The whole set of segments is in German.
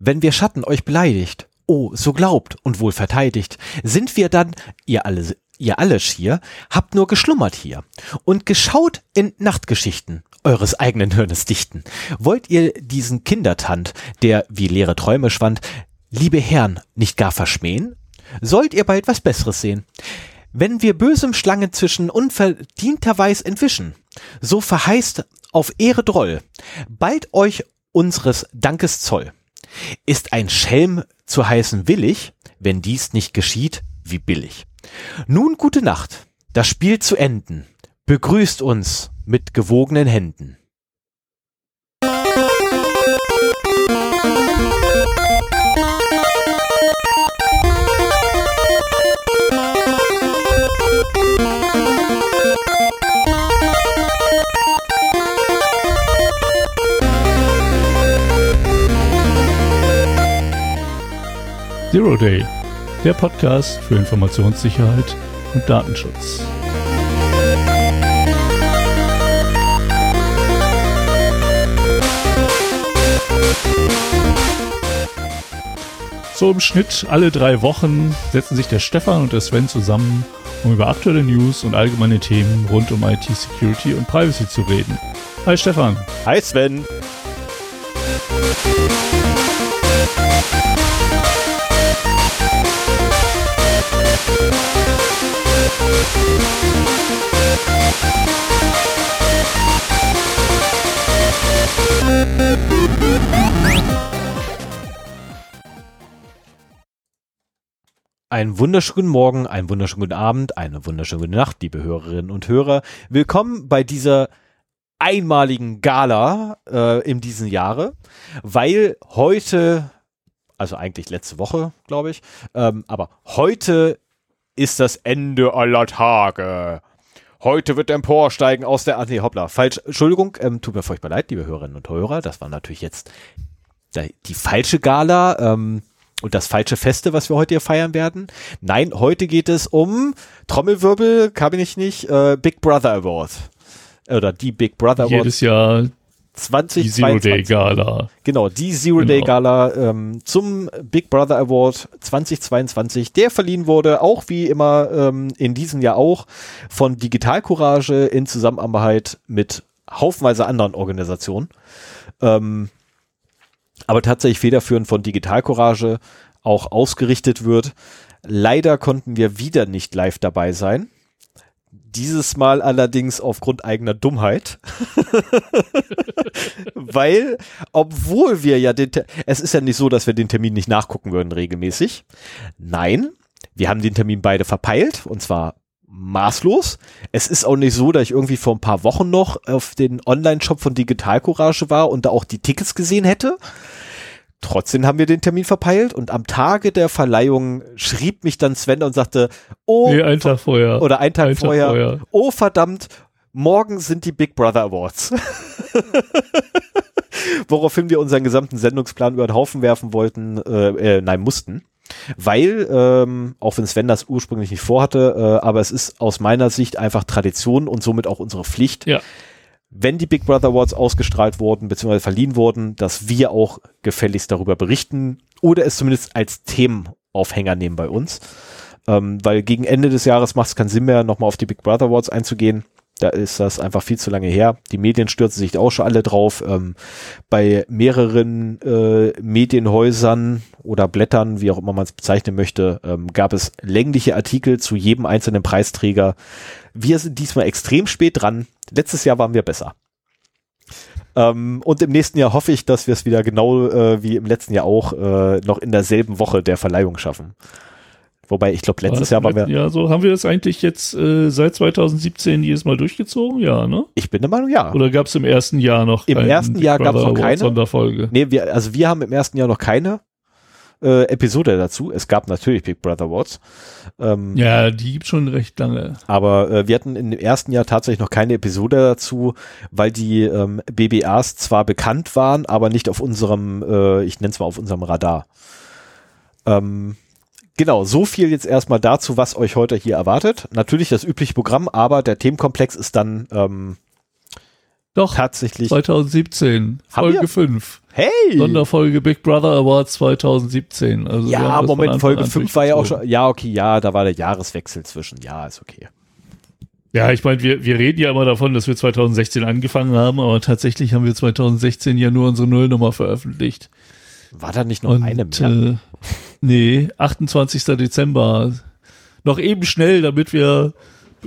Wenn wir Schatten euch beleidigt, oh, so glaubt und wohl verteidigt, sind wir dann, ihr alle, ihr alle schier, habt nur geschlummert hier und geschaut in Nachtgeschichten eures eigenen Hirnes dichten. Wollt ihr diesen Kindertand, der wie leere Träume schwand, liebe Herren, nicht gar verschmähen? Sollt ihr bald was Besseres sehen? Wenn wir bösem Schlangen zwischen unverdienterweis entwischen, so verheißt auf Ehre Droll bald euch unseres Dankes Zoll. Ist ein Schelm zu heißen willig, wenn dies nicht geschieht, wie billig. Nun gute Nacht, das Spiel zu enden. Begrüßt uns mit gewogenen Händen. Zero Day, der Podcast für Informationssicherheit und Datenschutz. So im Schnitt alle drei Wochen setzen sich der Stefan und der Sven zusammen, um über aktuelle News und allgemeine Themen rund um IT-Security und Privacy zu reden. Hi Stefan. Hi Sven. Einen wunderschönen Morgen, einen wunderschönen guten Abend, eine wunderschöne gute Nacht, liebe Hörerinnen und Hörer. Willkommen bei dieser einmaligen Gala äh, in diesem Jahre, weil heute, also eigentlich letzte Woche, glaube ich, ähm, aber heute ist das Ende aller Tage. Heute wird emporsteigen aus der, ah, nee, hoppla, falsch, Entschuldigung, ähm, tut mir furchtbar leid, liebe Hörerinnen und Hörer, das war natürlich jetzt die falsche Gala ähm, und das falsche Feste, was wir heute hier feiern werden. Nein, heute geht es um Trommelwirbel, kann ich nicht, äh, Big Brother Award. Oder die Big Brother Award. Jedes Jahr 2022. die Zero Day Gala. Genau, die Zero Genau. Day Gala ähm, zum Big Brother Award 2022, der verliehen wurde, auch wie immer ähm, in diesem Jahr auch, von Digital Courage in Zusammenarbeit mit haufenweise anderen Organisationen. Ähm, aber tatsächlich federführend von Digital Courage auch ausgerichtet wird. Leider konnten wir wieder nicht live dabei sein. Dieses Mal allerdings aufgrund eigener Dummheit. Weil, obwohl wir ja den, Ter- es ist ja nicht so, dass wir den Termin nicht nachgucken würden regelmäßig. Nein, wir haben den Termin beide verpeilt und zwar maßlos. Es ist auch nicht so, dass ich irgendwie vor ein paar Wochen noch auf den Online-Shop von Digital Courage war und da auch die Tickets gesehen hätte. Trotzdem haben wir den Termin verpeilt und am Tage der Verleihung schrieb mich dann Sven und sagte, oh, Nee, einen Tag vorher. oder ein Tag, Einen Tag vorher, vorher. oh verdammt, morgen sind die Big Brother Awards. Woraufhin wir unseren gesamten Sendungsplan über den Haufen werfen wollten, äh, äh, nein, mussten. Weil, ähm, auch wenn Sven das ursprünglich nicht vorhatte, äh, aber es ist aus meiner Sicht einfach Tradition und somit auch unsere Pflicht, Ja. Wenn die Big Brother Awards ausgestrahlt wurden bzw. verliehen wurden, dass wir auch gefälligst darüber berichten oder es zumindest als Themenaufhänger nehmen bei uns. Ähm, weil gegen Ende des Jahres macht es keinen Sinn mehr, nochmal auf die Big Brother Awards einzugehen. Da ist das einfach viel zu lange her. Die Medien stürzen sich auch schon alle drauf. Ähm, bei mehreren äh, Medienhäusern oder Blättern, wie auch immer man es bezeichnen möchte, ähm, gab es längliche Artikel zu jedem einzelnen Preisträger. Wir sind diesmal extrem spät dran. Letztes Jahr waren wir besser. Ähm, und im nächsten Jahr hoffe ich, dass wir es wieder genau äh, wie im letzten Jahr auch äh, noch in derselben Woche der Verleihung schaffen. Wobei, ich glaube, letztes? Jahr waren wir, Ja, so haben wir das eigentlich jetzt äh, seit 2017 jedes Mal durchgezogen? Ja, ne? ich bin der Meinung, ja. Oder gab es im ersten Jahr noch Im ersten Big Jahr gab's Brother noch keine. Sonderfolge? Nee, wir, also wir haben im ersten Jahr noch keine äh, Episode dazu. Es gab natürlich Big Brother Awards. Ähm, Ja, die gibt schon recht lange. Aber äh, wir hatten im ersten Jahr tatsächlich noch keine Episode dazu, weil die ähm, BBAs zwar bekannt waren, aber nicht auf unserem, äh, ich nenne es mal auf unserem Radar. Ähm, genau, so viel jetzt erstmal dazu, was euch heute hier erwartet. Natürlich das übliche Programm, aber der Themenkomplex ist dann ähm, Doch, tatsächlich. 2017, Haben Folge wir? 5. Hey! Sonderfolge Big Brother Awards 2017. Also wir Ja, Moment, Folge an 5 war ja auch schon. Ja, okay, ja, da war der Jahreswechsel zwischen. Ja, ist okay. Ja, ich meine, wir, wir reden ja immer davon, dass wir 2016 angefangen haben, aber tatsächlich haben wir 2016 ja nur unsere Nullnummer veröffentlicht. War da nicht noch Und, eine mehr? Äh, nee, 28. Dezember. Noch eben schnell, damit wir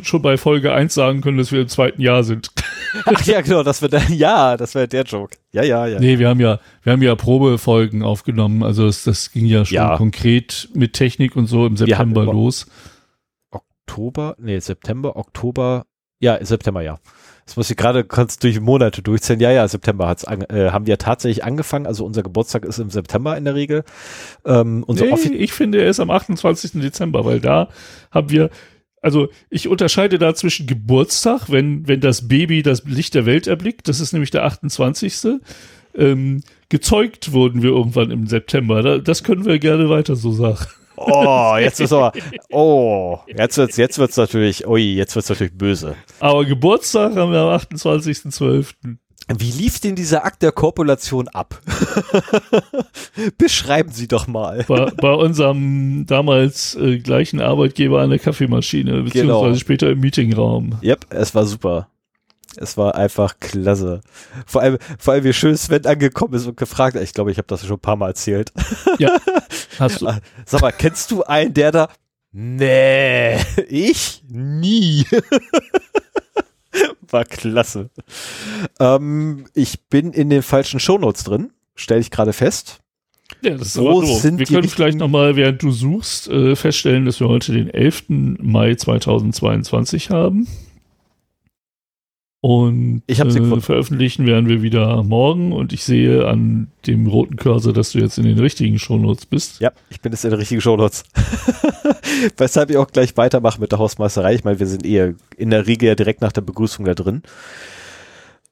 schon bei Folge 1 sagen können, dass wir im zweiten Jahr sind. Ach ja, genau, das wird ja, das wäre der Joke. Ja, ja, ja. Nee, wir haben ja, wir haben ja Probefolgen aufgenommen. Also das, das ging ja schon Ja. konkret mit Technik und so im September los. Oktober, nee, September, Oktober, ja, September, ja. Das muss ich gerade kurz durch Monate durchzählen. Ja, ja, September hat's an, äh, haben wir tatsächlich angefangen. Also unser Geburtstag ist im September in der Regel. Ähm, unser Nee, ich finde, er ist am 28. Dezember, weil da haben wir, also ich unterscheide da zwischen Geburtstag, wenn, wenn das Baby das Licht der Welt erblickt, das ist nämlich der 28. Ähm, gezeugt wurden wir irgendwann im September. Da, das können wir gerne weiter so sagen. Oh, jetzt ist aber, oh, jetzt wird's, jetzt wird's natürlich, ui, jetzt wird's natürlich böse. Aber Geburtstag haben wir am 28.12. Wie lief denn dieser Akt der Korpulation ab? Beschreiben Sie doch mal. Bei, bei unserem damals äh, gleichen Arbeitgeber an der Kaffeemaschine, beziehungsweise Genau. später im Meetingraum. Yep, es war super. Es war einfach klasse. Vor allem, vor allem wie schön Sven angekommen ist und gefragt, hat. ich glaube, ich habe das schon ein paar Mal erzählt. Ja, hast du. Sag mal, kennst du einen, der da? Nee, ich nie. War klasse. Ähm, ich bin in den falschen Shownotes drin, stelle ich gerade fest. Ja, das ist aber doof. sind Wir können vielleicht nochmal, während du suchst, äh, feststellen, dass wir heute den 11. Mai 2022 haben. Und Ich hab's äh, veröffentlichen werden wir wieder morgen und ich sehe an dem roten Cursor, dass du jetzt in den richtigen Shownotes bist. Ja, ich bin jetzt in den richtigen Shownotes. Weshalb ich auch gleich weitermache mit der Hausmeisterei. Ich meine, wir sind eher in der Regel ja direkt nach der Begrüßung da drin.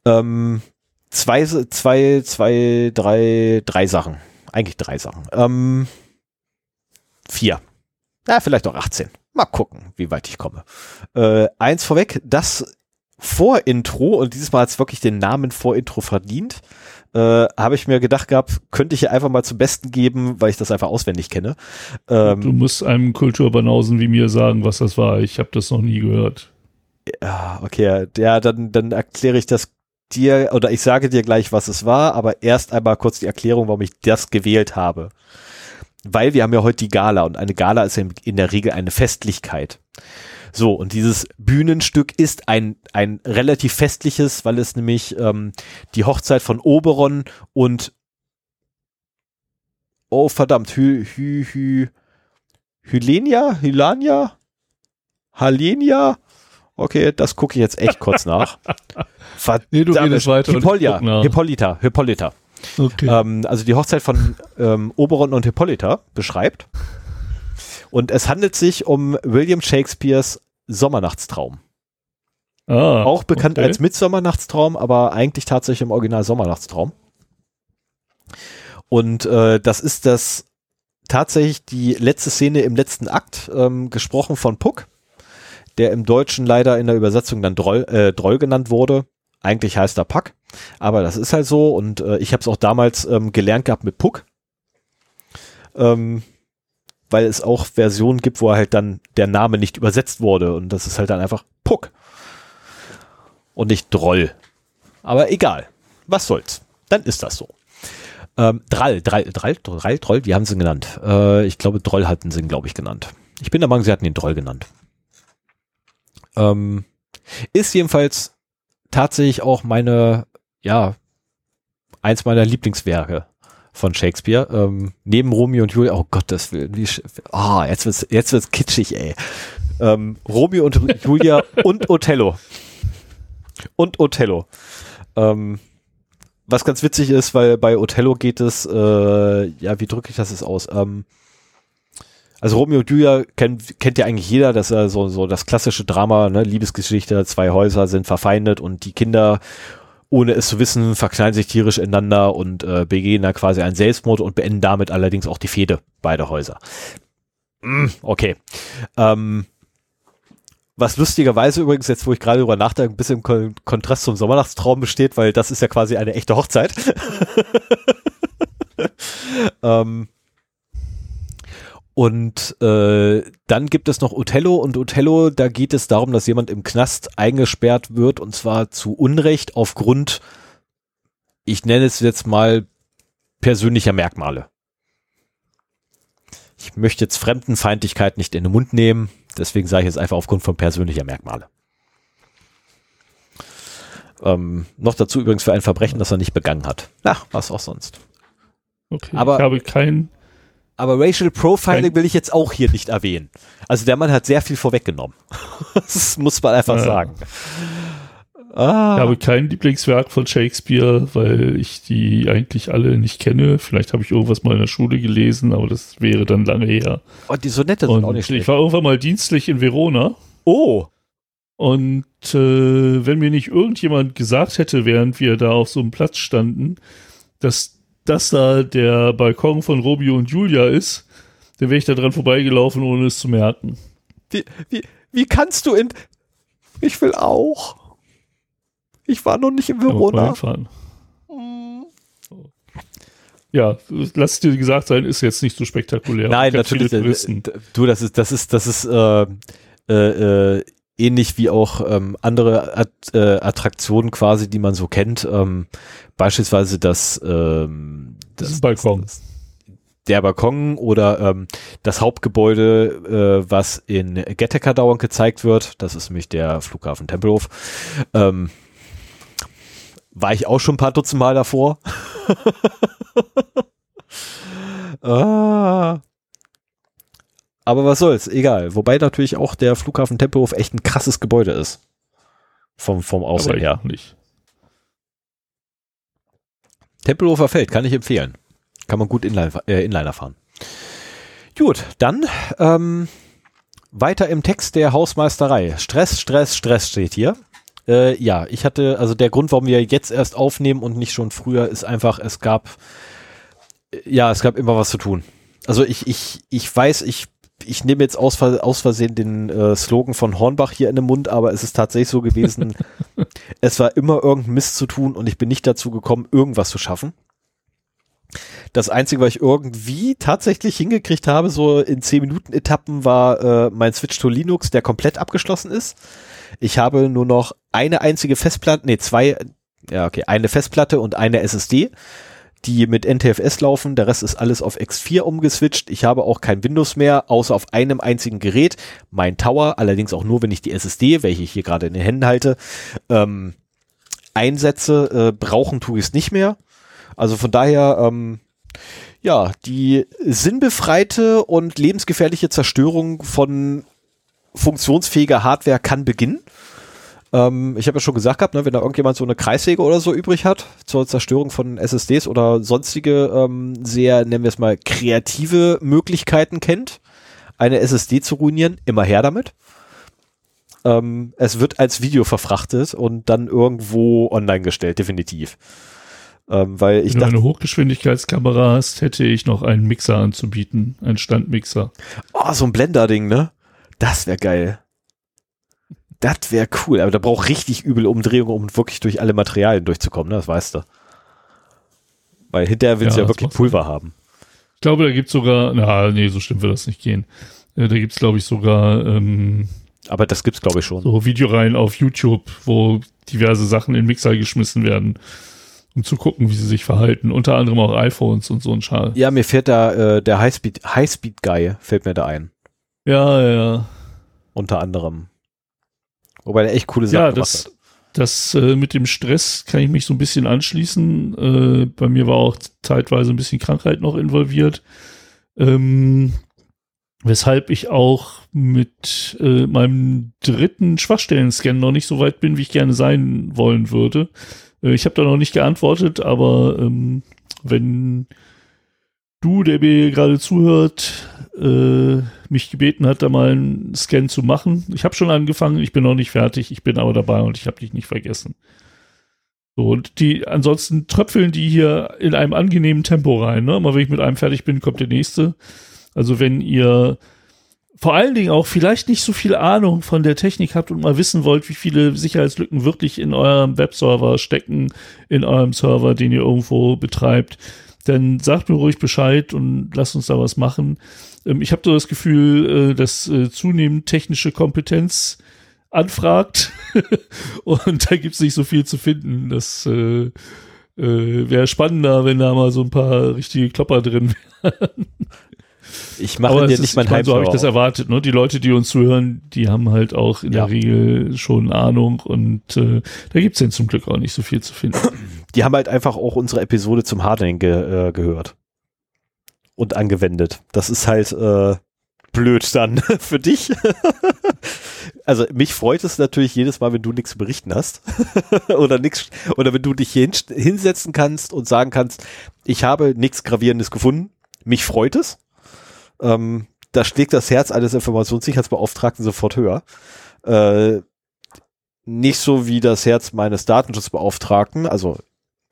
Ähm, zwei, zwei, zwei, drei, drei Sachen. Eigentlich drei Sachen. Ähm, vier. Na, vielleicht auch 18. Mal gucken, wie weit ich komme. Äh, eins vorweg, das Vorintro, und dieses Mal hat es wirklich den Namen Vorintro verdient, äh, habe ich mir gedacht gehabt, könnte ich hier einfach mal zum Besten geben, weil ich das einfach auswendig kenne. Ähm, du musst einem Kulturbanausen wie mir sagen, was das war. Ich habe das noch nie gehört. Ja, okay, ja, dann, dann erkläre ich das dir oder ich sage dir gleich, was es war, aber erst einmal kurz die Erklärung, warum ich das gewählt habe. Weil wir haben ja heute die Gala und eine Gala ist ja in, in der Regel eine Festlichkeit. So, und dieses Bühnenstück ist ein, ein relativ festliches, weil es nämlich ähm, die Hochzeit von Oberon und oh verdammt, Hy, Hy, Hy, Hylenia, Hylania, Halenia, okay, das gucke ich jetzt echt kurz nach. Verdammt, Nee, du redest weiter Hippolia. Hippolyta, Hippolyta. Okay. Ähm, also die Hochzeit von ähm, Oberon und Hippolyta beschreibt. Und es handelt sich um William Shakespeares Sommernachtstraum. ah, Auch bekannt okay. als Mitsommernachtstraum, aber eigentlich tatsächlich im Original Sommernachtstraum. Und äh, das ist das tatsächlich die letzte Szene im letzten Akt, ähm, gesprochen von Puck, der im Deutschen leider in der Übersetzung dann Droll, äh, Droll genannt wurde. Eigentlich heißt er Puck, aber das ist halt so und äh, ich habe es auch damals ähm, gelernt gehabt mit Puck. Ähm, weil es auch Versionen gibt, wo halt dann der Name nicht übersetzt wurde und das ist halt dann einfach Puck und nicht Droll. Aber egal, was soll's, dann ist das so. Ähm, Drall, Drall, Drall, Drall, Droll, wie haben sie ihn genannt? Äh, ich glaube, Droll hatten sie ihn, glaube ich, genannt. Ich bin der Meinung, sie hatten ihn Droll genannt. Ähm, ist jedenfalls tatsächlich auch meine, ja, eins meiner Lieblingswerke von Shakespeare. Ähm, neben Romeo und Julia, oh Gottes Willen, wie, ah, jetzt wird's, jetzt wird's kitschig, ey. Ähm, Romeo und Julia und Othello. Und Othello. Ähm, was ganz witzig ist, weil bei Othello geht es, äh, ja, wie drücke ich das jetzt aus? Ähm, also Romeo und Julia kennt, kennt ja eigentlich jeder, das ist ja so, so das klassische Drama, ne? Liebesgeschichte, zwei Häuser sind verfeindet und die Kinder, ohne es zu wissen, verknallen sich tierisch ineinander und äh, begehen da quasi einen Selbstmord und beenden damit allerdings auch die Fehde beider Häuser. Mm, okay. Ähm, Was lustigerweise übrigens, jetzt wo ich gerade drüber nachdenke, ein bisschen im Kontrast zum Sommernachtstraum besteht, weil das ist ja quasi eine echte Hochzeit. ähm, und äh, dann gibt es noch Othello und Othello, da geht es darum, dass jemand im Knast eingesperrt wird und zwar zu Unrecht aufgrund, ich nenne es jetzt mal persönlicher Merkmale. Ich möchte jetzt Fremdenfeindlichkeit nicht in den Mund nehmen, deswegen sage ich jetzt einfach aufgrund von persönlicher Merkmale. Ähm, noch dazu übrigens für ein Verbrechen, das er nicht begangen hat. Na, was auch sonst. Okay, aber, ich habe kein. Aber Racial Profiling will ich jetzt auch hier nicht erwähnen. Also der Mann hat sehr viel vorweggenommen. das muss man einfach ja. sagen. Ah. Ich habe kein Lieblingswerk von Shakespeare, weil ich die eigentlich alle nicht kenne. Vielleicht habe ich irgendwas mal in der Schule gelesen, aber das wäre dann lange her. Und oh, die Sonette sind Und auch nicht schlecht. Ich war irgendwann mal dienstlich in Verona. Oh. Und äh, wenn mir nicht irgendjemand gesagt hätte, während wir da auf so einem Platz standen, dass das da der Balkon von Romeo und Julia ist, dann wäre ich da dran vorbeigelaufen, ohne es zu merken. Wie, wie, wie kannst du in. Ich will auch. Ich war noch nicht in Verona. Mhm. Ja, lass dir gesagt sein, ist jetzt nicht so spektakulär. Nein, natürlich. Äh, du, das ist, das ist, das ist äh, äh, äh, ähnlich wie auch ähm, andere At äh, Attraktionen quasi, die man so kennt. Ähm, beispielsweise das, ähm, das, das Balkon. Das, der Balkon oder ähm, das Hauptgebäude, äh, was in Getteker dauernd gezeigt wird. Das ist nämlich der Flughafen Tempelhof. Ähm, war ich auch schon ein paar Dutzend Mal davor. ah. Aber was soll's, egal. Wobei natürlich auch der Flughafen Tempelhof echt ein krasses Gebäude ist. Vom, vom Aussehen her. Nicht. Tempelhofer Feld kann ich empfehlen. Kann man gut Inline, äh, Inliner fahren. Gut, dann ähm, weiter im Text der Hausmeisterei. Stress, Stress, Stress steht hier. Äh, ja, ich hatte, also der Grund, warum wir jetzt erst aufnehmen und nicht schon früher, ist einfach, es gab, ja, es gab immer was zu tun. Also ich, ich, ich weiß, ich, ich nehme jetzt aus, aus Versehen den äh, Slogan von Hornbach hier in den Mund, aber es ist tatsächlich so gewesen, es war immer irgendein Mist zu tun und ich bin nicht dazu gekommen, irgendwas zu schaffen. Das Einzige, was ich irgendwie tatsächlich hingekriegt habe, so in 10 Minuten Etappen, war äh, mein Switch to Linux, der komplett abgeschlossen ist. Ich habe nur noch eine einzige Festplatte, nee, zwei, ja, okay, eine Festplatte und eine SSD, die mit NTFS laufen. Der Rest ist alles auf X4 umgeswitcht. Ich habe auch kein Windows mehr, außer auf einem einzigen Gerät. Mein Tower, allerdings auch nur, wenn ich die SSD, welche ich hier gerade in den Händen halte, ähm, einsetze. Äh, brauchen tue ich es nicht mehr. Also von daher, ähm, ja, die sinnbefreite und lebensgefährliche Zerstörung von funktionsfähiger Hardware kann beginnen. Ähm, ich habe ja schon gesagt gehabt, ne, wenn da irgendjemand so eine Kreissäge oder so übrig hat zur Zerstörung von SSDs oder sonstige ähm, sehr, nennen wir es mal, kreative Möglichkeiten kennt, eine SSD zu ruinieren, immer her damit. Ähm, es wird als Video verfrachtet und dann irgendwo online gestellt, definitiv. Ähm, weil ich Wenn du eine Hochgeschwindigkeitskamera hast, hätte ich noch einen Mixer anzubieten, einen Standmixer. Oh, so ein Blender-Ding, ne? Das wäre geil. Das wäre cool, aber da braucht richtig übel Umdrehungen, um wirklich durch alle Materialien durchzukommen, ne? das weißt du. Weil hinterher willst ja, du ja wirklich Pulver haben. Ich glaube, da gibt's sogar, na, nee, so stimmt wird das nicht gehen. Äh, da gibt's, glaube ich, sogar, ähm, aber das gibt's, glaube ich, schon. So Videoreihen auf YouTube, wo diverse Sachen in Mixer geschmissen werden, um zu gucken, wie sie sich verhalten. Unter anderem auch iPhones und so ein Schal. Ja, mir fährt da äh, der Highspeed, Highspeed Guy, fällt mir da ein. Ja, ja. Unter anderem. Wobei der echt coole Sachen ja, das, hat. Das äh, mit dem Stress kann ich mich so ein bisschen anschließen. Äh, bei mir war auch zeitweise ein bisschen Krankheit noch involviert. Ähm, weshalb ich auch mit äh, meinem dritten Schwachstellen-Scan noch nicht so weit bin, wie ich gerne sein wollen würde. Äh, ich habe da noch nicht geantwortet, aber ähm, wenn du, der mir gerade zuhört, äh, mich gebeten hat, da mal einen Scan zu machen. Ich habe schon angefangen, ich bin noch nicht fertig, ich bin aber dabei und ich habe dich nicht vergessen. So, und die, ansonsten tröpfeln die hier in einem angenehmen Tempo rein. Ne? Mal wenn ich mit einem fertig bin, kommt der nächste. Also wenn ihr vor allen Dingen auch vielleicht nicht so viel Ahnung von der Technik habt und mal wissen wollt, wie viele Sicherheitslücken wirklich in eurem Webserver stecken, in eurem Server, den ihr irgendwo betreibt, dann sagt mir ruhig Bescheid und lasst uns da was machen. Ähm, ich habe so das Gefühl, äh, dass äh, zunehmend technische Kompetenz anfragt und da gibt's nicht so viel zu finden. Das äh, äh, wäre spannender, wenn da mal so ein paar richtige Klopper drin wären. Ich mache dir nicht mein Hype. So habe ich das erwartet. Ne? Die Leute, die uns zuhören, die haben halt auch in ja. der Regel schon Ahnung und äh, da gibt's denn zum Glück auch nicht so viel zu finden. Die haben halt einfach auch unsere Episode zum Hardening ge äh, gehört und angewendet. Das ist halt äh, blöd dann für dich. also mich freut es natürlich jedes Mal, wenn du nichts zu berichten hast oder nichts oder wenn du dich hin, hinsetzen kannst und sagen kannst, ich habe nichts gravierendes gefunden. Mich freut es. Ähm, da schlägt das Herz eines Informationssicherheitsbeauftragten sofort höher. Äh, nicht so wie das Herz meines Datenschutzbeauftragten, also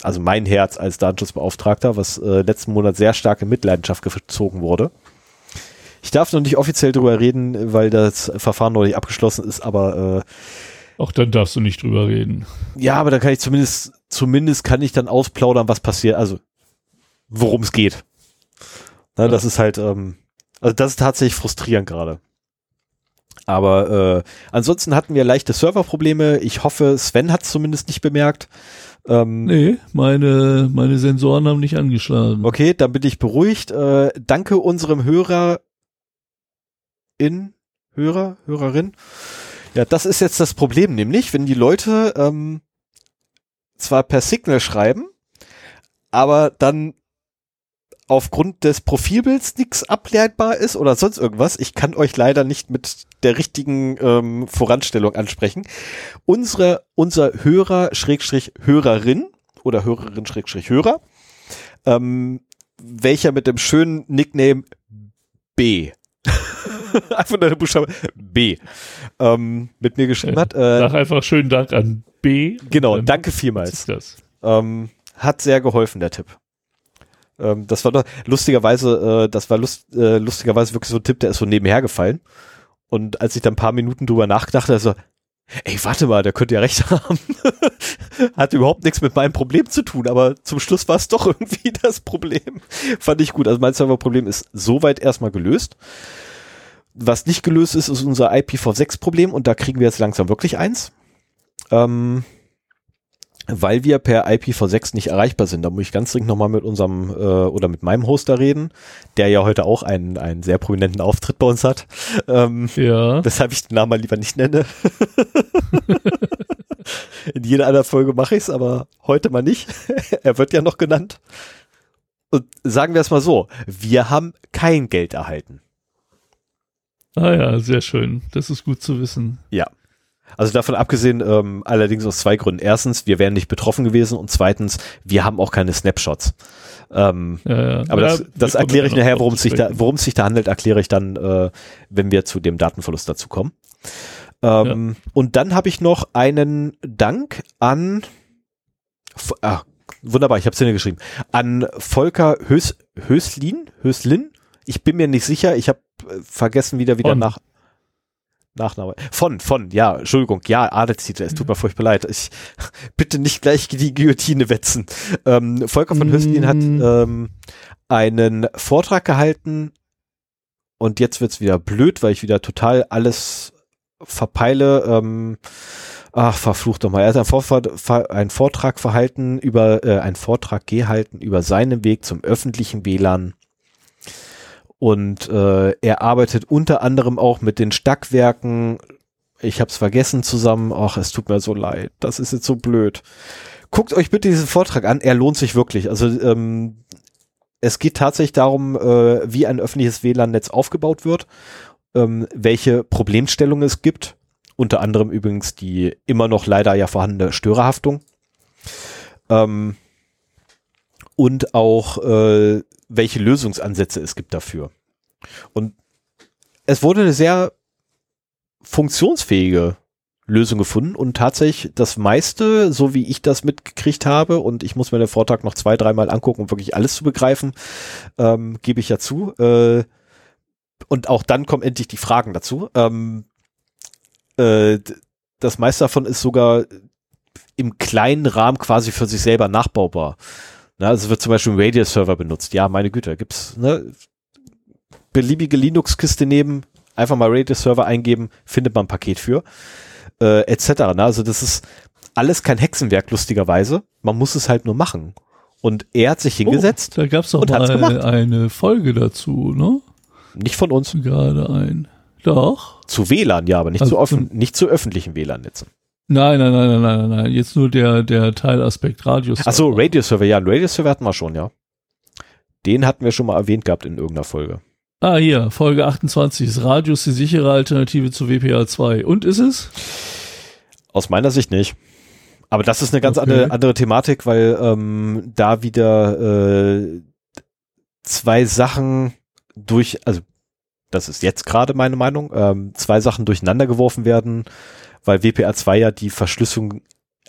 also mein Herz als Datenschutzbeauftragter, was äh, letzten Monat sehr stark in Mitleidenschaft gezogen wurde. Ich darf noch nicht offiziell drüber reden, weil das Verfahren noch nicht abgeschlossen ist, aber äh, auch dann darfst du nicht drüber reden. Ja, aber da kann ich zumindest, zumindest kann ich dann ausplaudern, was passiert, also worum es geht. Na, ja. Das ist halt, ähm, also das ist tatsächlich frustrierend gerade. Aber äh, ansonsten hatten wir leichte Serverprobleme. Ich hoffe, Sven hat es zumindest nicht bemerkt. Ähm, nee, meine, meine Sensoren haben nicht angeschlagen. Okay, dann bin ich beruhigt. Äh, danke unserem Hörer in Hörer, Hörerin. Ja, das ist jetzt das Problem, nämlich, wenn die Leute ähm, zwar per Signal schreiben, aber dann aufgrund des Profilbilds nichts ableitbar ist oder sonst irgendwas. Ich kann euch leider nicht mit der richtigen ähm, Voranstellung ansprechen. Unsere, unser Hörer, Schrägstrich Hörerin oder Hörerin, Schrägstrich Hörer, ähm, welcher mit dem schönen Nickname B einfach nur der Buchstabe B ähm, mit mir geschrieben hat. Äh, Sag einfach schönen Dank an B. Genau, danke vielmals. Das. Ähm, hat sehr geholfen, der Tipp. Ähm, das war doch lustigerweise, äh, das war lust, äh, lustigerweise wirklich so ein Tipp, der ist so nebenher gefallen. Und als ich dann ein paar Minuten drüber nachgedacht habe, so, ey, warte mal, der könnte ja recht haben. Hat überhaupt nichts mit meinem Problem zu tun, aber zum Schluss war es doch irgendwie das Problem. Fand ich gut. Also mein Serverproblem ist soweit erstmal gelöst. Was nicht gelöst ist, ist unser IPv6-Problem und da kriegen wir jetzt langsam wirklich eins. Ähm, weil wir per IPv6 nicht erreichbar sind. Da muss ich ganz dringend nochmal mit unserem äh, oder mit meinem Hoster reden, der ja heute auch einen, einen sehr prominenten Auftritt bei uns hat. Ähm, ja. Weshalb ich den Namen mal lieber nicht nenne. In jeder anderen Folge mache ich es, aber heute mal nicht. er wird ja noch genannt. Und sagen wir es mal so, wir haben kein Geld erhalten. Ah ja, sehr schön. Das ist gut zu wissen. Ja. Also davon abgesehen, ähm, allerdings aus zwei Gründen. Erstens, wir wären nicht betroffen gewesen und zweitens, wir haben auch keine Snapshots. Ähm, ja, ja. Aber ja, das, das erkläre ich nachher, worum es sich da, worum es sich da handelt, erkläre ich dann, äh, wenn wir zu dem Datenverlust dazu kommen. Ähm, und dann habe ich noch einen Dank an, ah, wunderbar, ich habe es dir geschrieben, an Volker Hös, Höslin, Höslin. Ich bin mir nicht sicher, ich habe äh, vergessen wieder wieder nach Nachname. Von, von, ja, Entschuldigung, ja, Adelstitel, es tut mir furchtbar leid. Ich bitte nicht gleich die Guillotine wetzen. Ähm, Volker von Höstlin hat ähm, einen Vortrag gehalten und jetzt wird's wieder blöd, weil ich wieder total alles verpeile. Ähm, ach, verflucht doch mal. Er hat einen, Vortrag, einen Vortrag verhalten über, äh, einen Vortrag gehalten über seinen Weg zum öffentlichen WLAN und äh, er arbeitet unter anderem auch mit den Stackwerken. Ich habe es vergessen zusammen. Ach, es tut mir so leid. Das ist jetzt so blöd. Guckt euch bitte diesen Vortrag an. Er lohnt sich wirklich. Also ähm, es geht tatsächlich darum, äh, wie ein öffentliches WLAN-Netz aufgebaut wird, ähm, welche Problemstellungen es gibt. Unter anderem übrigens die immer noch leider ja vorhandene Störerhaftung. Ähm, und auch äh, welche Lösungsansätze es gibt dafür. Und es wurde eine sehr funktionsfähige Lösung gefunden und tatsächlich das meiste, so wie ich das mitgekriegt habe, und ich muss mir den Vortrag noch zwei, dreimal angucken, um wirklich alles zu begreifen, ähm, gebe ich ja zu, äh, und auch dann kommen endlich die Fragen dazu. Ähm, äh, das meiste davon ist sogar im kleinen Rahmen quasi für sich selber nachbaubar. Na, also wird zum Beispiel ein Radio-Server benutzt. Ja, meine Güte, gibt's ne, beliebige Linux-Kiste nehmen, einfach mal Radio-Server eingeben, findet man ein Paket für, äh, etc. Ne? Also das ist alles kein Hexenwerk, lustigerweise. Man muss es halt nur machen. Und er hat sich oh, hingesetzt. Oh, da gab es doch mal eine Folge dazu, ne? Nicht von uns. Gerade ein. Doch. Zu WLAN, ja, aber nicht, also zu, offen, nicht zu öffentlichen WLAN-Netzen. Nein, nein, nein, nein, nein, nein. Jetzt nur der, der Teilaspekt Radioserver. Achso, Radio-Server, ja, Radio-Server hatten wir schon, ja. Den hatten wir schon mal erwähnt gehabt in irgendeiner Folge. Ah, hier, Folge 28. Ist Radius die sichere Alternative zu WPA2? Und ist es? Aus meiner Sicht nicht. Aber das ist eine ganz okay. andere, andere Thematik, weil ähm, da wieder äh, zwei Sachen durch, also das ist jetzt gerade meine Meinung, ähm, zwei Sachen durcheinander geworfen werden, weil WPA2 ja die Verschlüsselung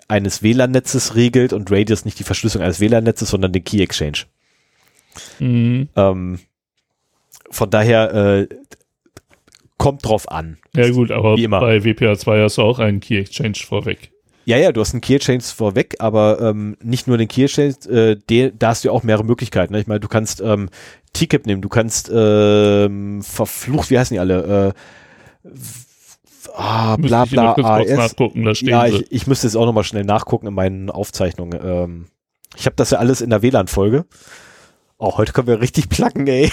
eines WLAN-Netzes regelt und Radius nicht die Verschlüsselung eines WLAN-Netzes, sondern den Key Exchange. Mhm. Ähm, von daher äh, kommt drauf an. Ja gut, aber bei WPA2 hast du auch einen Key Exchange vorweg. Ja, ja, du hast einen Key Exchange vorweg, aber ähm, nicht nur den Key Exchange, äh, der, da hast du ja auch mehrere Möglichkeiten. Ne? Ich meine, du kannst ähm, TCAP nehmen, du kannst ähm, verflucht, wie heißen die alle? Äh, ah, bla bla AS. Nachgucken, da stehen ja, ich, ich müsste jetzt auch nochmal schnell nachgucken in meinen Aufzeichnungen. Ähm, ich habe das ja alles in der WLAN-Folge. Oh, heute können wir richtig placken, ey.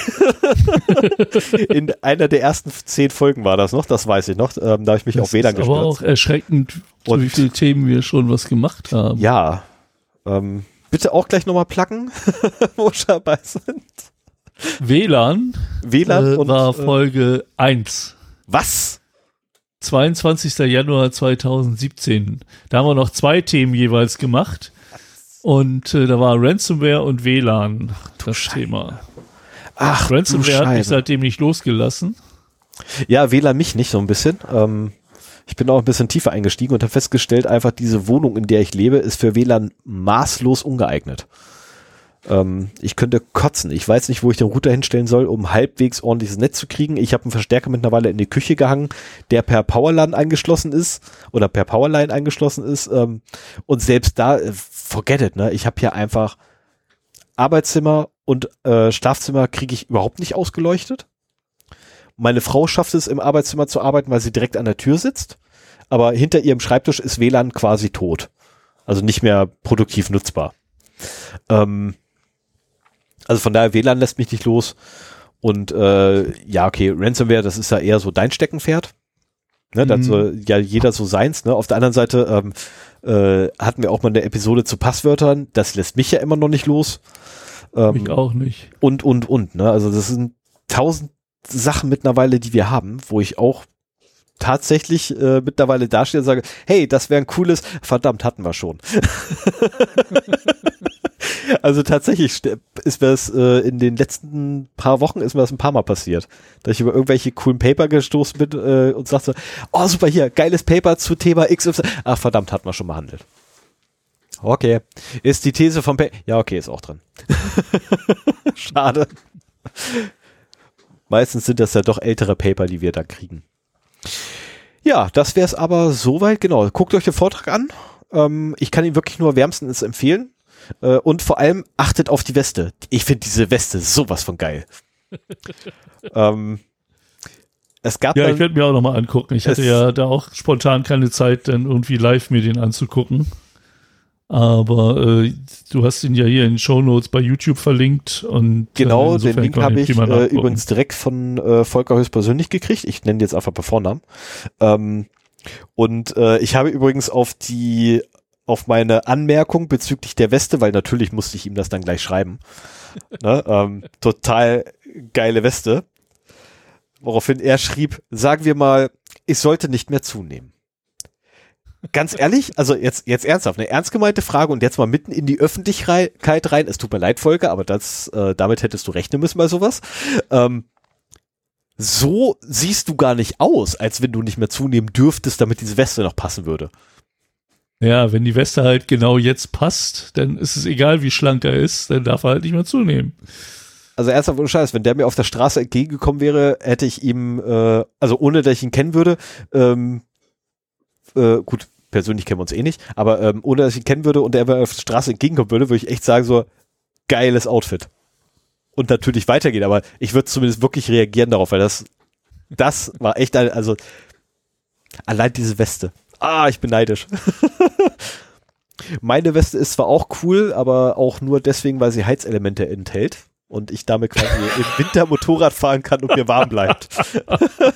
in einer der ersten zehn Folgen war das noch, das weiß ich noch. Ähm, da habe ich mich das auf WLAN gestürzt. Aber auch erschreckend, Und, wie viele Themen wir schon was gemacht haben. Ja. Ähm, bitte auch gleich nochmal placken, wo wir dabei sind. WLAN, WLAN äh, und, war äh, Folge äh, 1. Was? 22. Januar 2017. Da haben wir noch zwei Themen jeweils gemacht. Und äh, da war Ransomware und WLAN das Scheiße. Thema. Ach, Ransomware hat mich seitdem nicht losgelassen. Ja, WLAN mich nicht so ein bisschen. Ähm, ich bin auch ein bisschen tiefer eingestiegen und habe festgestellt, einfach diese Wohnung, in der ich lebe, ist für WLAN maßlos ungeeignet. Ähm, ich könnte kotzen. Ich weiß nicht, wo ich den Router hinstellen soll, um halbwegs ordentliches Netz zu kriegen. Ich habe einen Verstärker mittlerweile in die Küche gehangen, der per Powerline angeschlossen ist oder per Powerline angeschlossen ist. Ähm, und selbst da, äh, forget it, ne? Ich habe hier einfach Arbeitszimmer und äh, Schlafzimmer kriege ich überhaupt nicht ausgeleuchtet. Meine Frau schafft es im Arbeitszimmer zu arbeiten, weil sie direkt an der Tür sitzt. Aber hinter ihrem Schreibtisch ist WLAN quasi tot. Also nicht mehr produktiv nutzbar. Ähm, also von daher, WLAN lässt mich nicht los. Und äh, ja, okay, Ransomware, das ist ja eher so dein Steckenpferd. Ne, mhm. Soll ja jeder so seins. Ne? Auf der anderen Seite ähm, äh, hatten wir auch mal eine Episode zu Passwörtern. Das lässt mich ja immer noch nicht los. Ähm, mich auch nicht. Und, und, und. Ne? Also das sind tausend Sachen mittlerweile, die wir haben, wo ich auch tatsächlich äh, mittlerweile dastehe und sage, hey, das wäre ein cooles, verdammt, hatten wir schon. also tatsächlich ist mir das äh, in den letzten paar Wochen ist mir das ein paar Mal passiert, dass ich über irgendwelche coolen Paper gestoßen bin äh, und sagte, oh super, hier, geiles Paper zu Thema XY. Ach verdammt, hatten wir schon behandelt. Okay. Ist die These vom Paper. Ja, okay, ist auch drin. Schade. Meistens sind das ja doch ältere Paper, die wir da kriegen. Ja, das wäre es aber soweit. Genau. Guckt euch den Vortrag an. Ähm, ich kann ihn wirklich nur wärmstens empfehlen. Äh, und vor allem achtet auf die Weste. Ich finde diese Weste sowas von geil. ähm, es gab ja, ich werde mir auch nochmal angucken. Ich hatte ja da auch spontan keine Zeit, dann irgendwie live mir den anzugucken. Aber äh, du hast ihn ja hier in den Show Notes bei YouTube verlinkt und genau äh, den Link habe ich äh, übrigens direkt von äh, Volker höchstpersönlich gekriegt. Ich nenne jetzt einfach bei Vornamen. Ähm, und äh, ich habe übrigens auf die auf meine Anmerkung bezüglich der Weste, weil natürlich musste ich ihm das dann gleich schreiben. ne, ähm, total geile Weste. Woraufhin er schrieb, sagen wir mal, ich sollte nicht mehr zunehmen. Ganz ehrlich, also jetzt, jetzt ernsthaft, eine ernst gemeinte Frage und jetzt mal mitten in die Öffentlichkeit rein. Es tut mir leid, Volker, aber das, äh, damit hättest du rechnen müssen bei sowas. Ähm, so siehst du gar nicht aus, als wenn du nicht mehr zunehmen dürftest, damit diese Weste noch passen würde. Ja, wenn die Weste halt genau jetzt passt, dann ist es egal, wie schlank er ist, dann darf er halt nicht mehr zunehmen. also ernsthaft ohne Scheiß, wenn der mir auf der Straße entgegengekommen wäre, hätte ich ihm, äh, also ohne dass ich ihn kennen würde, ähm, äh, gut, persönlich kennen wir uns eh nicht, aber ähm, ohne dass ich ihn kennen würde und er mir auf der Straße entgegenkommen würde, würde ich echt sagen, so, geiles Outfit. Und natürlich weitergehen, aber ich würde zumindest wirklich reagieren darauf, weil das, das war echt ein, also, allein diese Weste. Ah, ich bin neidisch. Meine Weste ist zwar auch cool, aber auch nur deswegen, weil sie Heizelemente enthält und ich damit quasi im Winter Motorrad fahren kann und mir warm bleibt.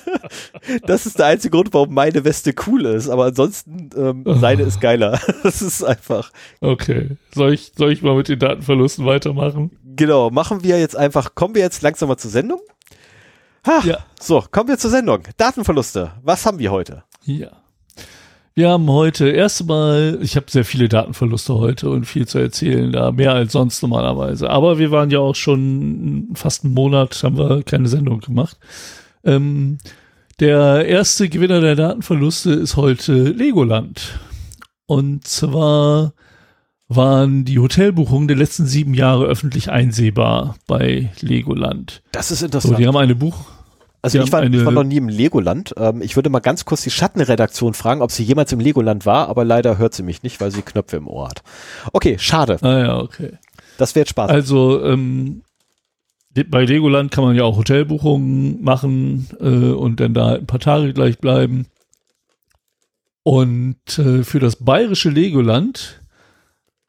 das ist der einzige Grund, warum meine Weste cool ist, aber ansonsten ähm, seine ist geiler. das ist einfach. Okay. Soll ich, soll ich mal mit den Datenverlusten weitermachen? Genau, machen wir jetzt einfach, kommen wir jetzt langsam mal zur Sendung? Ha, ja. So, kommen wir zur Sendung. Datenverluste. Was haben wir heute? Ja. Wir haben heute erstmal, ich habe sehr viele Datenverluste heute und viel zu erzählen, da mehr als sonst normalerweise. Aber wir waren ja auch schon fast einen Monat, haben wir keine Sendung gemacht. Ähm, der erste Gewinner der Datenverluste ist heute Legoland. Und zwar waren die Hotelbuchungen der letzten sieben Jahre öffentlich einsehbar bei Legoland. Das ist interessant. So, die haben eine Buch also ich war, ich war, noch nie im Legoland. Ähm, ich würde mal ganz kurz die Schattenredaktion fragen, ob sie jemals im Legoland war, aber leider hört sie mich nicht, weil sie Knöpfe im Ohr hat. Okay, schade. Ah ja, okay. Das wird Spaß. Also ähm, bei Legoland kann man ja auch Hotelbuchungen machen äh, und dann da ein paar Tage gleich bleiben. Und äh, für das bayerische Legoland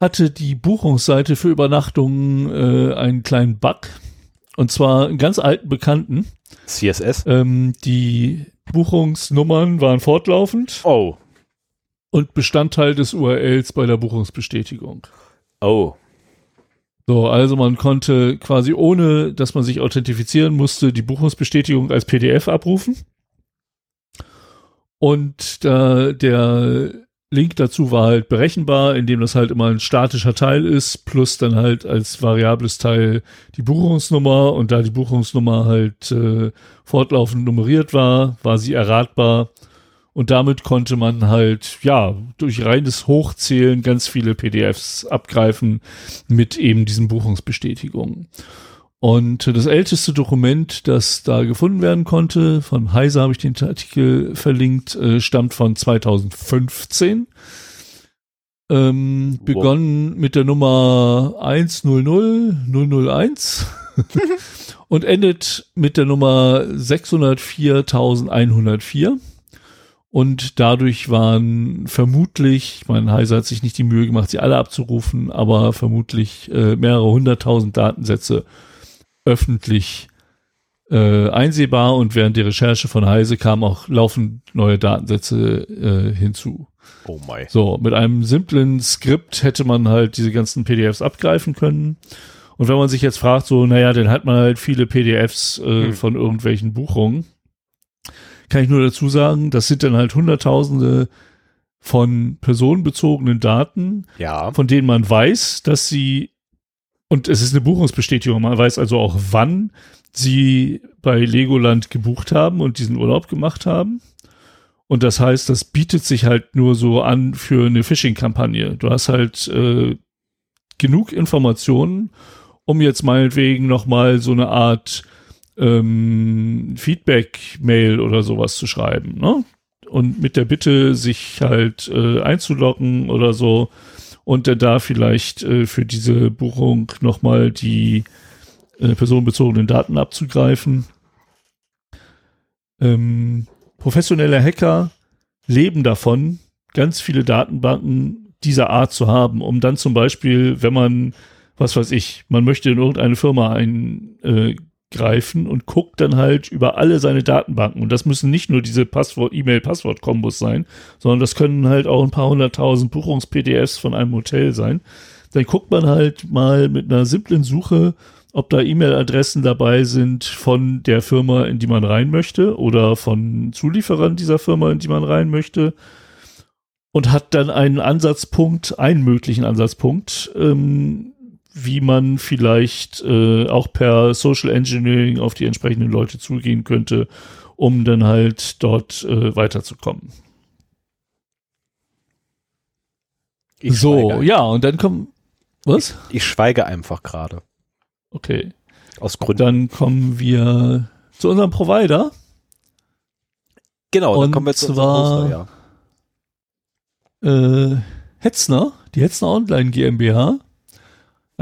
hatte die Buchungsseite für Übernachtungen äh, einen kleinen Bug. Und zwar einen ganz alten Bekannten. CSS? Ähm, die Buchungsnummern waren fortlaufend. Oh. Und Bestandteil des URLs bei der Buchungsbestätigung. Oh. So, also man konnte quasi ohne, dass man sich authentifizieren musste, die Buchungsbestätigung als PDF abrufen. Und äh, der Link dazu war halt berechenbar, indem das halt immer ein statischer Teil ist, plus dann halt als variables Teil die Buchungsnummer und da die Buchungsnummer halt äh, fortlaufend nummeriert war, war sie erratbar und damit konnte man halt, ja, durch reines Hochzählen ganz viele PDFs abgreifen mit eben diesen Buchungsbestätigungen. Und das älteste Dokument, das da gefunden werden konnte, von Heise habe ich den Artikel verlinkt, äh, stammt von 2015. Ähm, wow. Begonnen mit der Nummer 100001 und endet mit der Nummer 604104. Und dadurch waren vermutlich, ich meine, Heise hat sich nicht die Mühe gemacht, sie alle abzurufen, aber vermutlich äh, mehrere hunderttausend Datensätze öffentlich äh, einsehbar und während der Recherche von Heise kamen auch laufend neue Datensätze äh, hinzu. Oh my. So, mit einem simplen Skript hätte man halt diese ganzen PDFs abgreifen können. Und wenn man sich jetzt fragt, so, naja, dann hat man halt viele PDFs äh, hm. von irgendwelchen Buchungen. Kann ich nur dazu sagen, das sind dann halt Hunderttausende von personenbezogenen Daten, ja. von denen man weiß, dass sie und es ist eine Buchungsbestätigung. Man weiß also auch, wann sie bei Legoland gebucht haben und diesen Urlaub gemacht haben. Und das heißt, das bietet sich halt nur so an für eine Phishing-Kampagne. Du hast halt äh, genug Informationen, um jetzt meinetwegen nochmal so eine Art ähm, Feedback-Mail oder sowas zu schreiben. Ne? Und mit der Bitte, sich halt äh, einzuloggen oder so und der da vielleicht äh, für diese Buchung nochmal die äh, personenbezogenen Daten abzugreifen. Ähm, professionelle Hacker leben davon, ganz viele Datenbanken dieser Art zu haben, um dann zum Beispiel, wenn man, was weiß ich, man möchte in irgendeine Firma ein, äh, greifen und guckt dann halt über alle seine Datenbanken. Und das müssen nicht nur diese Passwort, E-Mail-Passwort-Kombos sein, sondern das können halt auch ein paar hunderttausend Buchungs-PDFs von einem Hotel sein. Dann guckt man halt mal mit einer simplen Suche, ob da E-Mail-Adressen dabei sind von der Firma, in die man rein möchte oder von Zulieferern dieser Firma, in die man rein möchte und hat dann einen Ansatzpunkt, einen möglichen Ansatzpunkt, ähm, wie man vielleicht äh, auch per Social Engineering auf die entsprechenden Leute zugehen könnte, um dann halt dort äh, weiterzukommen. Ich so, ja, und dann kommen. Was? Ich, ich schweige einfach gerade. Okay. Aus Gründen. Dann kommen wir zu unserem Provider. genau, dann und kommen wir zu unserem zwar- Hoster, ja. Äh, Hetzner, die Hetzner Online GmbH,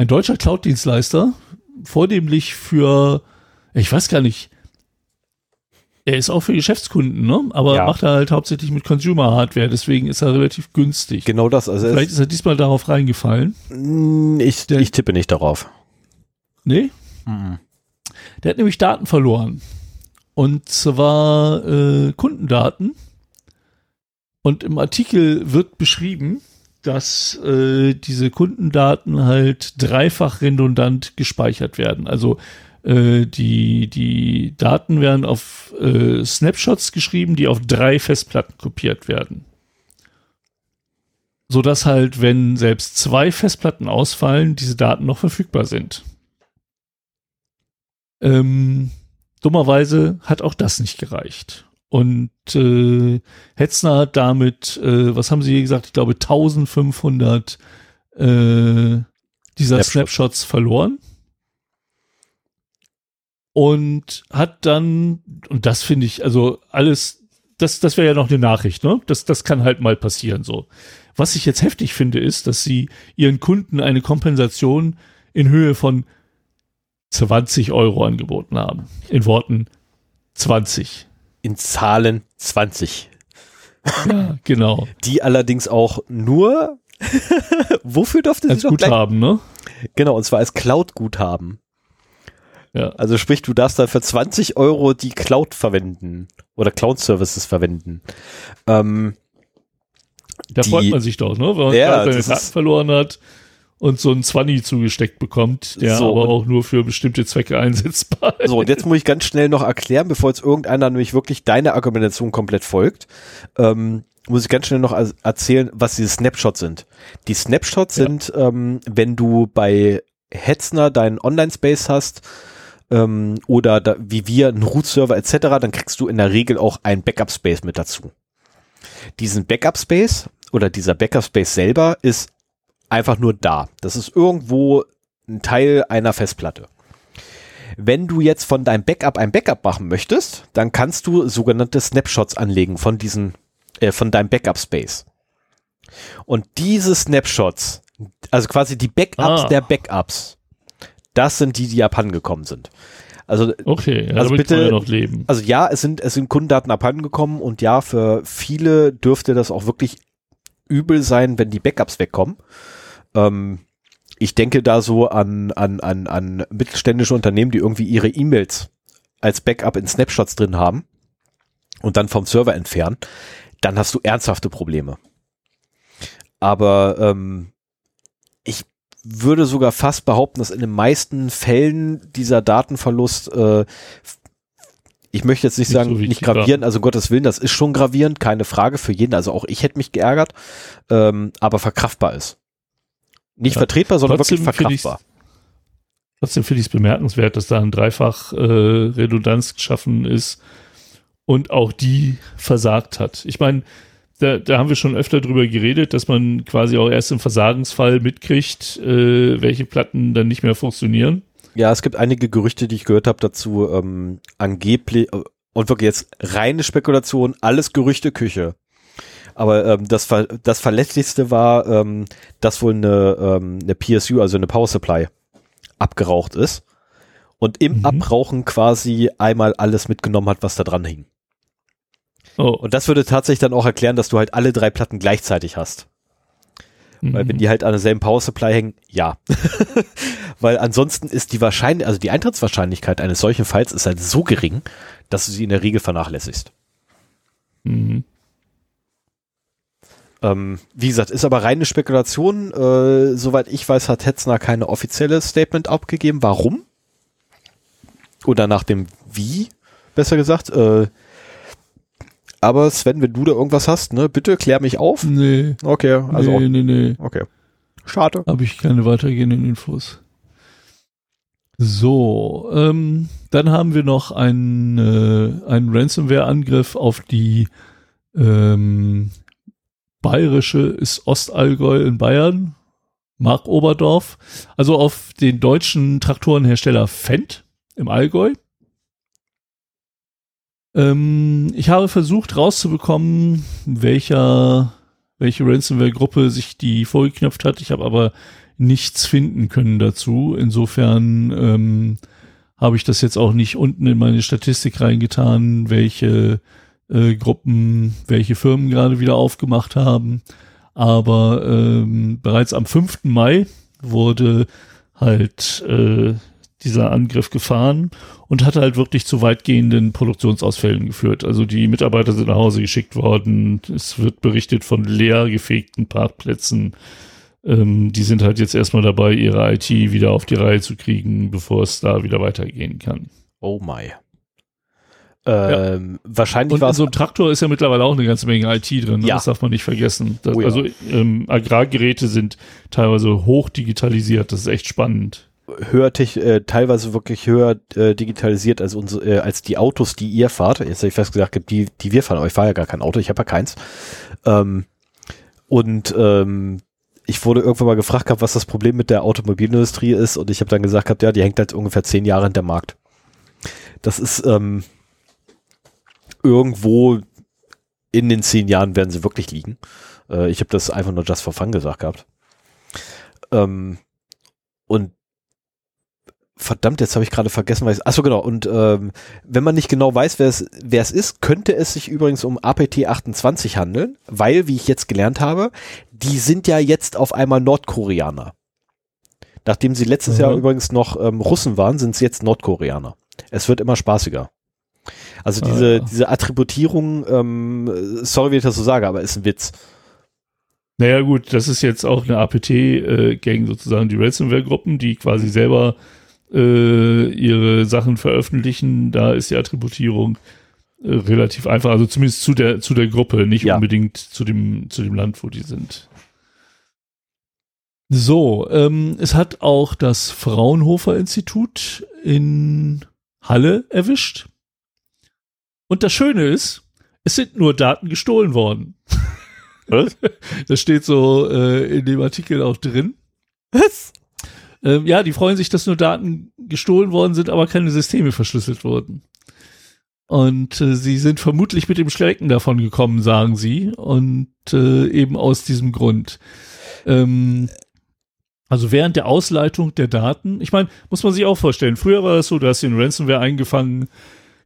ein deutscher Cloud-Dienstleister, vornehmlich für, ich weiß gar nicht, er ist auch für Geschäftskunden, ne? aber Ja. macht er halt hauptsächlich mit Consumer-Hardware, deswegen ist er relativ günstig. Genau das. Also Vielleicht ist er diesmal darauf reingefallen. Mm, ich, Der- ich tippe nicht darauf. Nee? Der hat nämlich Daten verloren. Und zwar äh, Kundendaten. Und im Artikel wird beschrieben, dass äh, diese Kundendaten halt dreifach redundant gespeichert werden. Also äh, die, die Daten werden auf äh, Snapshots geschrieben, die auf drei Festplatten kopiert werden. Sodass halt, wenn selbst zwei Festplatten ausfallen, diese Daten noch verfügbar sind. Ähm, dummerweise hat auch das nicht gereicht. Und äh, Hetzner hat damit, äh, was haben Sie gesagt, ich glaube 1500 äh, dieser Snapshots. Snapshots verloren. Und hat dann, und das finde ich, also alles, das, das wäre ja noch eine Nachricht, ne? Das, das kann halt mal passieren so. Was ich jetzt heftig finde, ist, dass sie ihren Kunden eine Kompensation in Höhe von 20 Euro angeboten haben. In Worten 20. In Zahlen 20. Ja, genau. Die allerdings auch nur, wofür durfte sie Als doch gleich? Guthaben, ne? Genau, und zwar als Cloud-Guthaben. Ja. Also sprich, du darfst dann für 20 Euro die Cloud verwenden oder Cloud-Services verwenden. Ähm, Da freut man sich doch, ne? Wenn man Ja, seine Daten verloren hat und so einen 20 zugesteckt bekommt, der So, aber auch nur für bestimmte Zwecke einsetzbar ist. so, und jetzt muss ich ganz schnell noch erklären, bevor jetzt irgendeiner nämlich wirklich deine Argumentation komplett folgt, ähm, muss ich ganz schnell noch er- erzählen, was diese Snapshots sind. Die Snapshots Ja. sind, ähm, wenn du bei Hetzner deinen Online-Space hast, ähm, oder da, wie wir einen Root-Server etc., dann kriegst du in der Regel auch einen Backup-Space mit dazu. Diesen Backup-Space oder dieser Backup-Space selber ist einfach nur da. Das ist irgendwo ein Teil einer Festplatte. Wenn du jetzt von deinem Backup ein Backup machen möchtest, dann kannst du sogenannte Snapshots anlegen von diesen, äh, von deinem Backup-Space. Und diese Snapshots, also quasi die Backups Ah. der Backups, das sind die, die abhandengekommen sind. Also Okay, ja, Also bitte- noch leben. also ja, es sind, es sind Kundendaten abhandengekommen und ja, für viele dürfte das auch wirklich übel sein, wenn die Backups wegkommen. Ähm, ich denke da so an, an, an, an mittelständische Unternehmen, die irgendwie ihre E-Mails als Backup in Snapshots drin haben und dann vom Server entfernen. Dann hast du ernsthafte Probleme. Aber ähm, ich würde sogar fast behaupten, dass in den meisten Fällen dieser Datenverlust, äh, ich möchte jetzt nicht Nicht sagen, so nicht gravierend, also Gottes Willen, das ist schon gravierend, keine Frage für jeden, also auch ich hätte mich geärgert, ähm, aber verkraftbar ist. Nicht Ja. vertretbar, sondern Trotzdem wirklich verkraftbar. Trotzdem finde ich es bemerkenswert, dass da ein Dreifach äh, Redundanz geschaffen ist und auch die versagt hat. Ich meine, da, da haben wir schon öfter drüber geredet, dass man quasi auch erst im Versagensfall mitkriegt, äh, welche Platten dann nicht mehr funktionieren. Ja, es gibt einige Gerüchte, die ich gehört habe dazu, ähm, angeblich, äh, und wirklich jetzt reine Spekulation, alles Gerüchteküche. Aber ähm, das, Ver das Verlässlichste war, ähm, dass wohl eine, ähm, eine PSU, also eine Power Supply, abgeraucht ist und im Mhm. Abrauchen quasi einmal alles mitgenommen hat, was da dran hing. Oh, Und das würde tatsächlich dann auch erklären, dass du halt alle drei Platten gleichzeitig hast. Weil wenn mhm. die halt an derselben Power Supply hängen, ja. Weil ansonsten ist die Wahrscheinlichkeit, also die Eintrittswahrscheinlichkeit eines solchen Falls ist halt so gering, dass du sie in der Regel vernachlässigst. Ähm, wie gesagt, ist aber reine Spekulation. Äh, soweit ich weiß, hat Hetzner keine offizielle Statement abgegeben. Warum? Oder nach dem Wie, besser gesagt. Äh, aber Sven, wenn du da irgendwas hast, ne, bitte klär mich auf. Nee, Okay, also nee, nee, nee. okay. Schade. Habe ich keine weitergehenden Infos. So, ähm, dann haben wir noch einen, äh, einen Ransomware-Angriff auf die ähm, bayerische, ist Ostallgäu in Bayern. Mark Oberdorf, also auf den deutschen Traktorenhersteller Fendt im Allgäu. Ähm, ich habe versucht rauszubekommen, welcher, welche Ransomware-Gruppe sich die vorgeknöpft hat. Ich habe aber nichts finden können dazu. Insofern ähm, habe ich das jetzt auch nicht unten in meine Statistik reingetan, welche äh, Gruppen, welche Firmen gerade wieder aufgemacht haben. Aber ähm, bereits am 5. Mai wurde halt äh, dieser Angriff gefahren und hat halt wirklich zu weitgehenden Produktionsausfällen geführt. Also die Mitarbeiter sind nach Hause geschickt worden. Es wird berichtet von leer gefegten Parkplätzen. Ähm, die sind halt jetzt erstmal dabei, ihre IT wieder auf die Reihe zu kriegen, bevor es da wieder weitergehen kann. Oh my. Ähm, ja. Wahrscheinlich war so ein Traktor ist ja mittlerweile auch eine ganze Menge IT drin. Ne? Ja. Das darf man nicht vergessen. Das, oh ja. Also ähm, Agrargeräte sind teilweise hoch digitalisiert. Das ist echt spannend höher, äh, teilweise wirklich höher äh, digitalisiert als unsere, äh, als die Autos, die ihr fahrt. Jetzt habe ich fast gesagt, die, die wir fahren, aber ich fahre ja gar kein Auto, ich habe ja keins. Ähm, und ähm, ich wurde irgendwann mal gefragt gehabt, was das Problem mit der Automobilindustrie ist, und ich habe dann gesagt gehabt, ja, die hängt halt ungefähr zehn Jahre in der Markt. Das ist ähm, irgendwo in den zehn Jahren werden sie wirklich liegen. Äh, ich habe das einfach nur just for fun gesagt gehabt. Ähm, und verdammt, jetzt habe ich gerade vergessen, weil achso genau, und ähm, wenn man nicht genau weiß, wer es, wer es ist, könnte es sich übrigens um APT 28 handeln, weil, wie ich jetzt gelernt habe, die sind ja jetzt auf einmal Nordkoreaner. Nachdem sie letztes mhm. Jahr übrigens noch ähm, Russen waren, sind sie jetzt Nordkoreaner. Es wird immer spaßiger. Also diese, ah, ja. diese Attributierung, ähm, sorry, wie ich das so sage, aber ist ein Witz. Naja gut, das ist jetzt auch eine APT-Gang äh, sozusagen, die Ransomware-Gruppen, die quasi selber äh, ihre Sachen veröffentlichen, da ist die Attributierung äh, relativ einfach, also zumindest zu der, zu der Gruppe, nicht ja. unbedingt zu dem, zu dem Land, wo die sind. So, ähm, es hat auch das Fraunhofer Institut in Halle erwischt. Und das Schöne ist, es sind nur Daten gestohlen worden. Was? Das steht so äh, in dem Artikel auch drin. Was? Ähm, ja, die freuen sich, dass nur Daten gestohlen worden sind, aber keine Systeme verschlüsselt wurden. Und äh, sie sind vermutlich mit dem Schrecken davon gekommen, sagen sie. Und äh, eben aus diesem Grund. Ähm, also während der Ausleitung der Daten, ich meine, muss man sich auch vorstellen, früher war das so, du hast den Ransomware eingefangen,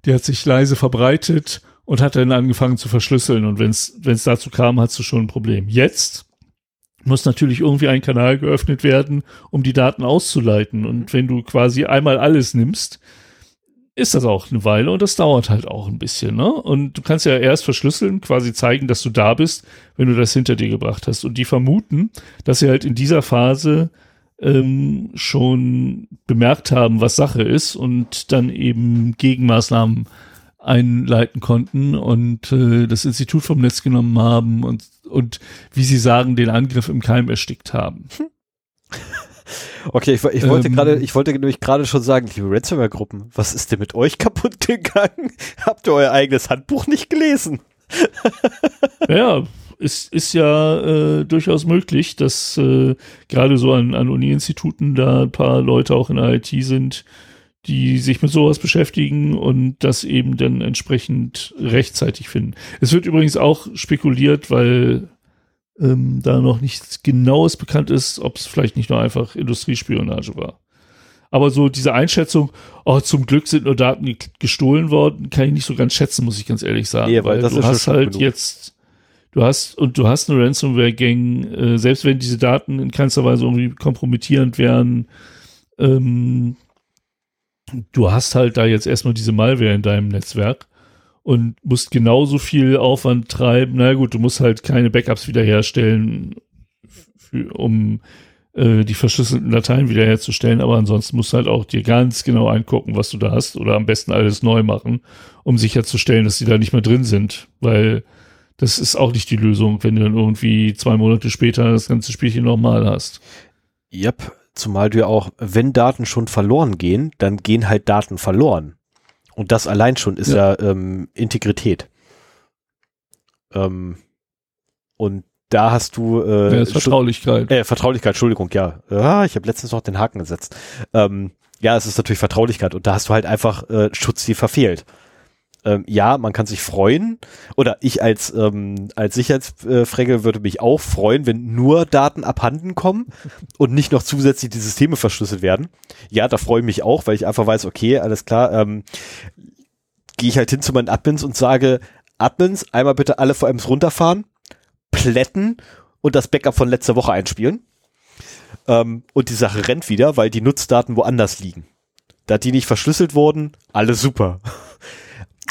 die hat sich leise verbreitet und hat dann angefangen zu verschlüsseln. Und wenn es dazu kam, hast du schon ein Problem. Jetzt muss natürlich irgendwie ein Kanal geöffnet werden, um die Daten auszuleiten. Und wenn du quasi einmal alles nimmst, ist das auch eine Weile und das dauert halt auch ein bisschen, ne? Und du kannst ja erst verschlüsseln, quasi zeigen, dass du da bist, wenn du das hinter dir gebracht hast. Und die vermuten, dass sie halt in dieser Phase ähm, schon bemerkt haben, was Sache ist und dann eben Gegenmaßnahmen einleiten konnten und äh, das Institut vom Netz genommen haben und, und wie sie sagen, den Angriff im Keim erstickt haben. Okay, ich, ich wollte ähm, gerade, ich wollte nämlich gerade schon sagen, liebe Ransomware-Gruppen, was ist denn mit euch kaputt gegangen? Habt ihr euer eigenes Handbuch nicht gelesen? ja, ist, ist ja äh, durchaus möglich, dass äh, gerade so an, an Uni-Instituten da ein paar Leute auch in der IT sind, die sich mit sowas beschäftigen und das eben dann entsprechend rechtzeitig finden. Es wird übrigens auch spekuliert, weil ähm, da noch nichts Genaues bekannt ist, ob es vielleicht nicht nur einfach Industriespionage war. Aber so diese Einschätzung, oh, zum Glück sind nur Daten gestohlen worden, kann ich nicht so ganz schätzen, muss ich ganz ehrlich sagen. Nee, weil, weil du hast halt genug. jetzt, du hast, und du hast eine Ransomware-Gang, äh, selbst wenn diese Daten in keinster Weise irgendwie kompromittierend wären, ähm, du hast halt da jetzt erstmal diese Malware in deinem Netzwerk und musst genauso viel Aufwand treiben. Na gut, du musst halt keine Backups wiederherstellen, für, um äh, die verschlüsselten Dateien wiederherzustellen, aber ansonsten musst du halt auch dir ganz genau angucken, was du da hast oder am besten alles neu machen, um sicherzustellen, dass die da nicht mehr drin sind, weil das ist auch nicht die Lösung, wenn du dann irgendwie zwei Monate später das ganze Spielchen nochmal hast. Yep, Zumal du ja auch, wenn Daten schon verloren gehen, dann gehen halt Daten verloren. Und das allein schon ist ja, ja ähm, Integrität. Ähm, und da hast du äh, ja, Vertraulichkeit. Äh, Vertraulichkeit, Entschuldigung, ja. Ja, ich habe letztens noch den Haken gesetzt. Ähm, ja, es ist natürlich Vertraulichkeit und da hast du halt einfach äh, Schutz, die verfehlt. Ähm, ja, man kann sich freuen oder ich als ähm, als Sicherheitsfregel würde mich auch freuen, wenn nur Daten abhanden kommen und nicht noch zusätzlich die Systeme verschlüsselt werden. Ja, da freue ich mich auch, weil ich einfach weiß, okay, alles klar, ähm, gehe ich halt hin zu meinen Admins und sage, Admins, einmal bitte alle VMs runterfahren, plätten und das Backup von letzter Woche einspielen. Ähm, und die Sache rennt wieder, weil die Nutzdaten woanders liegen. Da die nicht verschlüsselt wurden, alles super.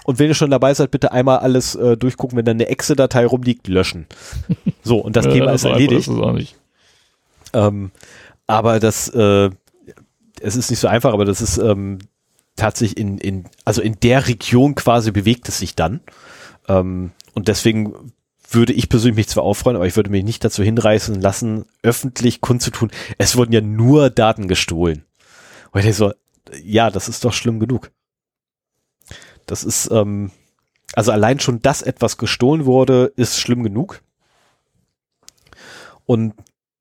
Und wenn ihr schon dabei seid, bitte einmal alles äh, durchgucken, wenn da eine Exe-Datei rumliegt, löschen. So, und das ja, Thema ist erledigt. Ist auch nicht. Ähm, aber das, äh, es ist nicht so einfach, aber das ist ähm, tatsächlich in, in, also in der Region quasi bewegt es sich dann. Ähm, und deswegen würde ich persönlich mich zwar auffreuen, aber ich würde mich nicht dazu hinreißen lassen, öffentlich kundzutun. Es wurden ja nur Daten gestohlen. Und ich so, ja, das ist doch schlimm genug. Das ist, ähm, also allein schon, dass etwas gestohlen wurde, ist schlimm genug. Und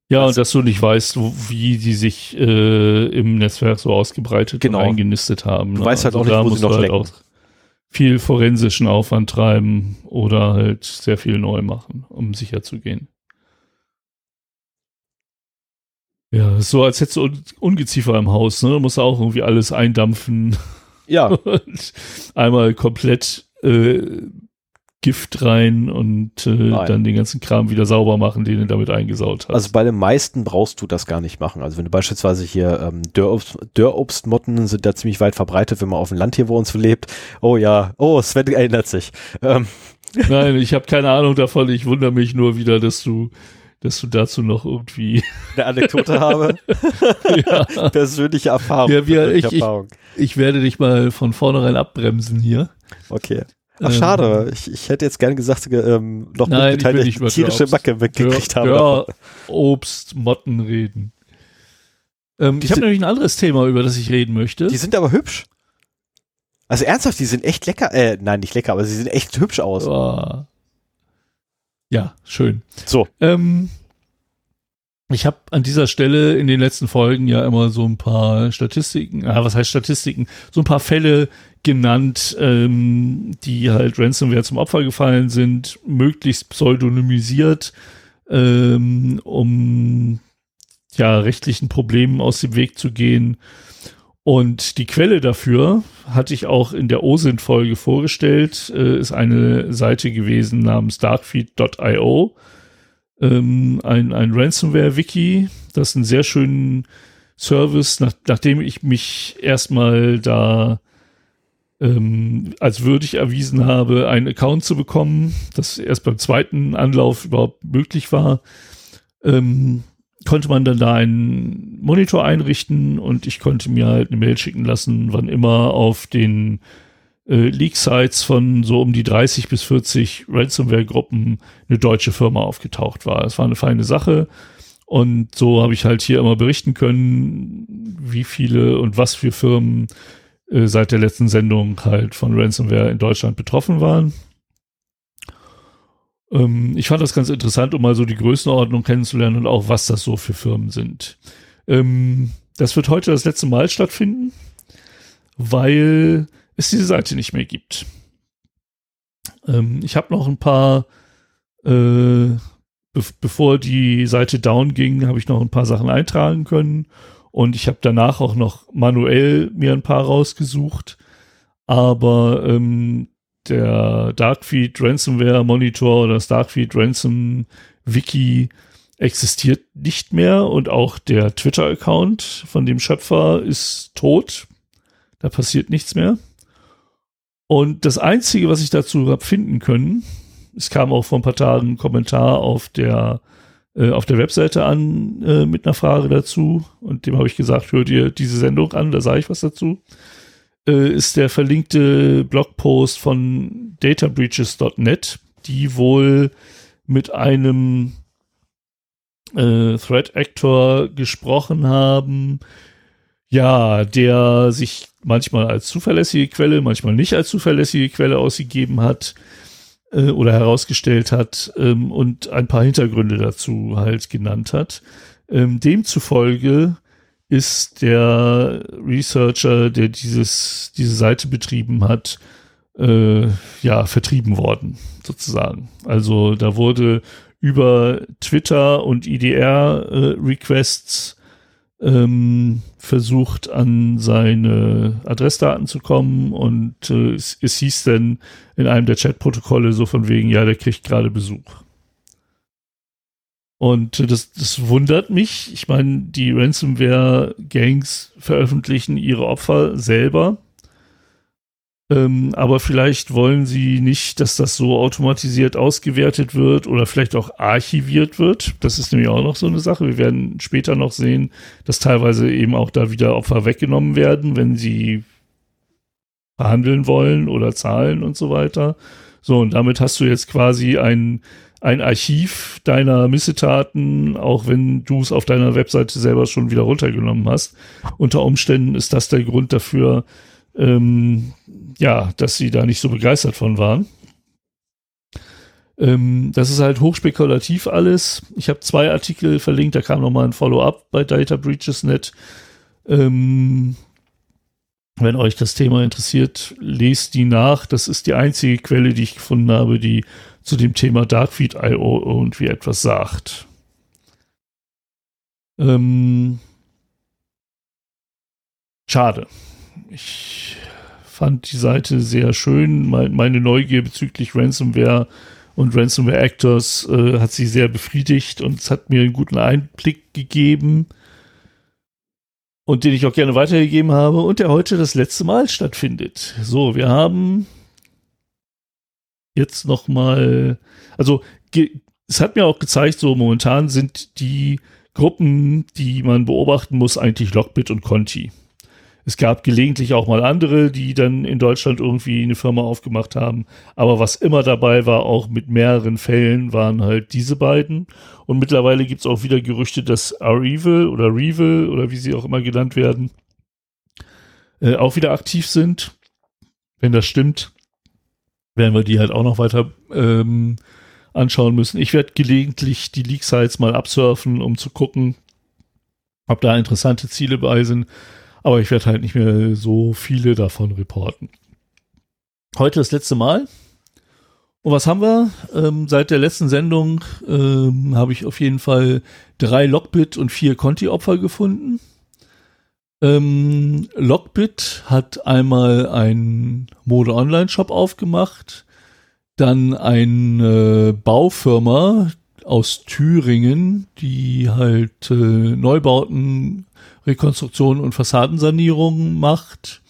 ja, und dass du nicht weißt, wie die sich äh, im Netzwerk so ausgebreitet genau. und eingenistet haben. Du ne? weißt halt also auch nicht, wo sie noch halt auch viel forensischen Aufwand treiben oder halt sehr viel neu machen, um sicher zu gehen. Ja, so als hättest du Ungeziefer im Haus, ne? Du musst auch irgendwie alles eindampfen. Ja. Und einmal komplett äh, Gift rein und äh, dann den ganzen Kram wieder sauber machen, den du damit eingesaut hast. Also bei den meisten brauchst du das gar nicht machen. Also wenn du beispielsweise hier ähm, Dörrobst, Dörrobstmotten sind da ziemlich weit verbreitet, wenn man auf dem Land hier wo uns lebt. Oh ja, oh, Sven erinnert sich. Ähm. Nein, ich habe keine Ahnung davon. Ich wundere mich nur wieder, dass du dass du dazu noch irgendwie eine Anekdote habe. ja. Persönliche Erfahrung. Ja, wir, ich, Erfahrung. Ich, ich, werde dich mal von vornherein abbremsen hier. Okay. Ach, ähm, schade. Ich, ich hätte jetzt gerne gesagt, ähm, noch nein, mitgeteilt, dass ich nicht tierische Macke weggekriegt habe. Ja, Obst, Motten reden. Ähm, ich habe nämlich ein anderes Thema, über das ich reden möchte. Die sind aber hübsch. Also ernsthaft, die sind echt lecker. Äh, nein, nicht lecker, aber sie sehen echt hübsch aus. Oh. Ja, schön. So. Ähm, ich habe an dieser Stelle in den letzten Folgen ja immer so ein paar Statistiken, ah, was heißt Statistiken, so ein paar Fälle genannt, ähm, die halt Ransomware zum Opfer gefallen sind, möglichst pseudonymisiert, ähm, um ja rechtlichen Problemen aus dem Weg zu gehen und die Quelle dafür hatte ich auch in der OSINT-Folge vorgestellt, äh, ist eine Seite gewesen namens darkfeed.io, ähm, ein, ein Ransomware-Wiki, das einen sehr schönen Service, nach, nachdem ich mich erstmal da ähm, als würdig erwiesen habe, einen Account zu bekommen, das erst beim zweiten Anlauf überhaupt möglich war, ähm, konnte man dann da einen Monitor einrichten und ich konnte mir halt eine Mail schicken lassen, wann immer auf den äh, Leak-Sites von so um die 30 bis 40 Ransomware-Gruppen eine deutsche Firma aufgetaucht war. Es war eine feine Sache. Und so habe ich halt hier immer berichten können, wie viele und was für Firmen äh, seit der letzten Sendung halt von Ransomware in Deutschland betroffen waren. Ähm, ich fand das ganz interessant, um mal so die Größenordnung kennenzulernen und auch, was das so für Firmen sind. Ähm, das wird heute das letzte Mal stattfinden, weil es diese Seite nicht mehr gibt. Ähm, ich habe noch ein paar, äh, be bevor die Seite down ging, habe ich noch ein paar Sachen eintragen können und ich habe danach auch noch manuell mir ein paar rausgesucht. Aber ähm, der Darkfeed Ransomware Monitor oder das Darkfeed Ransom Wiki existiert nicht mehr und auch der Twitter-Account von dem Schöpfer ist tot. Da passiert nichts mehr. Und das Einzige, was ich dazu habe finden können, es kam auch vor ein paar Tagen ein Kommentar auf der, äh, auf der Webseite an äh, mit einer Frage dazu und dem habe ich gesagt, hör dir diese Sendung an, da sage ich was dazu äh, ist der verlinkte Blogpost von databreaches.net, die wohl mit einem äh, Threat Actor gesprochen haben, ja, der sich manchmal als zuverlässige Quelle, manchmal nicht als zuverlässige Quelle ausgegeben hat. äh, oder herausgestellt hat ähm, und ein paar Hintergründe dazu halt genannt hat. Ähm, demzufolge ist der Researcher, der dieses, diese Seite betrieben hat, äh, ja, vertrieben worden, sozusagen. Also da wurde über Twitter und IDR-Requests äh, ähm, versucht, an seine Adressdaten zu kommen und äh, es, es hieß dann in einem der Chatprotokolle so von wegen, ja, der kriegt gerade Besuch. Und das, das wundert mich. Ich meine, die Ransomware-Gangs veröffentlichen ihre Opfer selber. Ähm, aber vielleicht wollen sie nicht, dass das so automatisiert ausgewertet wird oder vielleicht auch archiviert wird. Das ist nämlich auch noch so eine Sache. Wir werden später noch sehen, dass teilweise eben auch da wieder Opfer weggenommen werden, wenn sie verhandeln wollen oder zahlen und so weiter. So, und damit hast du jetzt quasi ein, ein Archiv deiner Missetaten, auch wenn du es auf deiner Webseite selber schon wieder runtergenommen hast. Unter Umständen ist das der Grund dafür, ähm, ja, dass sie da nicht so begeistert von waren. Ähm, das ist halt hochspekulativ alles. Ich habe zwei Artikel verlinkt, da kam nochmal ein Follow-up bei Data Breaches.net. Ähm, wenn euch das Thema interessiert, lest die nach. Das ist die einzige Quelle, die ich gefunden habe, die zu dem Thema Darkfeed.io irgendwie etwas sagt. Ähm, schade. Ich fand die Seite sehr schön. Meine Neugier bezüglich Ransomware und Ransomware Actors äh, hat sie sehr befriedigt und es hat mir einen guten Einblick gegeben und den ich auch gerne weitergegeben habe und der heute das letzte Mal stattfindet. So, wir haben jetzt noch mal, also es hat mir auch gezeigt, so momentan sind die Gruppen, die man beobachten muss, eigentlich Lockbit und Conti. Es gab gelegentlich auch mal andere, die dann in Deutschland irgendwie eine Firma aufgemacht haben. Aber was immer dabei war, auch mit mehreren Fällen, waren halt diese beiden. Und mittlerweile gibt es auch wieder Gerüchte, dass Arrival oder Revel oder wie sie auch immer genannt werden, äh, auch wieder aktiv sind. Wenn das stimmt, werden wir die halt auch noch weiter ähm, anschauen müssen. Ich werde gelegentlich die Leak-Sites mal absurfen, um zu gucken, ob da interessante Ziele bei sind. Aber ich werde halt nicht mehr so viele davon reporten. Heute das letzte Mal. Und was haben wir? Ähm, seit der letzten Sendung ähm, habe ich auf jeden Fall drei Lockbit und vier Conti-Opfer gefunden. Ähm, Lockbit hat einmal einen Mode-Online-Shop aufgemacht, dann eine Baufirma aus Thüringen, die halt äh, Neubauten Rekonstruktion und Fassadensanierung macht.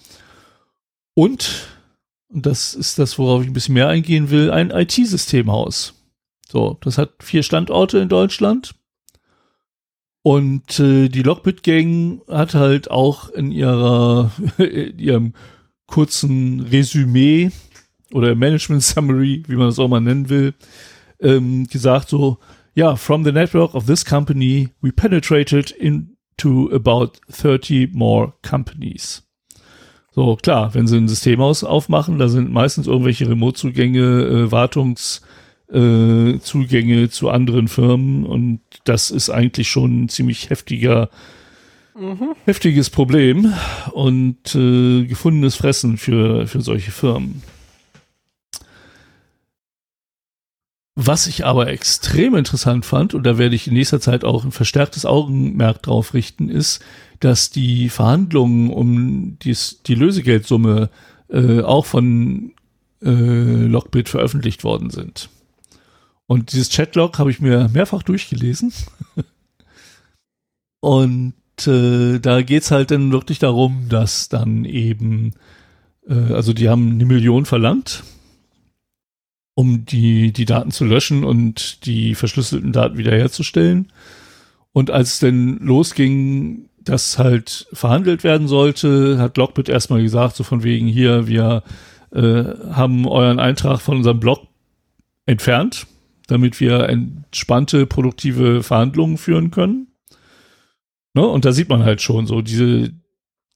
Und, und das ist das, worauf ich ein bisschen mehr eingehen will, ein IT-Systemhaus. So, das hat vier Standorte in Deutschland. Und äh, die Lockbit Gang hat halt auch in ihrer in ihrem kurzen Resümee oder Management Summary, wie man das auch mal nennen will, ähm, gesagt so, ja, from the network of this company, we penetrated in to about 30 more companies. So, klar, wenn sie ein Systemhaus aufmachen, da sind meistens irgendwelche Remote-Zugänge, äh, Wartungszugänge äh, zu anderen Firmen und das ist eigentlich schon ein ziemlich heftiger, mhm. heftiges Problem und äh, gefundenes Fressen für, für solche Firmen. Was ich aber extrem interessant fand, und da werde ich in nächster Zeit auch ein verstärktes Augenmerk drauf richten, ist, dass die Verhandlungen um dies, die Lösegeldsumme äh, auch von äh, Lockbit veröffentlicht worden sind. Und dieses Chatlog habe ich mir mehrfach durchgelesen. und äh, da geht's halt dann wirklich darum, dass dann eben, äh, also die haben eine Million verlangt um die, die Daten zu löschen und die verschlüsselten Daten wiederherzustellen. Und als es denn losging, dass halt verhandelt werden sollte, hat Lockbit erstmal gesagt, so von wegen hier, wir äh, haben euren Eintrag von unserem Blog entfernt, damit wir entspannte, produktive Verhandlungen führen können. Ne? Und da sieht man halt schon so diese,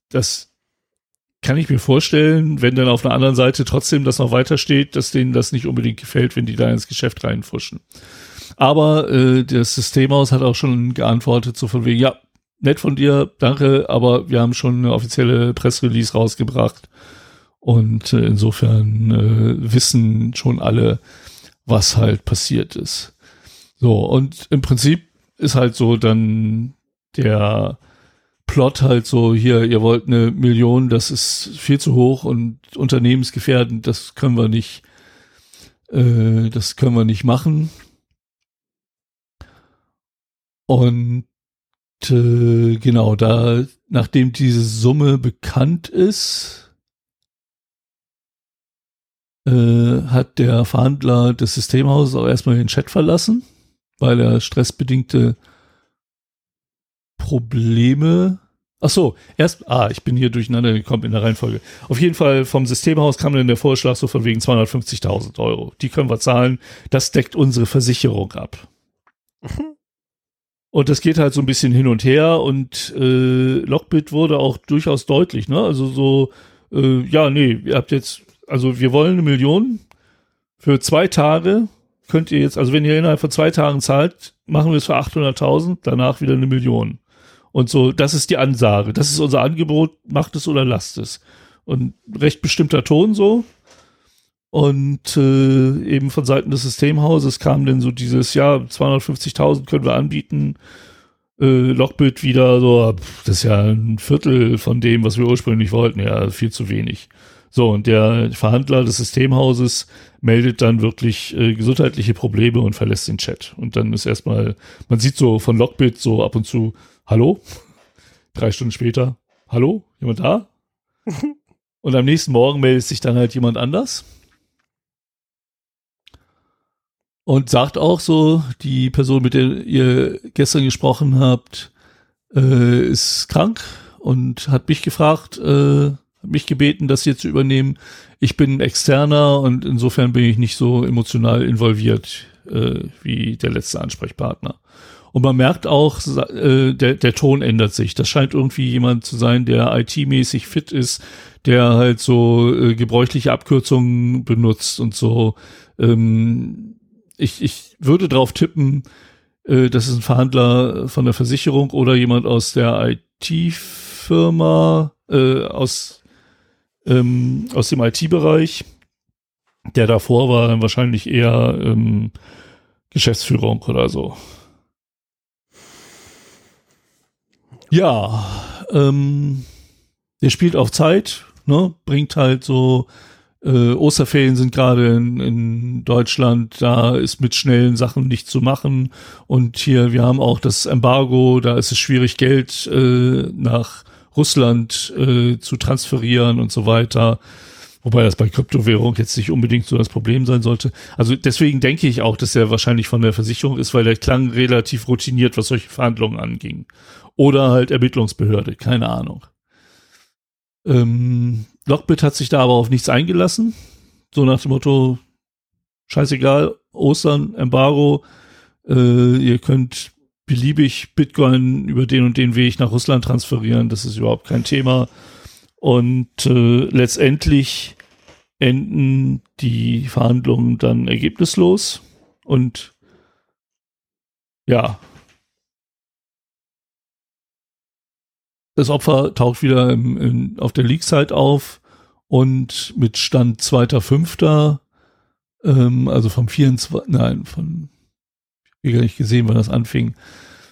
dass kann ich mir vorstellen, wenn dann auf einer anderen Seite trotzdem das noch weiter steht, dass denen das nicht unbedingt gefällt, wenn die da ins Geschäft reinfuschen. Aber äh, das Systemhaus hat auch schon geantwortet, so von wegen, ja, nett von dir, danke, aber wir haben schon eine offizielle Pressrelease rausgebracht. Und äh, insofern äh, wissen schon alle, was halt passiert ist. So, und im Prinzip ist halt so dann der Plot halt so, hier, ihr wollt eine Million, das ist viel zu hoch und unternehmensgefährdend, das können wir nicht, äh, das können wir nicht machen. Und äh, genau, da, nachdem diese Summe bekannt ist, äh, hat der Verhandler des Systemhauses auch erstmal den Chat verlassen, weil er stressbedingte Probleme. Ach so, erst, ah, ich bin hier durcheinander gekommen in der Reihenfolge. Auf jeden Fall vom Systemhaus kam dann der Vorschlag so von wegen 250.000 Euro. Die können wir zahlen. Das deckt unsere Versicherung ab. Und das geht halt so ein bisschen hin und her und äh, Lockbit wurde auch durchaus deutlich, ne? Also so, äh, ja, nee, ihr habt jetzt, also wir wollen eine Million für zwei Tage könnt ihr jetzt, also wenn ihr innerhalb von zwei Tagen zahlt, machen wir es für 800.000, danach wieder eine Million. Und so, das ist die Ansage. Das ist unser Angebot, macht es oder lasst es. Und recht bestimmter Ton so. Und äh, eben von Seiten des Systemhauses kam dann so dieses, ja, 250.000 können wir anbieten. Äh, Lockbit wieder so, pff, das ist ja ein Viertel von dem, was wir ursprünglich wollten. Ja, viel zu wenig. So, und der Verhandler des Systemhauses meldet dann wirklich äh, gesundheitliche Probleme und verlässt den Chat. Und dann ist erstmal, man sieht so von Lockbit so ab und zu, hallo? Drei Stunden später, hallo? Jemand da? und am nächsten Morgen meldet sich dann halt jemand anders. Und sagt auch so, die Person, mit der ihr gestern gesprochen habt, äh, ist krank und hat mich gefragt, äh, mich gebeten, das hier zu übernehmen. Ich bin externer und insofern bin ich nicht so emotional involviert äh, wie der letzte Ansprechpartner. Und man merkt auch, äh, der, der Ton ändert sich. Das scheint irgendwie jemand zu sein, der IT-mäßig fit ist, der halt so äh, gebräuchliche Abkürzungen benutzt und so. Ähm, ich, ich würde drauf tippen, äh, das ist ein Verhandler von der Versicherung oder jemand aus der IT-Firma, äh, aus ähm, aus dem IT-Bereich. Der davor war dann wahrscheinlich eher ähm, Geschäftsführung oder so. Ja, ähm, der spielt auf Zeit, ne, bringt halt so äh, Osterferien sind gerade in, in Deutschland, da ist mit schnellen Sachen nicht zu machen. Und hier, wir haben auch das Embargo, da ist es schwierig, Geld äh, nach Russland äh, zu transferieren und so weiter. Wobei das bei Kryptowährung jetzt nicht unbedingt so das Problem sein sollte. Also deswegen denke ich auch, dass er wahrscheinlich von der Versicherung ist, weil der klang relativ routiniert, was solche Verhandlungen anging. Oder halt Ermittlungsbehörde, keine Ahnung. Ähm, Lockbit hat sich da aber auf nichts eingelassen. So nach dem Motto, scheißegal, Ostern, Embargo, äh, ihr könnt beliebig Bitcoin über den und den Weg nach Russland transferieren. Das ist überhaupt kein Thema. Und äh, letztendlich enden die Verhandlungen dann ergebnislos. Und ja, das Opfer taucht wieder im, in, auf der Leak-Site auf und mit Stand 2.5., ähm, also vom 24., nein, von wie gar nicht gesehen, wann das anfing,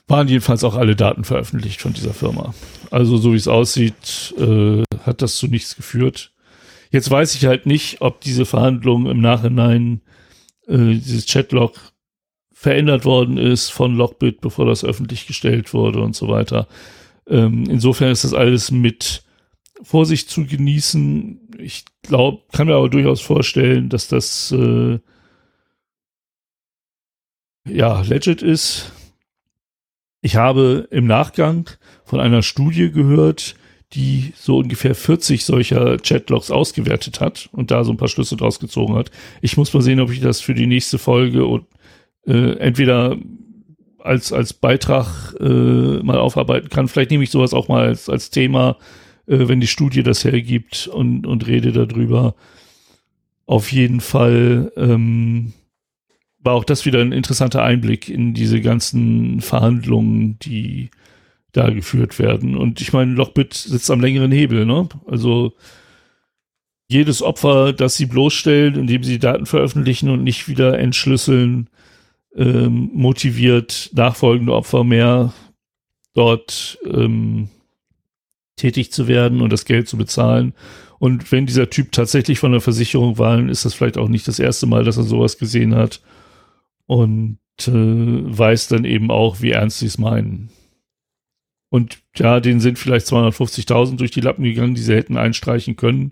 waren jedenfalls auch alle Daten veröffentlicht von dieser Firma. Also so wie es aussieht, äh, hat das zu nichts geführt. Jetzt weiß ich halt nicht, ob diese Verhandlungen im Nachhinein äh, dieses Chatlog verändert worden ist von Lockbit, bevor das öffentlich gestellt wurde und so weiter. Ähm, insofern ist das alles mit Vorsicht zu genießen. Ich glaube, kann mir aber durchaus vorstellen, dass das äh, ja, legit ist. Ich habe im Nachgang von einer Studie gehört, die so ungefähr 40 solcher Chatlogs ausgewertet hat und da so ein paar Schlüsse draus gezogen hat. Ich muss mal sehen, ob ich das für die nächste Folge und äh, entweder als als Beitrag äh, mal aufarbeiten kann. Vielleicht nehme ich sowas auch mal als als Thema äh, wenn die Studie das hergibt und, und rede darüber. Auf jeden Fall ähm, war auch das wieder ein interessanter Einblick in diese ganzen Verhandlungen, die da geführt werden. Und ich meine, Lockbit sitzt am längeren Hebel, ne? Also jedes Opfer, das sie bloßstellen, indem sie Daten veröffentlichen und nicht wieder entschlüsseln, ähm, motiviert nachfolgende Opfer mehr dort ähm, tätig zu werden und das Geld zu bezahlen. Und wenn dieser Typ tatsächlich von der Versicherung war, ist das vielleicht auch nicht das erste Mal, dass er sowas gesehen hat. Und äh, weiß dann eben auch, wie ernst sie es meinen. Und ja, denen sind vielleicht 250.000 durch die Lappen gegangen, die sie hätten einstreichen können.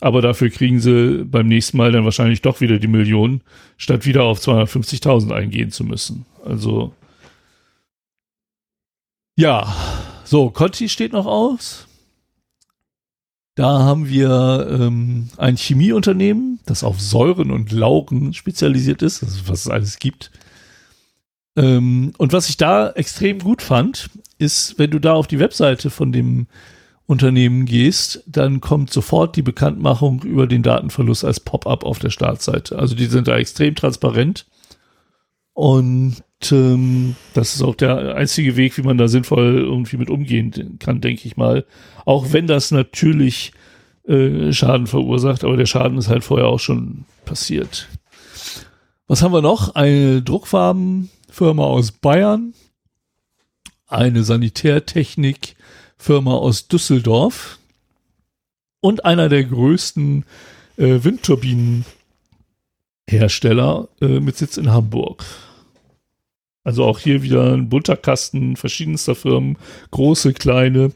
Aber dafür kriegen sie beim nächsten Mal dann wahrscheinlich doch wieder die Millionen, statt wieder auf 250.000 eingehen zu müssen. Also, ja, so, Conti steht noch aus. Da haben wir ähm, ein Chemieunternehmen, das auf Säuren und Laugen spezialisiert ist, also was es alles gibt. Ähm, und was ich da extrem gut fand, ist, wenn du da auf die Webseite von dem Unternehmen gehst, dann kommt sofort die Bekanntmachung über den Datenverlust als Pop-up auf der Startseite. Also die sind da extrem transparent. Und ähm, das ist auch der einzige Weg, wie man da sinnvoll irgendwie mit umgehen kann, denke ich mal. Auch wenn das natürlich äh, Schaden verursacht, aber der Schaden ist halt vorher auch schon passiert. Was haben wir noch? Eine Druckfarbenfirma aus Bayern, eine Sanitärtechnikfirma aus Düsseldorf und einer der größten äh, Windturbinenhersteller äh, mit Sitz in Hamburg. Also auch hier wieder ein bunter Kasten verschiedenster Firmen, große, kleine.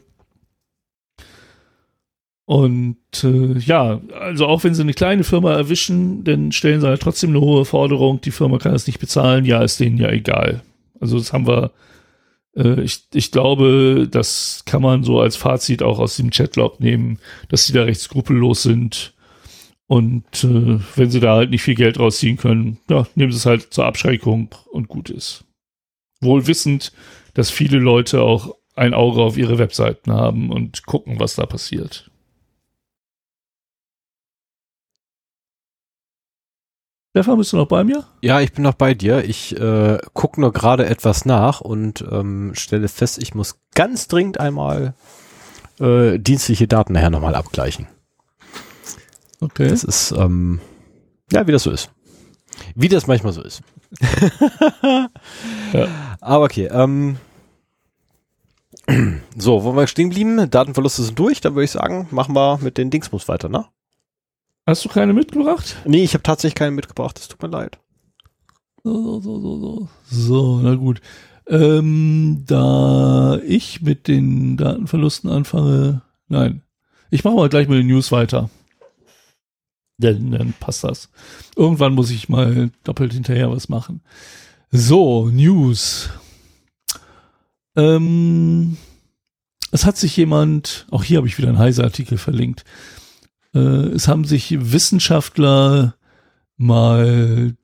Und äh, ja, also auch wenn sie eine kleine Firma erwischen, dann stellen sie halt trotzdem eine hohe Forderung. Die Firma kann es nicht bezahlen. Ja, ist denen ja egal. Also das haben wir. Äh, ich, ich glaube, das kann man so als Fazit auch aus dem Chatlog nehmen, dass sie da recht skrupellos sind. Und äh, wenn sie da halt nicht viel Geld rausziehen können, ja, nehmen sie es halt zur Abschreckung und gut ist wohl wissend, dass viele Leute auch ein Auge auf ihre Webseiten haben und gucken, was da passiert. Stefan, bist du noch bei mir? Ja, ich bin noch bei dir. Ich äh, gucke nur gerade etwas nach und ähm, stelle fest, ich muss ganz dringend einmal äh, dienstliche Daten nachher nochmal abgleichen. Okay. Das ist, ähm, ja, wie das so ist. Wie das manchmal so ist. ja. Aber okay, ähm, so, wo wir stehen blieben, Datenverluste sind durch, dann würde ich sagen, machen wir mit den Dingsmus weiter, ne? Hast du keine mitgebracht? Nee, ich habe tatsächlich keine mitgebracht, es tut mir leid. So, so, so, so, so. So, na gut. Ähm, da ich mit den Datenverlusten anfange, nein, ich mache mal gleich mit den News weiter. Dann, dann passt das. Irgendwann muss ich mal doppelt hinterher was machen. So, News. Ähm, es hat sich jemand, auch hier habe ich wieder einen Heise-Artikel verlinkt, äh, es haben sich Wissenschaftler mal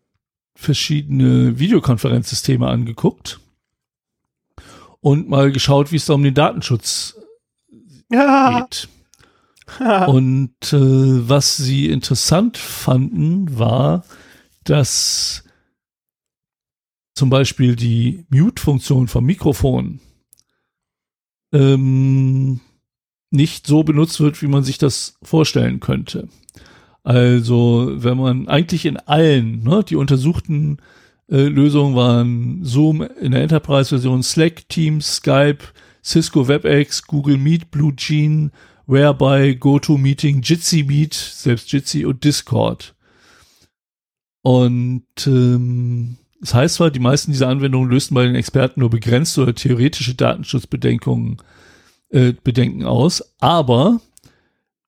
verschiedene Videokonferenzsysteme angeguckt und mal geschaut, wie es da um den Datenschutz ja. geht. Und äh, was sie interessant fanden, war, dass zum Beispiel die Mute-Funktion vom Mikrofon ähm, nicht so benutzt wird, wie man sich das vorstellen könnte. Also wenn man eigentlich in allen, ne, die untersuchten äh, Lösungen waren Zoom in der Enterprise-Version, Slack, Teams, Skype, Cisco WebEx, Google Meet, BlueJean, Whereby, GoToMeeting, Jitsi Meet, selbst Jitsi und Discord. Und ähm, das heißt zwar, die meisten dieser Anwendungen lösten bei den Experten nur begrenzte oder theoretische Datenschutzbedenkungen äh, Bedenken aus, aber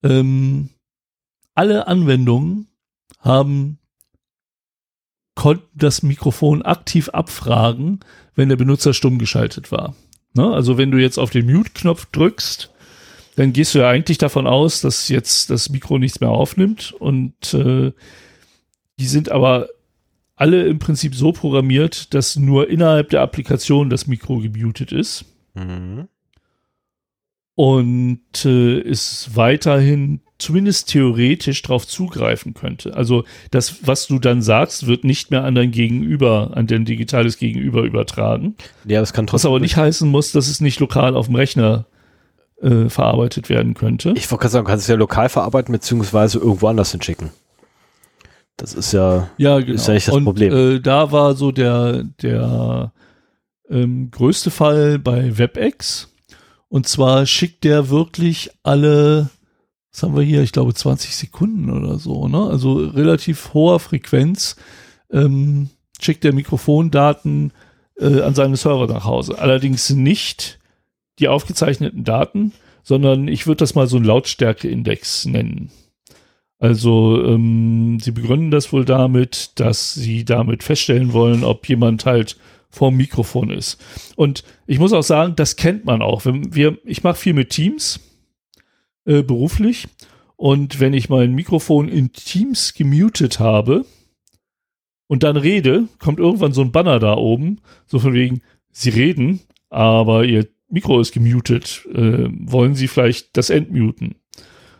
ähm, alle Anwendungen haben konnten das Mikrofon aktiv abfragen, wenn der Benutzer stumm geschaltet war. Ne? Also wenn du jetzt auf den Mute-Knopf drückst, dann gehst du ja eigentlich davon aus, dass jetzt das Mikro nichts mehr aufnimmt und äh, die sind aber alle im Prinzip so programmiert, dass nur innerhalb der Applikation das Mikro gemutet ist. Mhm. und äh, ist weiterhin zumindest theoretisch darauf zugreifen könnte. Also das, was du dann sagst, wird nicht mehr an dein Gegenüber, an dein digitales Gegenüber übertragen. Ja, das kann trotzdem. Was aber nicht heißen muss, dass es nicht lokal auf dem Rechner äh, verarbeitet werden könnte. Ich wollte gerade sagen, du kannst es ja lokal verarbeiten, beziehungsweise irgendwo anders hinschicken. Das ist ja, ja, genau. ist ja nicht das Und, Problem. Äh, da war so der, der ähm, größte Fall bei WebEx. Und zwar schickt der wirklich alle was haben wir hier, ich glaube 20 Sekunden oder so, ne? Also relativ hoher Frequenz ähm, schickt der Mikrofondaten äh, an seine Server nach Hause. Allerdings nicht die aufgezeichneten Daten, sondern ich würde das mal so ein Lautstärkeindex nennen. Also ähm, sie begründen das wohl damit, dass sie damit feststellen wollen, ob jemand halt vorm Mikrofon ist. Und ich muss auch sagen, das kennt man auch. Wenn wir, ich mache viel mit Teams äh, beruflich. Und wenn ich mein Mikrofon in Teams gemutet habe und dann rede, kommt irgendwann so ein Banner da oben, so von wegen, Sie reden, aber Ihr Mikro ist gemutet. Äh, wollen Sie vielleicht das entmuten?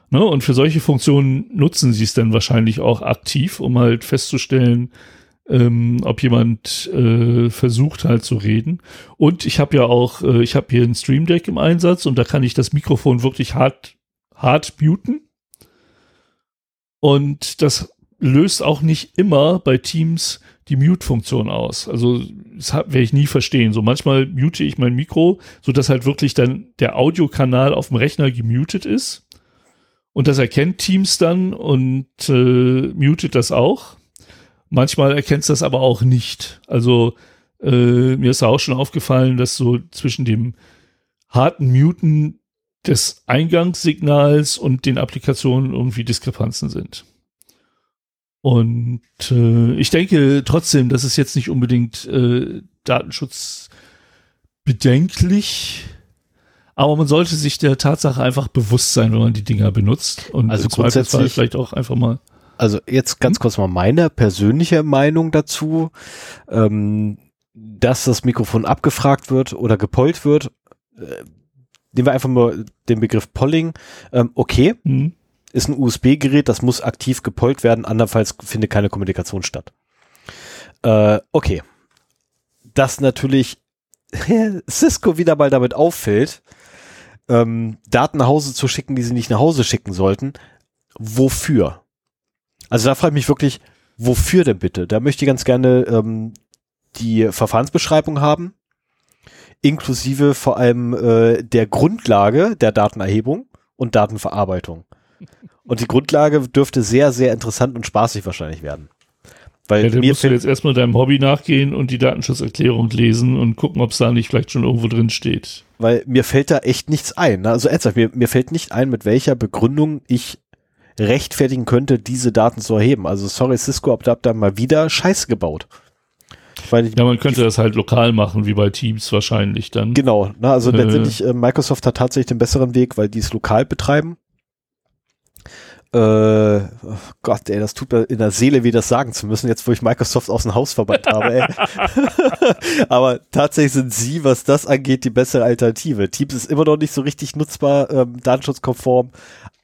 Ne? Und für solche Funktionen nutzen Sie es dann wahrscheinlich auch aktiv, um halt festzustellen, ähm, ob jemand äh, versucht halt zu reden. Und ich habe ja auch, äh, ich habe hier ein Stream Deck im Einsatz und da kann ich das Mikrofon wirklich hart hart muten. Und das löst auch nicht immer bei Teams die Mute-Funktion aus. Also das werde ich nie verstehen. So manchmal mute ich mein Mikro, so dass halt wirklich dann der Audiokanal auf dem Rechner gemutet ist. Und das erkennt Teams dann und äh, mutet das auch. Manchmal erkennt es das aber auch nicht. Also äh, mir ist auch schon aufgefallen, dass so zwischen dem harten Muten des Eingangssignals und den Applikationen irgendwie Diskrepanzen sind. Und äh, ich denke trotzdem, das ist jetzt nicht unbedingt äh, datenschutzbedenklich, aber man sollte sich der Tatsache einfach bewusst sein, wenn man die Dinger benutzt. Und Also grundsätzlich- vielleicht auch einfach mal. Also jetzt ganz kurz mal meine persönliche Meinung dazu, ähm, dass das Mikrofon abgefragt wird oder gepollt wird. Äh, nehmen wir einfach mal den Begriff Polling. Ähm, okay, Hm. ist ein USB-Gerät, das muss aktiv gepollt werden, andernfalls findet keine Kommunikation statt. Äh, okay. Dass natürlich Cisco wieder mal damit auffällt, ähm, Daten nach Hause zu schicken, die sie nicht nach Hause schicken sollten. Wofür? Also da frage ich mich wirklich, wofür denn bitte? Da möchte ich ganz gerne ähm, die Verfahrensbeschreibung haben, inklusive vor allem äh, der Grundlage der Datenerhebung und Datenverarbeitung. Und die Grundlage dürfte sehr, sehr interessant und spaßig wahrscheinlich werden. Weil Ja, dann musst du jetzt erstmal deinem Hobby nachgehen und die Datenschutzerklärung lesen und gucken, ob es da nicht vielleicht schon irgendwo drin steht. weil mir fällt da echt nichts ein. Also ernsthaft, mir, mir fällt nicht ein, mit welcher Begründung ich rechtfertigen könnte, diese Daten zu erheben. Also sorry, Cisco, da habt ihr mal wieder Scheiße gebaut. Weil Ja, man könnte das halt lokal machen, wie bei Teams wahrscheinlich dann. Genau, ne, also Äh. letztendlich äh, Microsoft hat tatsächlich den besseren Weg, weil die es lokal betreiben. Äh, oh Gott, ey, das tut mir in der Seele weh, das sagen zu müssen, jetzt wo ich Microsoft aus dem Haus verbannt habe. Ey. Aber tatsächlich sind sie, was das angeht, die bessere Alternative. Teams ist immer noch nicht so richtig nutzbar, ähm, datenschutzkonform,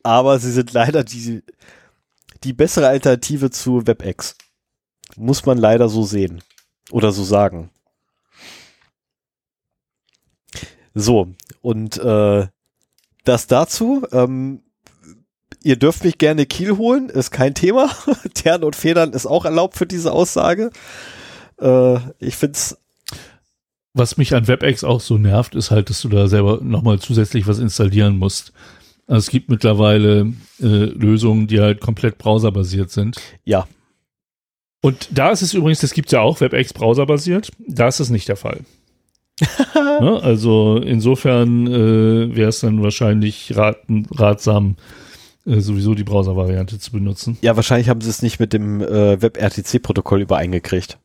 aber sie sind leider die, die bessere Alternative zu WebEx. Muss man leider so sehen. Oder so sagen. So, und äh, das dazu. Ähm, ihr dürft mich gerne Kiel holen, ist kein Thema. Tern und Federn ist auch erlaubt für diese Aussage. Äh, ich find's Was mich an WebEx auch so nervt, ist halt, dass du da selber nochmal zusätzlich was installieren musst. Also es gibt mittlerweile äh, Lösungen, die halt komplett browserbasiert sind. ja, Und da ist es übrigens, das gibt ja auch WebEx browserbasiert, da ist es nicht der Fall. ne? Also insofern äh, wäre es dann wahrscheinlich raten, ratsam, äh, sowieso die Browser-Variante zu benutzen. ja, wahrscheinlich haben sie es nicht mit dem äh, WebRTC-Protokoll übereingekriegt.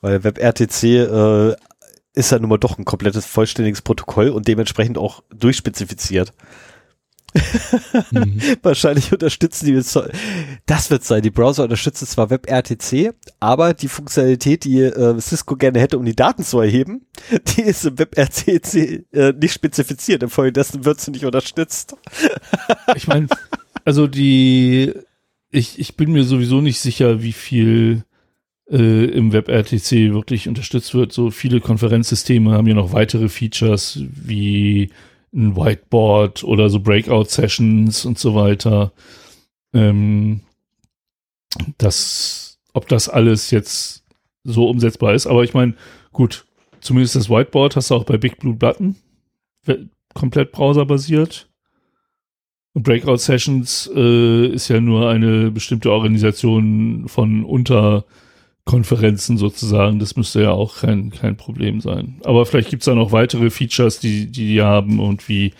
Weil WebRTC äh, ist ja nun mal doch ein komplettes vollständiges Protokoll und dementsprechend auch durchspezifiziert. Mhm. Wahrscheinlich unterstützen die, das wird sein, die Browser unterstützen zwar WebRTC, aber die Funktionalität, die äh, Cisco gerne hätte, um die Daten zu erheben, die ist im WebRTC äh, nicht spezifiziert, infolgedessen wird sie nicht unterstützt. ich meine, also die, ich, ich bin mir sowieso nicht sicher, wie viel äh, im WebRTC wirklich unterstützt wird. So viele Konferenzsysteme haben ja noch weitere Features wie ein Whiteboard oder so Breakout-Sessions und so weiter. Ähm, das, ob das alles jetzt so umsetzbar ist, aber ich meine, gut, zumindest das Whiteboard hast du auch bei Big Blue Button, komplett browserbasiert. Und Breakout Sessions äh, ist ja nur eine bestimmte Organisation von unter Konferenzen sozusagen. Das müsste ja auch kein, kein Problem sein. Aber vielleicht gibt es da noch weitere Features, die, die die haben und wie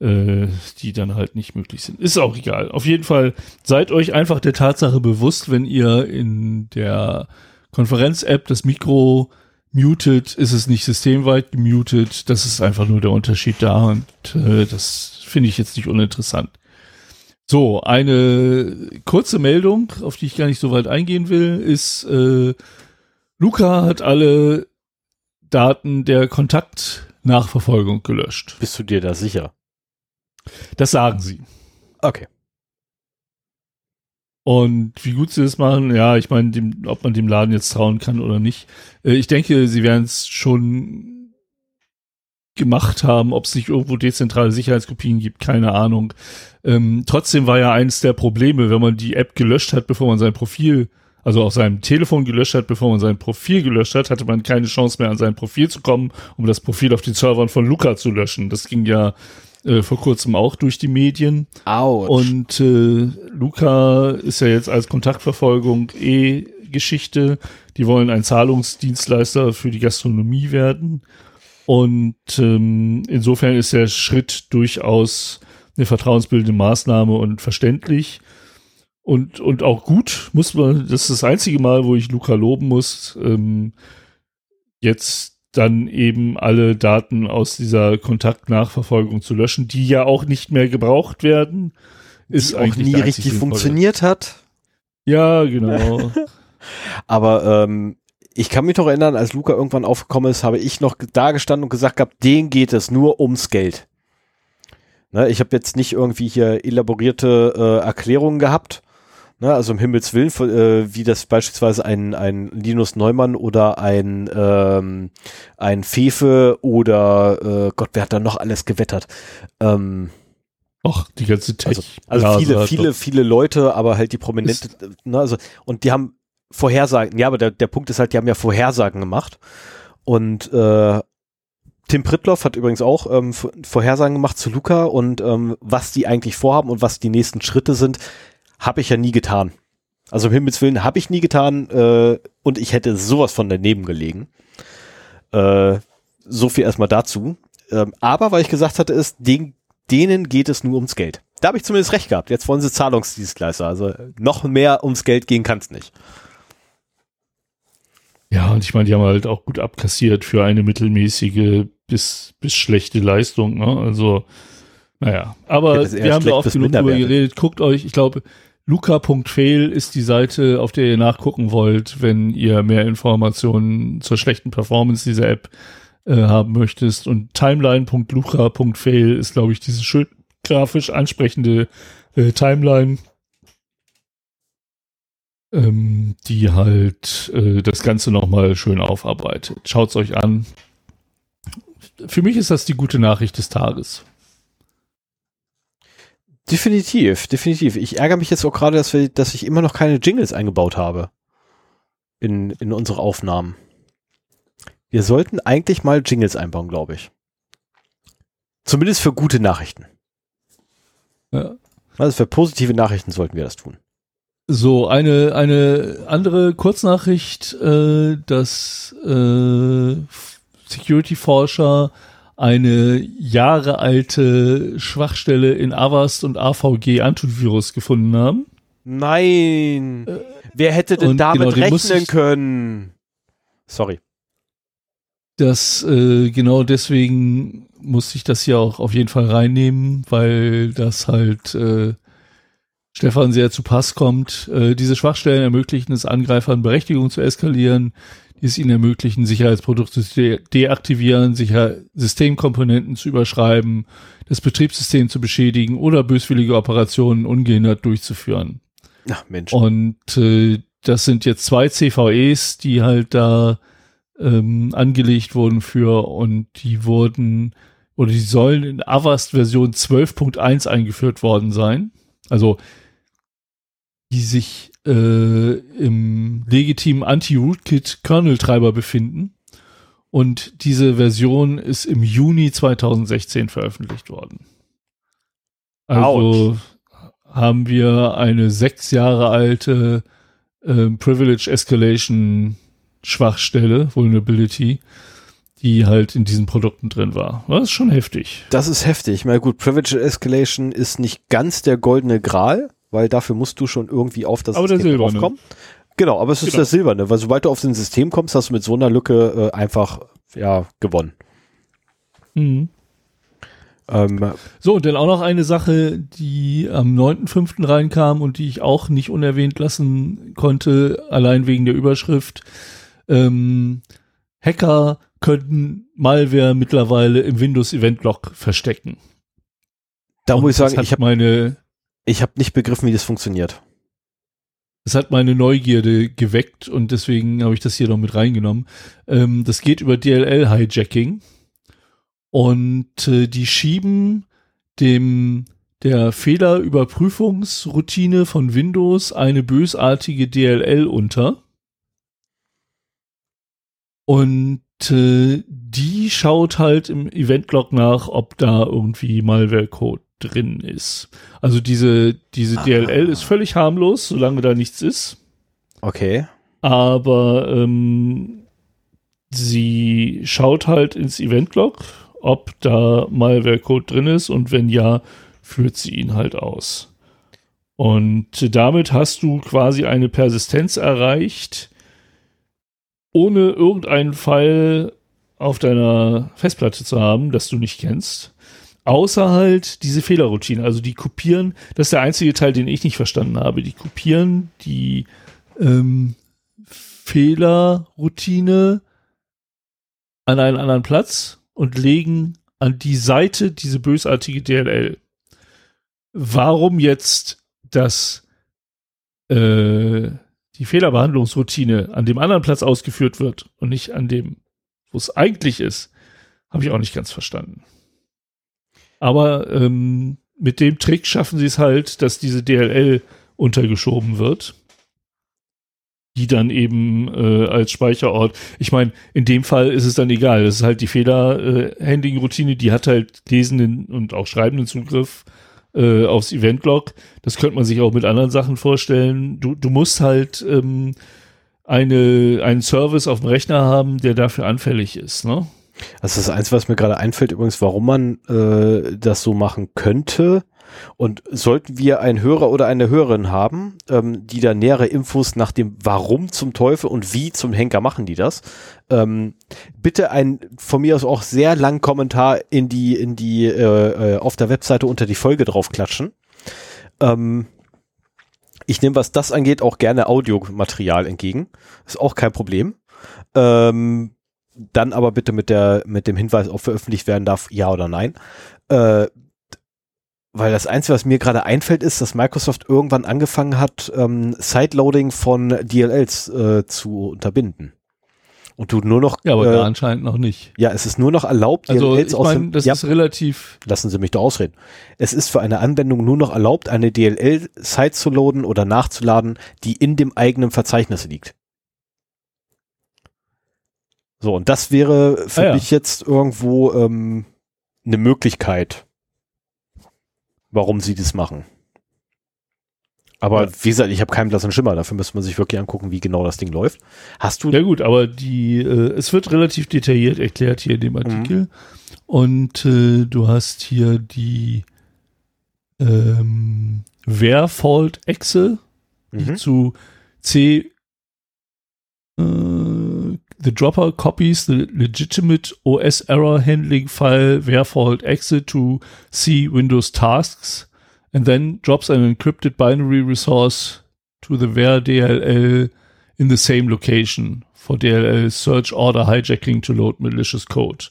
äh, die dann halt nicht möglich sind. Ist auch egal. Auf jeden Fall seid euch einfach der Tatsache bewusst, wenn ihr in der Konferenz-App das Mikro mutet, ist es nicht systemweit gemutet. Das ist einfach nur der Unterschied da und äh, das finde ich jetzt nicht uninteressant. So, eine kurze Meldung, auf die ich gar nicht so weit eingehen will, ist, äh, Luca hat alle Daten der Kontaktnachverfolgung gelöscht. Bist du dir da sicher? Das sagen sie. Okay. Und wie gut sie das machen, ja, ich meine, ob man dem Laden jetzt trauen kann oder nicht. Äh, ich denke, sie werden es schon gemacht haben, ob es nicht irgendwo dezentrale Sicherheitskopien gibt, keine Ahnung. Ähm, trotzdem war ja eines der Probleme, wenn man die App gelöscht hat, bevor man sein Profil, also auf seinem Telefon gelöscht hat, bevor man sein Profil gelöscht hat, hatte man keine Chance mehr an sein Profil zu kommen, um das Profil auf den Servern von Luca zu löschen. Das ging ja äh, vor kurzem auch durch die Medien. Ouch. Und äh, Luca ist ja jetzt als Kontaktverfolgung eh Geschichte. Die wollen ein Zahlungsdienstleister für die Gastronomie werden. Und ähm, insofern ist der Schritt durchaus eine vertrauensbildende Maßnahme und verständlich. Und, und auch gut, muss man, das ist das einzige Mal, wo ich Luca loben muss, ähm, jetzt dann eben alle Daten aus dieser Kontaktnachverfolgung zu löschen, die ja auch nicht mehr gebraucht werden. Ist die auch nie richtig funktioniert hat. Ja, genau. Aber ähm, ich kann mich noch erinnern, als Luca irgendwann aufgekommen ist, habe ich noch da gestanden und gesagt gehabt, denen geht es nur ums Geld. Ne, ich habe jetzt nicht irgendwie hier elaborierte äh, Erklärungen gehabt. Ne, also im Himmels Willen, äh, wie das beispielsweise ein, ein Linus Neumann oder ein, ähm, ein Fefe oder äh, Gott, wer hat da noch alles gewettert? Ähm, Ach, die ganze Tech. Also, also viele, viele, viele Leute, aber halt die prominente, ne, also, und die haben Vorhersagen, ja, aber der, der Punkt ist halt, die haben ja Vorhersagen gemacht. Und äh, Tim Pritloff hat übrigens auch ähm, Vorhersagen gemacht zu Luca und ähm, was die eigentlich vorhaben und was die nächsten Schritte sind, habe ich ja nie getan. Also im Himmels Willen habe ich nie getan äh, und ich hätte sowas von daneben gelegen. Äh, so viel erstmal dazu. Ähm, aber weil ich gesagt hatte, ist, den, denen geht es nur ums Geld. Da habe ich zumindest recht gehabt. Jetzt wollen sie Zahlungsdienstleister. Also noch mehr ums Geld gehen kann es nicht. Ja, und ich meine, die haben halt auch gut abkassiert für eine mittelmäßige bis, bis schlechte Leistung. Ne? Also, naja. Aber wir haben da oft genug drüber geredet. Guckt euch, ich glaube, luca.fail ist die Seite, auf der ihr nachgucken wollt, wenn ihr mehr Informationen zur schlechten Performance dieser App äh, haben möchtest. Und timeline.luca.fail ist, glaube ich, diese schön grafisch ansprechende äh, Timeline ähm, die halt äh, das Ganze nochmal schön aufarbeitet. Schaut's euch an. Für mich ist das die gute Nachricht des Tages. Definitiv, definitiv. Ich ärgere mich jetzt auch gerade, dass, wir, dass ich immer noch keine Jingles eingebaut habe in, in unsere Aufnahmen. Wir sollten eigentlich mal Jingles einbauen, glaube ich. Zumindest für gute Nachrichten. Ja. Also für positive Nachrichten sollten wir das tun. So, eine, eine andere Kurznachricht, äh, dass äh, Security-Forscher eine jahrealte Schwachstelle in Avast und AVG Antivirus gefunden haben. Nein! Äh, Wer hätte denn damit genau, rechnen können? Sorry. das äh, genau deswegen musste ich das hier auch auf jeden Fall reinnehmen, weil das halt äh, Stefan sehr zu Pass kommt. Äh, diese Schwachstellen ermöglichen es Angreifern, Berechtigung zu eskalieren, die es ihnen ermöglichen, Sicherheitsprodukte zu de deaktivieren, sicher Systemkomponenten zu überschreiben, das Betriebssystem zu beschädigen oder böswillige Operationen ungehindert durchzuführen. Ach, Mensch. Und äh, das sind jetzt zwei CVEs, die halt da ähm, angelegt wurden für und die wurden oder die sollen in Avast Version 12.1 eingeführt worden sein. Also die sich äh, im legitimen Anti-Rootkit-Kernel-Treiber befinden. Und diese Version ist im Juni 2016 veröffentlicht worden. Also Ouch. haben wir eine sechs Jahre alte äh, Privilege Escalation Schwachstelle, Vulnerability, die halt in diesen Produkten drin war. Das ist schon heftig. Das ist heftig. Meine, gut, Privilege Escalation ist nicht ganz der goldene Gral, weil dafür musst du schon irgendwie auf das aber System draufkommen. Genau, aber es ist genau. das Silberne, weil sobald du auf ein System kommst, hast du mit so einer Lücke äh, einfach ja gewonnen. Mhm. Ähm, so, und dann auch noch eine Sache, die am 9.5. reinkam und die ich auch nicht unerwähnt lassen konnte, allein wegen der Überschrift. Ähm, Hacker könnten Malware mittlerweile im Windows Event Log verstecken. Da und muss ich sagen, ich habe meine ich habe nicht begriffen, wie das funktioniert. Es hat meine Neugierde geweckt und deswegen habe ich das hier noch mit reingenommen. Ähm, das geht über DLL-Hijacking und äh, die schieben dem der Fehlerüberprüfungsroutine von Windows eine bösartige DLL unter. Und äh, die schaut halt im Event-Log nach, ob da irgendwie Malware-Code drin ist. Also diese, diese DLL ist völlig harmlos, solange da nichts ist. Okay. Aber ähm, sie schaut halt ins Event-Log, ob da Malware-Code drin ist und wenn ja, führt sie ihn halt aus. Und damit hast du quasi eine Persistenz erreicht, ohne irgendeinen Pfeil auf deiner Festplatte zu haben, das du nicht kennst. Außer halt diese Fehlerroutine. Also die kopieren, das ist der einzige Teil, den ich nicht verstanden habe. Die kopieren die ähm, Fehlerroutine an einen anderen Platz und legen an die Seite diese bösartige DLL. Warum jetzt das äh, die Fehlerbehandlungsroutine an dem anderen Platz ausgeführt wird und nicht an dem, wo es eigentlich ist, habe ich auch nicht ganz verstanden. Aber ähm, mit dem Trick schaffen sie es halt, dass diese DLL untergeschoben wird, die dann eben äh, als Speicherort. Ich meine, in dem Fall ist es dann egal. Das ist halt die Fehler-Handling-Routine, die hat halt lesenden und auch schreibenden Zugriff äh, aufs Event-Log. Das könnte man sich auch mit anderen Sachen vorstellen. Du, du musst halt ähm, eine, einen Service auf dem Rechner haben, der dafür anfällig ist, ne? Das ist das Einzige, was mir gerade einfällt, übrigens, warum man äh, das so machen könnte. Und sollten wir einen Hörer oder eine Hörerin haben, ähm, die da nähere Infos nach dem Warum zum Teufel und wie zum Henker machen die das, ähm, bitte ein von mir aus auch sehr lang Kommentar in die in die äh, äh auf der Webseite unter die Folge draufklatschen. Ähm, ich nehme, was das angeht, auch gerne Audiomaterial entgegen. Ist auch kein Problem. Ähm, dann aber bitte mit der, mit dem Hinweis, ob veröffentlicht werden darf, ja oder nein. Äh, weil das Einzige, was mir gerade einfällt, ist, dass Microsoft irgendwann angefangen hat, ähm, Sideloading von DLLs äh, zu unterbinden. Und du nur noch. Ja, aber äh, da anscheinend noch nicht. Ja, es ist nur noch erlaubt, also, DLLs ich mein, das ja, ist relativ. Lassen Sie mich doch ausreden. Es ist für eine Anwendung nur noch erlaubt, eine DLL-Site zu loaden oder nachzuladen, die in dem eigenen Verzeichnis liegt. So, und das wäre für ah, ja. mich jetzt irgendwo ähm, eine Möglichkeit, warum sie das machen. Aber ja. wie gesagt, ich habe keinen blassen Schimmer. Dafür müsste man sich wirklich angucken, wie genau das Ding läuft. Hast du? Ja gut, aber die, äh, es wird relativ detailliert erklärt hier in dem Artikel. Mhm. Und äh, du hast hier die ähm, Verfault-Echse, die mhm. zu C äh, the dropper copies the legitimate OS error handling file fault exit to see Windows tasks and then drops an encrypted binary resource to the where DLL in the same location for DLL search order hijacking to load malicious code.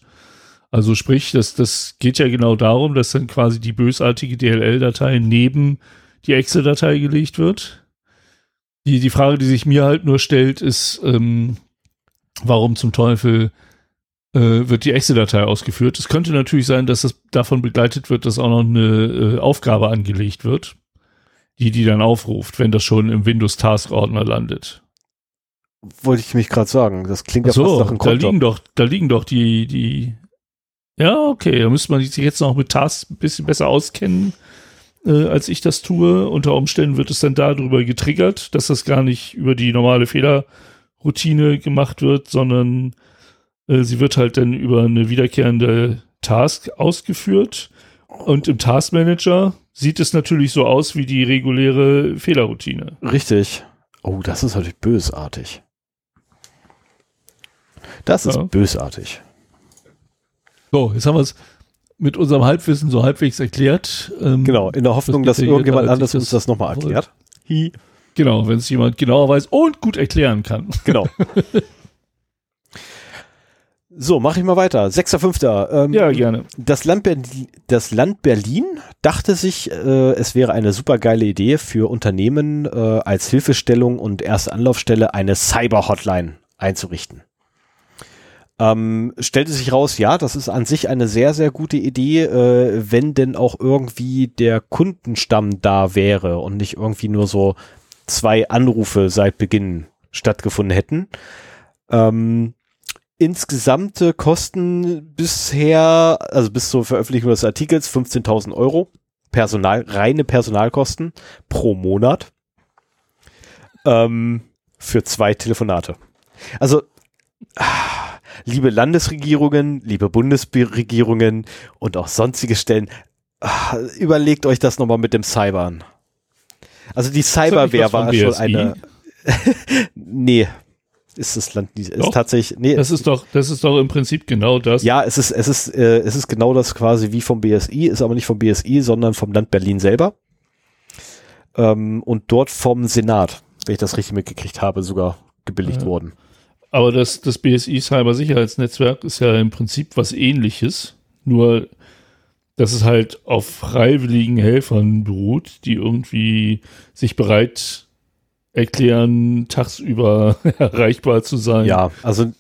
Also sprich, das, das geht ja genau darum, dass dann quasi die bösartige DLL-Datei neben die Excel-Datei gelegt wird. Die, die Frage, die sich mir halt nur stellt, ist, ähm, warum zum Teufel äh, wird die Excel-Datei ausgeführt? Es könnte natürlich sein, dass das davon begleitet wird, dass auch noch eine äh, Aufgabe angelegt wird, die die dann aufruft, wenn das schon im Windows-Task-Ordner landet. Wollte ich mich gerade sagen. Das klingt ja fast so, nach einem da liegen doch, da liegen doch die, die. Ja, okay, da müsste man sich jetzt noch mit Tasks ein bisschen besser auskennen, äh, als ich das tue. Unter Umständen wird es dann darüber getriggert, dass das gar nicht über die normale Fehlerroutine gemacht wird, sondern äh, sie wird halt dann über eine wiederkehrende Task ausgeführt. Und im Taskmanager sieht es natürlich so aus wie die reguläre Fehlerroutine. Richtig. Oh, das ist natürlich bösartig. Das ist Ja. bösartig. So, jetzt haben wir es mit unserem Halbwissen so halbwegs erklärt. Ähm, Genau, in der Hoffnung, Das dass irgendjemand anders uns das nochmal erklärt. Hi. Genau, wenn es jemand genauer weiß und gut erklären kann. Genau. so, mache ich mal weiter. 6.5. Ähm, Ja, gerne. Das Land, Berlin, das Land Berlin dachte sich, äh, es wäre eine super geile Idee für Unternehmen äh, als Hilfestellung und erste Anlaufstelle eine Cyber-Hotline einzurichten. Ähm, stellte sich raus, ja, das ist an sich eine sehr, sehr gute Idee, äh, wenn denn auch irgendwie der Kundenstamm da wäre und nicht irgendwie nur so zwei Anrufe seit Beginn stattgefunden hätten. Ähm, insgesamte Kosten bisher, also bis zur Veröffentlichung des Artikels 15.000 Euro. Personal, reine Personalkosten pro Monat. Ähm, für zwei Telefonate. Also, ah, liebe Landesregierungen, liebe Bundesregierungen und auch sonstige Stellen, ah, überlegt euch das nochmal mit dem Cybern. Also die Cyberwehr war schon eine. nee, ist das Land nicht. Ist Doch. tatsächlich. Nee, Das ist doch, das ist doch im Prinzip genau das. ja, es ist, es ist, äh, es ist genau das quasi wie vom BSI, ist aber nicht vom BSI, sondern vom Land Berlin selber. Ähm, und dort vom Senat, wenn ich das richtig mitgekriegt habe, sogar gebilligt Ja. worden. Aber das, das BSI Cybersicherheitsnetzwerk ist ja im Prinzip was ähnliches, nur dass es halt auf freiwilligen Helfern beruht, die irgendwie sich bereit erklären, tagsüber erreichbar zu sein. Ja, also,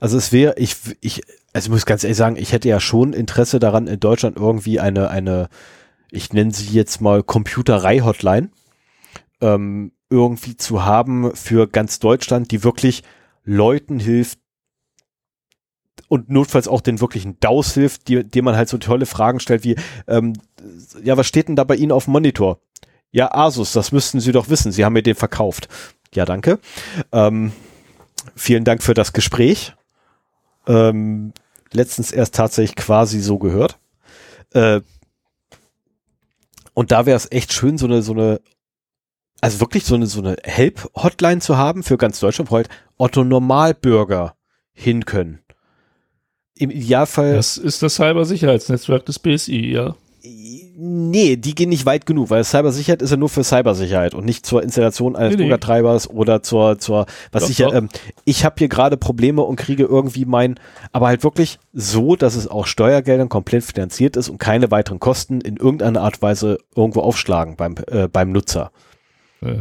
also es wäre, ich, ich, also ich muss ganz ehrlich sagen, ich hätte ja schon Interesse daran, in Deutschland irgendwie eine, eine, ich nenne sie jetzt mal Computerei-Hotline, ähm, irgendwie zu haben für ganz Deutschland, die wirklich Leuten hilft und notfalls auch den wirklichen DAUs hilft, die, dem man halt so tolle Fragen stellt wie, ähm, ja, was steht denn da bei Ihnen auf dem Monitor? Ja, Asus, das müssten Sie doch wissen, Sie haben mir den verkauft. Ja, danke. Ähm, vielen Dank für das Gespräch. Ähm, letztens erst tatsächlich quasi so gehört. Äh, und da wäre es echt schön, so eine, so eine, also wirklich so eine, so eine Help-Hotline zu haben für ganz Deutschland, wo halt Otto Normalbürger hin können. Im Idealfall. Das ist das Cybersicherheitsnetzwerk des BSI, ja. Nee, die gehen nicht weit genug, weil Cybersicherheit ist ja nur für Cybersicherheit und nicht zur Installation eines Nee, nee. Druckertreibers oder zur, zur, was Doch, ich ja, ähm, ich habe hier gerade Probleme und kriege irgendwie mein, aber halt wirklich so, dass es auch Steuergeldern komplett finanziert ist und keine weiteren Kosten in irgendeiner Art und Weise irgendwo aufschlagen beim, äh, beim Nutzer. ja.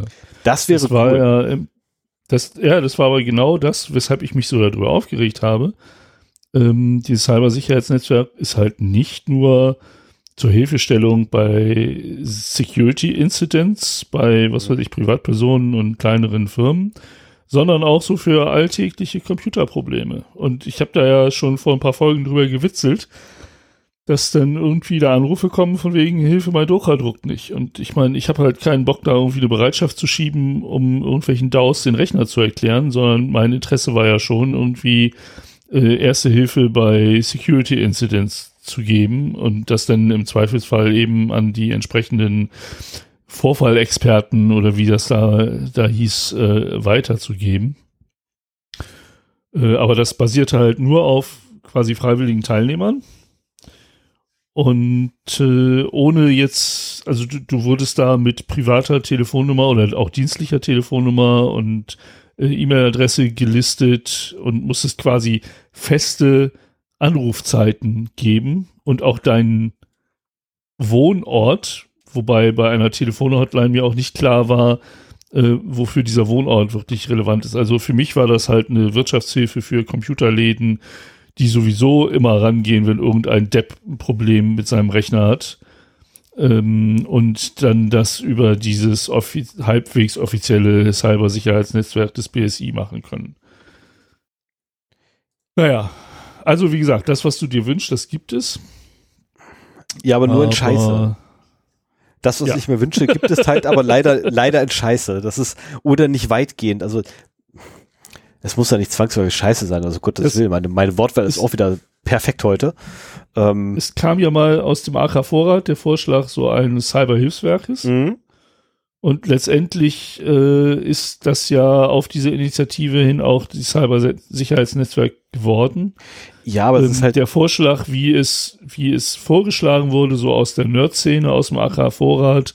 Das wäre Das war cool. ja, das, ja, das war aber genau das, weshalb ich mich so darüber aufgeregt habe. Ähm, dieses Cybersicherheitsnetzwerk ist halt nicht nur zur Hilfestellung bei Security Incidents, bei, was weiß ich, Privatpersonen und kleineren Firmen, sondern auch so für alltägliche Computerprobleme. Und ich habe da ja schon vor ein paar Folgen drüber gewitzelt, dass dann irgendwie da Anrufe kommen von wegen Hilfe, mein Drucker druckt nicht. Und ich meine, ich habe halt keinen Bock, da irgendwie eine Bereitschaft zu schieben, um irgendwelchen DAOs den Rechner zu erklären, sondern mein Interesse war ja schon irgendwie äh, erste Hilfe bei Security Incidents zu geben und das dann im Zweifelsfall eben an die entsprechenden Vorfallexperten oder wie das da, da hieß, äh, weiterzugeben. Äh, aber das basierte halt nur auf quasi freiwilligen Teilnehmern. Und äh, ohne jetzt, also du, du wurdest da mit privater Telefonnummer oder auch dienstlicher Telefonnummer und äh, E-Mail-Adresse gelistet und musstest quasi feste Anrufzeiten geben und auch deinen Wohnort, wobei bei einer Telefonhotline mir auch nicht klar war, äh, wofür dieser Wohnort wirklich relevant ist. Also für mich war das halt eine Wirtschaftshilfe für Computerläden, die sowieso immer rangehen, wenn irgendein Depp ein Problem mit seinem Rechner hat. Ähm, und dann das über dieses offi halbwegs offizielle Cybersicherheitsnetzwerk des BSI machen können. Naja, also wie gesagt, das, was du dir wünschst, das gibt es. Ja, aber nur aber in Scheiße. Das, was ja. ich mir wünsche, gibt es halt, aber leider, leider in Scheiße. Das ist, oder nicht weitgehend. Also, es muss ja nicht zwangsläufig Scheiße sein. Also, Gottes Willen. Meine, meine Wortwahl ist auch wieder perfekt heute. Ähm, es kam ja mal aus dem AK Vorrat der Vorschlag so eines Cyberhilfswerkes. Mhm. Und letztendlich äh, ist das ja auf diese Initiative hin auch die Cybersicherheitsnetzwerk geworden. Ja, aber ähm, es ist halt der Vorschlag, wie es, wie es vorgeschlagen wurde, so aus der Nerd-Szene, aus dem AK Vorrat,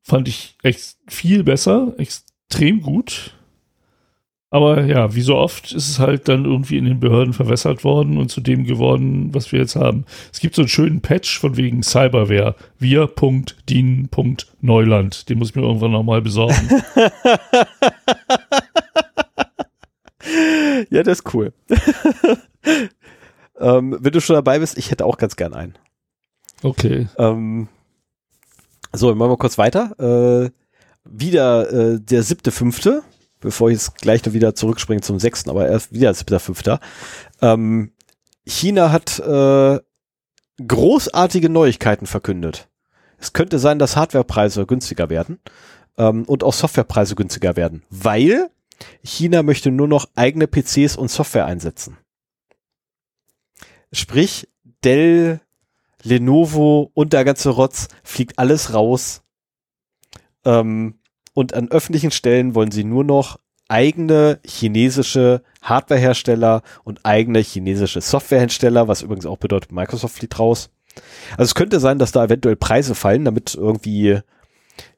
fand ich echt viel besser, extrem gut. Aber ja, wie so oft ist es halt dann irgendwie in den Behörden verwässert worden und zu dem geworden, was wir jetzt haben. Es gibt so einen schönen Patch von wegen Cyberware. Wir.dienen.neuland. Den muss ich mir irgendwann nochmal besorgen. ja, das ist cool. ähm, wenn du schon dabei bist, ich hätte auch ganz gern einen. Okay. Ähm, so, machen wir kurz weiter. Äh, wieder äh, der siebte, fünfte bevor ich jetzt gleich noch wieder zurückspringe zum sechsten, aber erst wieder siebter, fünfter. Ähm, China hat äh, großartige Neuigkeiten verkündet. Es könnte sein, dass Hardwarepreise günstiger werden ähm, und auch Softwarepreise günstiger werden, weil China möchte nur noch eigene PCs und Software einsetzen. Sprich, Dell, Lenovo und der ganze Rotz fliegt alles raus. Ähm, und an öffentlichen Stellen wollen sie nur noch eigene chinesische Hardwarehersteller und eigene chinesische Softwarehersteller, was übrigens auch bedeutet, Microsoft fliegt raus. Also es könnte sein, dass da eventuell Preise fallen, damit irgendwie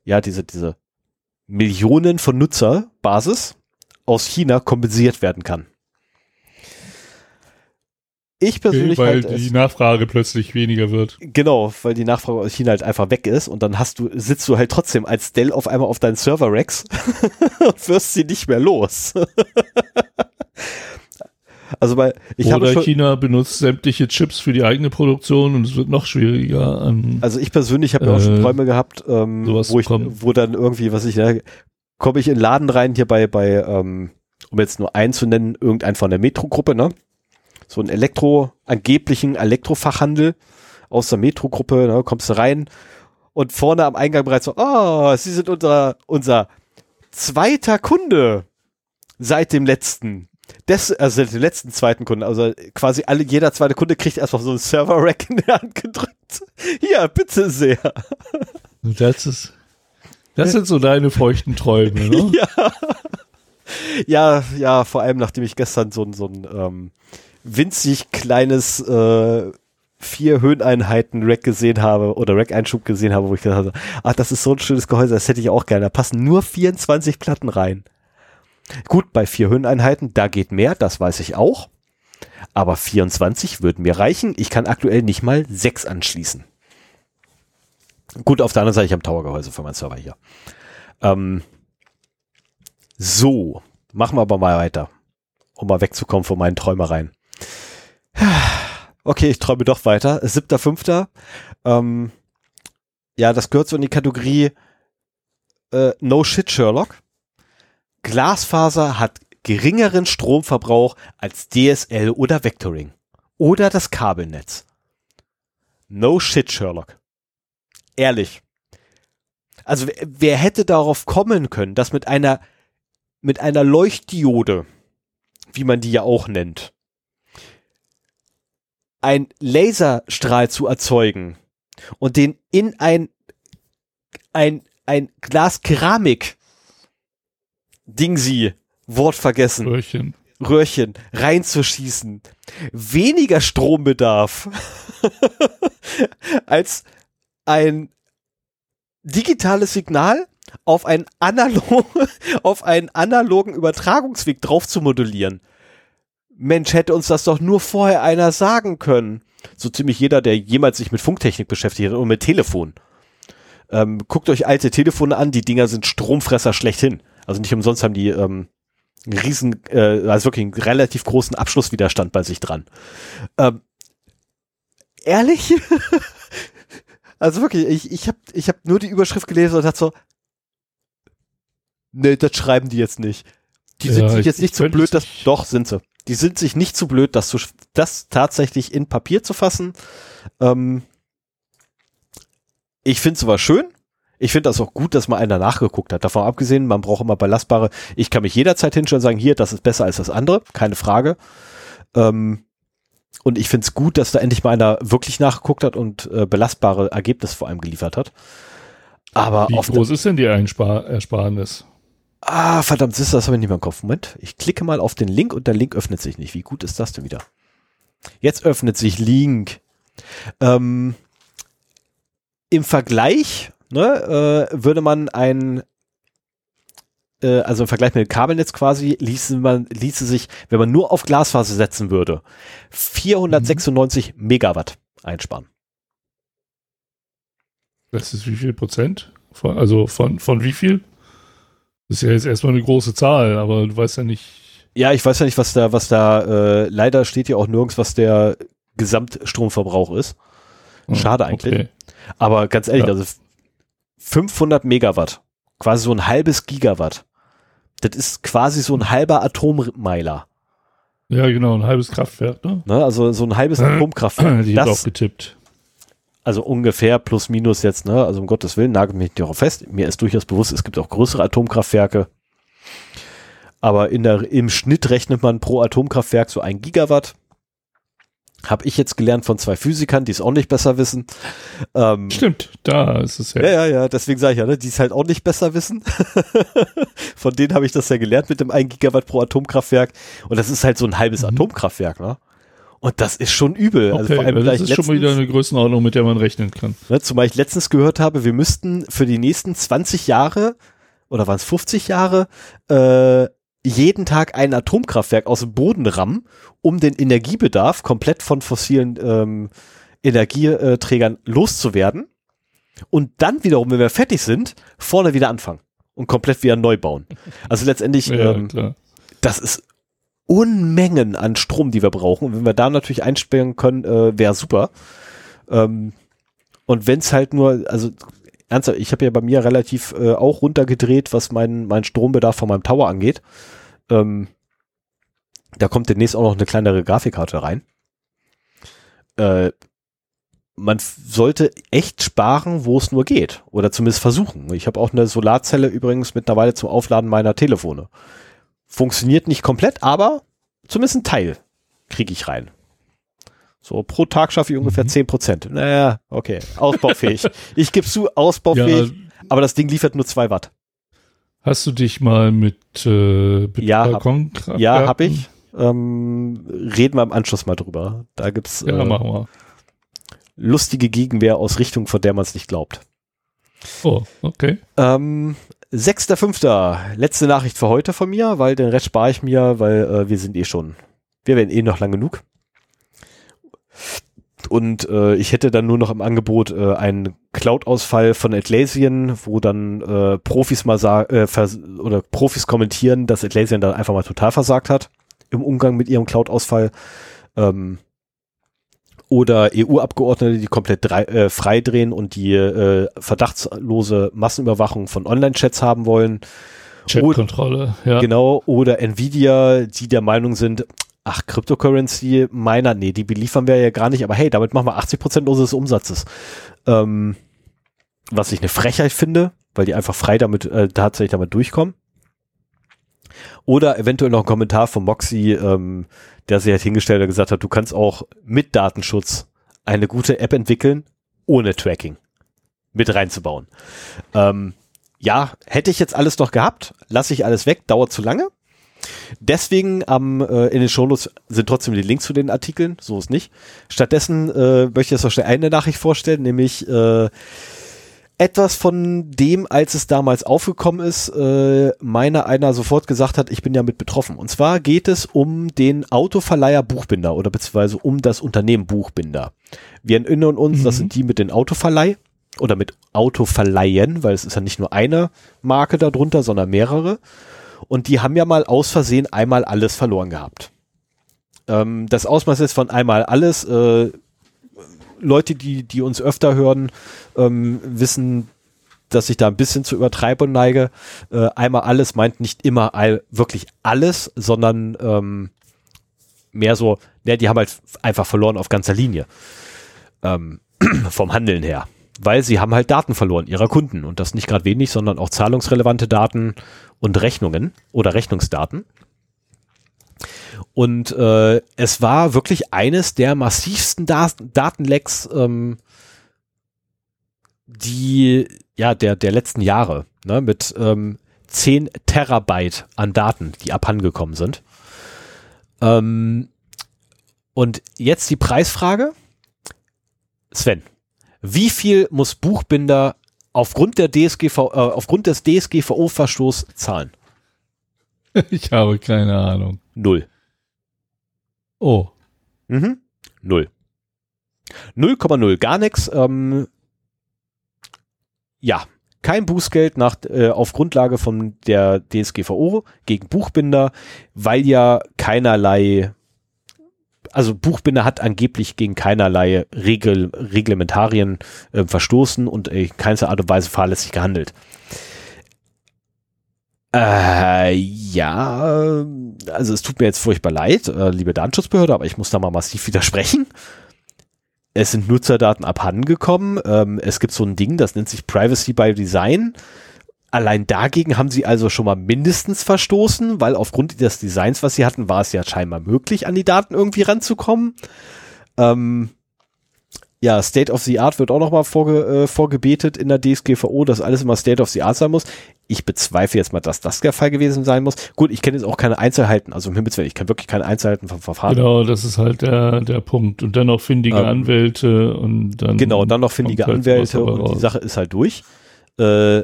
ja diese diese Millionen von Nutzerbasis aus China kompensiert werden kann. Ich persönlich weil die Nachfrage plötzlich weniger wird. Genau, weil die Nachfrage aus China halt einfach weg ist und dann hast du sitzt du halt trotzdem als Dell auf einmal auf deinen Server Racks und wirst sie nicht mehr los. also weil ich Oder habe China benutzt sämtliche Chips für die eigene Produktion und es wird noch schwieriger an. Also ich persönlich habe äh, auch schon äh, Träume gehabt, ähm, wo ich, wo dann irgendwie, was ich, ne, komme ich in den Laden rein hier bei bei ähm, um jetzt nur einen zu nennen, irgendein von der Metro-Gruppe, ne? So einen Elektro, angeblichen Elektrofachhandel aus der Metro-Gruppe, ne, kommst du rein und vorne am Eingang bereits so, oh, Sie sind unser, unser zweiter Kunde seit dem letzten. Des, also den letzten zweiten Kunden, also quasi alle, jeder zweite Kunde kriegt erstmal so einen Server-Rack in der Hand gedrückt. Hier, bitte sehr. Das ist, das sind so deine feuchten Träume, ne? ja. Ja, ja, vor allem nachdem ich gestern so ein, so ein, ähm, winzig kleines äh, vier Höheneinheiten Rack gesehen habe oder Rack-Einschub gesehen habe, wo ich gedacht habe, ach, das ist so ein schönes Gehäuse, das hätte ich auch gerne. Da passen nur 24 Platten rein. Gut, bei vier Höheneinheiten, da geht mehr, das weiß ich auch. Aber 24 würden mir reichen. Ich kann aktuell nicht mal sechs anschließen. Gut, auf der anderen Seite, ich habe ein Towergehäuse für meinen Server hier. Ähm, so, machen wir aber mal weiter, um mal wegzukommen von meinen Träumereien. Okay, ich träume doch weiter. Siebter, fünfter. Ähm, ja, das gehört so in die Kategorie äh, No Shit Sherlock. Glasfaser hat geringeren Stromverbrauch als DSL oder Vectoring. Oder das Kabelnetz. No shit, Sherlock. Ehrlich. Also wer hätte darauf kommen können, dass mit einer mit einer Leuchtdiode, wie man die ja auch nennt, ein Laserstrahl zu erzeugen und den in ein, ein, ein Glas Keramik Ding sie, Wort vergessen. Röhrchen. Röhrchen reinzuschießen weniger Strombedarf als ein digitales Signal auf einen, analog, auf einen analogen Übertragungsweg drauf zu modulieren. Mensch, hätte uns das doch nur vorher einer sagen können. So ziemlich jeder, der jemals sich mit Funktechnik beschäftigt hat und mit Telefon. Ähm, guckt euch alte Telefone an, die Dinger sind Stromfresser schlechthin. Also nicht umsonst haben die ähm, einen riesen, äh, also wirklich einen relativ großen Abschlusswiderstand bei sich dran. Ähm, ehrlich? also wirklich, ich, ich habe ich hab nur die Überschrift gelesen und dachte so, nee, das schreiben die jetzt nicht. Die sind Ja, jetzt nicht ich so blöd, dass, doch sind sie. Die sind sich nicht zu blöd, das, zu, das tatsächlich in Papier zu fassen. Ähm, ich finde es aber schön. Ich finde das auch gut, dass mal einer nachgeguckt hat. Davon abgesehen, man braucht immer belastbare. Ich kann mich jederzeit hinstellen und sagen, hier, das ist besser als das andere, keine Frage. Ähm, und ich finde es gut, dass da endlich mal einer wirklich nachgeguckt hat und äh, belastbare Ergebnisse vor allem geliefert hat. Aber Wie groß ist denn die Einspar Ersparnis? Ah, verdammt, ist das habe ich nicht mehr im Kopf. Moment, ich klicke mal auf den Link und der Link öffnet sich nicht. Wie gut ist das denn wieder? Jetzt öffnet sich Link. Ähm, Im Vergleich ne, äh, würde man ein, äh, also im Vergleich mit dem Kabelnetz quasi, ließe man, ließe sich, wenn man nur auf Glasfaser setzen würde, 496 Megawatt einsparen. Das ist wie viel Prozent? Von, also von, von wie viel? Das ist ja jetzt erstmal eine große Zahl, aber du weißt ja nicht. Ja, ich weiß ja nicht, was da, was da, äh, leider steht ja auch nirgends, was der Gesamtstromverbrauch ist. Schade eigentlich. Okay. Aber ganz ehrlich, Ja. also 500 Megawatt, quasi so ein halbes Gigawatt. Das ist quasi so ein halber Atommeiler. Ja, genau, ein halbes Kraftwerk, ne? Ne? Also so ein halbes Atomkraftwerk. Die hat auch Das, getippt. Also ungefähr plus minus jetzt, ne? Also um Gottes Willen, nagelt mich nicht darauf fest. Mir ist durchaus bewusst, es gibt auch größere Atomkraftwerke. Aber in der, im Schnitt rechnet man pro Atomkraftwerk so ein Gigawatt. Habe ich jetzt gelernt von zwei Physikern, die es auch nicht besser wissen. Ähm, Stimmt, da ist es ja. Ja, ja, ja, deswegen sage ich ja, ne, die es halt auch nicht besser wissen. Von denen habe ich das ja gelernt mit dem 1 Gigawatt pro Atomkraftwerk. Und das ist halt so ein halbes Mhm. Atomkraftwerk, ne? Und das ist schon übel. also vor Okay, allem, das da ist ich schon mal wieder letztens, eine Größenordnung, mit der man rechnen kann. ne, zumal ich letztens gehört habe, wir müssten für die nächsten 20 Jahre oder waren es 50 Jahre äh, jeden Tag ein Atomkraftwerk aus dem Boden rammen, um den Energiebedarf komplett von fossilen ähm, Energieträgern loszuwerden. Und dann wiederum, wenn wir fertig sind, vorne wieder anfangen und komplett wieder neu bauen. Also letztendlich, Ja, ähm, das ist Unmengen an Strom, die wir brauchen. Und wenn wir da natürlich einsparen können, äh, wäre super. Ähm, und wenn es halt nur, also ernsthaft, ich habe ja bei mir relativ äh, auch runtergedreht, was mein, mein Strombedarf von meinem Tower angeht. Ähm, da kommt demnächst auch noch eine kleinere Grafikkarte rein. Äh, man sollte echt sparen, wo es nur geht. Oder zumindest versuchen. Ich habe auch eine Solarzelle übrigens mittlerweile zum Aufladen meiner Telefone. Funktioniert nicht komplett, aber zumindest ein Teil kriege ich rein. So, pro Tag schaffe ich ungefähr Mhm. 10 Prozent. Naja, okay. Ausbaufähig. ich gebe zu, ausbaufähig, Ja, aber das Ding liefert nur 2 Watt. hast du dich mal mit, äh, mit Ja, hab- Balkonkraftwerken- Ja, habe ich. Ähm, reden wir im Anschluss mal drüber. Da gibt's Ja, äh, machen wir. lustige Gegenwehr aus Richtung, von der man es nicht glaubt. Oh, okay. Ähm, 6.5. Letzte Nachricht für heute von mir, weil den Rest spare ich mir, weil äh, wir sind eh schon, wir werden eh noch lang genug. Und äh, ich hätte dann nur noch im Angebot äh, einen Cloud-Ausfall von Atlassian, wo dann äh, Profis mal sagen, äh, oder Profis kommentieren, dass Atlassian dann einfach mal total versagt hat im Umgang mit ihrem Cloud-Ausfall. Ähm, oder EU-Abgeordnete, die komplett drei, äh, freidrehen und die äh, verdachtslose Massenüberwachung von Online-Chats haben wollen. Chatkontrolle, ja. Genau. Oder Nvidia, die der Meinung sind, ach, Cryptocurrency, meiner, nee, die beliefern wir ja gar nicht, aber hey, damit machen wir 80 Prozent unseres Umsatzes. Ähm, was ich eine Frechheit finde, weil die einfach frei damit, äh, tatsächlich damit durchkommen. Oder eventuell noch ein Kommentar von Moxie, ähm, der sich halt hingestellt hat und gesagt hat, du kannst auch mit Datenschutz eine gute App entwickeln, ohne Tracking mit reinzubauen. Ähm, ja, hätte ich jetzt alles noch gehabt, lasse ich alles weg, dauert zu lange. Deswegen am, äh, in den Shownotes sind trotzdem die Links zu den Artikeln, so ist nicht. Stattdessen äh, möchte ich jetzt noch schnell eine Nachricht vorstellen, nämlich äh, etwas von dem, als es damals aufgekommen ist, äh, meiner einer sofort gesagt hat, ich bin ja mit betroffen. Und zwar geht es um den Autoverleiher Buchbinder oder beziehungsweise um das Unternehmen Buchbinder. Wir erinnern uns, mhm. das sind die mit den Autoverleih oder mit Autoverleihen, weil es ist ja nicht nur eine Marke darunter, sondern mehrere. Und die haben ja mal aus Versehen einmal alles verloren gehabt. Ähm, das Ausmaß ist von einmal alles. Äh, Leute, die, die uns öfter hören, ähm, wissen, dass ich da ein bisschen zur Übertreibung neige. Äh, einmal alles meint nicht immer all, wirklich alles, sondern ähm, mehr so, ne, die haben halt einfach verloren auf ganzer Linie. Ähm, vom Handeln her. Weil sie haben halt Daten verloren ihrer Kunden und das nicht gerade wenig, sondern auch zahlungsrelevante Daten und Rechnungen oder Rechnungsdaten. Und äh, es war wirklich eines der massivsten da Datenlecks, ähm, die ja der der letzten Jahre ne, mit ähm, 10 Terabyte an Daten, die abhandengekommen sind. Ähm, und jetzt die Preisfrage. Sven, wie viel muss Buchbinder aufgrund der DSGV, äh, aufgrund des DSGVO-Verstoß zahlen? Ich habe keine Ahnung. Null. Oh. Mhm. Null. 0,0, gar nichts. Ähm, ja, kein Bußgeld nach, äh, auf Grundlage von der DSGVO gegen Buchbinder, weil ja keinerlei, also Buchbinder hat angeblich gegen keinerlei Regel, Reglementarien äh, verstoßen und in keinster Art und Weise fahrlässig gehandelt. Äh, ja, also es tut mir jetzt furchtbar leid, äh, liebe Datenschutzbehörde, aber ich muss da mal massiv widersprechen. Es sind Nutzerdaten abhandengekommen. Ähm, es gibt so ein Ding, das nennt sich Privacy by Design. Allein dagegen haben sie also schon mal mindestens verstoßen, weil aufgrund des Designs, was sie hatten, war es ja scheinbar möglich, an die Daten irgendwie ranzukommen. Ähm, ja, State of the Art wird auch nochmal vorge äh, vorgebetet in der DSGVO, dass alles immer State of the Art sein muss. Ich bezweifle jetzt mal, dass das der Fall gewesen sein muss. Gut, ich kenne jetzt auch keine Einzelheiten, also im Himmelswillen, ich kenne wirklich keine Einzelheiten vom Verfahren. Genau, das ist halt der, der Punkt. Und dann noch findige ähm, Anwälte und dann. Genau, dann noch findige halt Anwälte und raus. die Sache ist halt durch. Äh,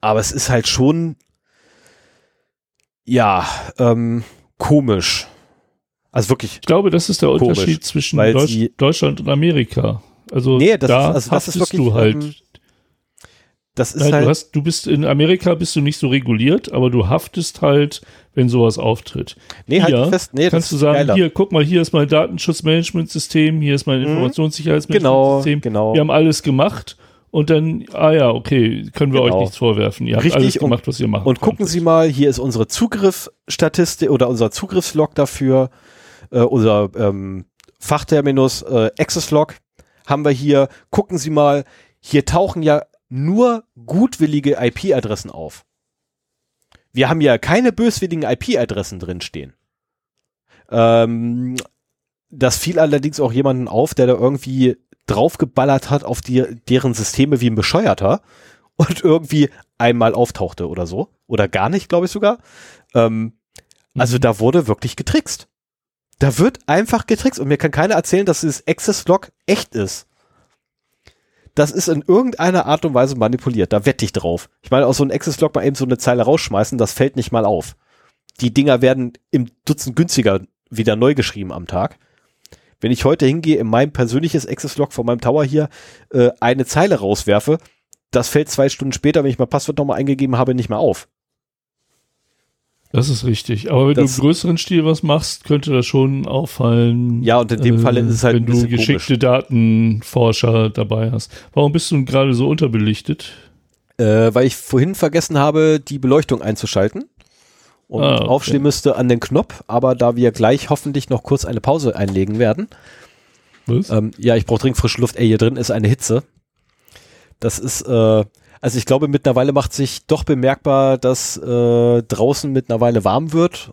aber es ist halt schon, ja, ähm, komisch also wirklich. Ich glaube, das ist der komisch, Unterschied zwischen Deutsch, Deutschland und Amerika. Also nee, das da ist, also das ist wirklich, du halt. Ähm, das ist nein, halt. Du, hast, du bist in Amerika bist du nicht so reguliert, aber du haftest halt, wenn sowas auftritt. Nee, halt hier halt fest. Nee, kannst du sagen, geiler. hier, guck mal, hier ist mein Datenschutzmanagementsystem, hier ist mein mhm. Informationssicherheitsmanagementsystem. Genau, genau. Wir haben alles gemacht und dann, ah ja, okay, können wir genau. euch nichts vorwerfen. Ihr habt Richtig, alles gemacht, was ihr macht. Und gucken Sie mal, hier ist unsere Zugriffsstatistik oder unser Zugriffslog dafür äh, unser ähm, Fachterminus äh, Access Log haben wir hier. Gucken Sie mal, hier tauchen ja nur gutwillige IP-Adressen auf. Wir haben ja keine böswilligen IP-Adressen drinstehen. Ähm, das fiel allerdings auch jemanden auf, der da irgendwie draufgeballert hat auf die, deren Systeme wie ein Bescheuerter und irgendwie einmal auftauchte oder so. Oder gar nicht, glaube ich sogar. Ähm, also mhm. da wurde wirklich getrickst. Da wird einfach getrickst und mir kann keiner erzählen, dass dieses Access Log echt ist. Das ist in irgendeiner Art und Weise manipuliert. Da wette ich drauf. Ich meine, aus so einem Access Log mal eben so eine Zeile rausschmeißen, das fällt nicht mal auf. Die Dinger werden im Dutzend günstiger wieder neu geschrieben am Tag. Wenn ich heute hingehe, in mein persönliches Access Log von meinem Tower hier äh, eine Zeile rauswerfe, das fällt zwei Stunden später, wenn ich mein Passwort nochmal eingegeben habe, nicht mehr auf. Das ist richtig. Aber wenn das, du im größeren Stil was machst, könnte das schon auffallen. Ja, und in dem äh, Fall ist es halt wenn du geschickte komisch. Datenforscher dabei hast. Warum bist du gerade so unterbelichtet? Äh, weil ich vorhin vergessen habe, die Beleuchtung einzuschalten und ah, okay. aufstehen müsste an den Knopf. Aber da wir gleich hoffentlich noch kurz eine Pause einlegen werden. Was? Ähm, ja, ich brauche dringend frische Luft. Ey, hier drin ist eine Hitze. Das ist äh, also ich glaube, mittlerweile macht sich doch bemerkbar, dass äh, draußen mittlerweile warm wird,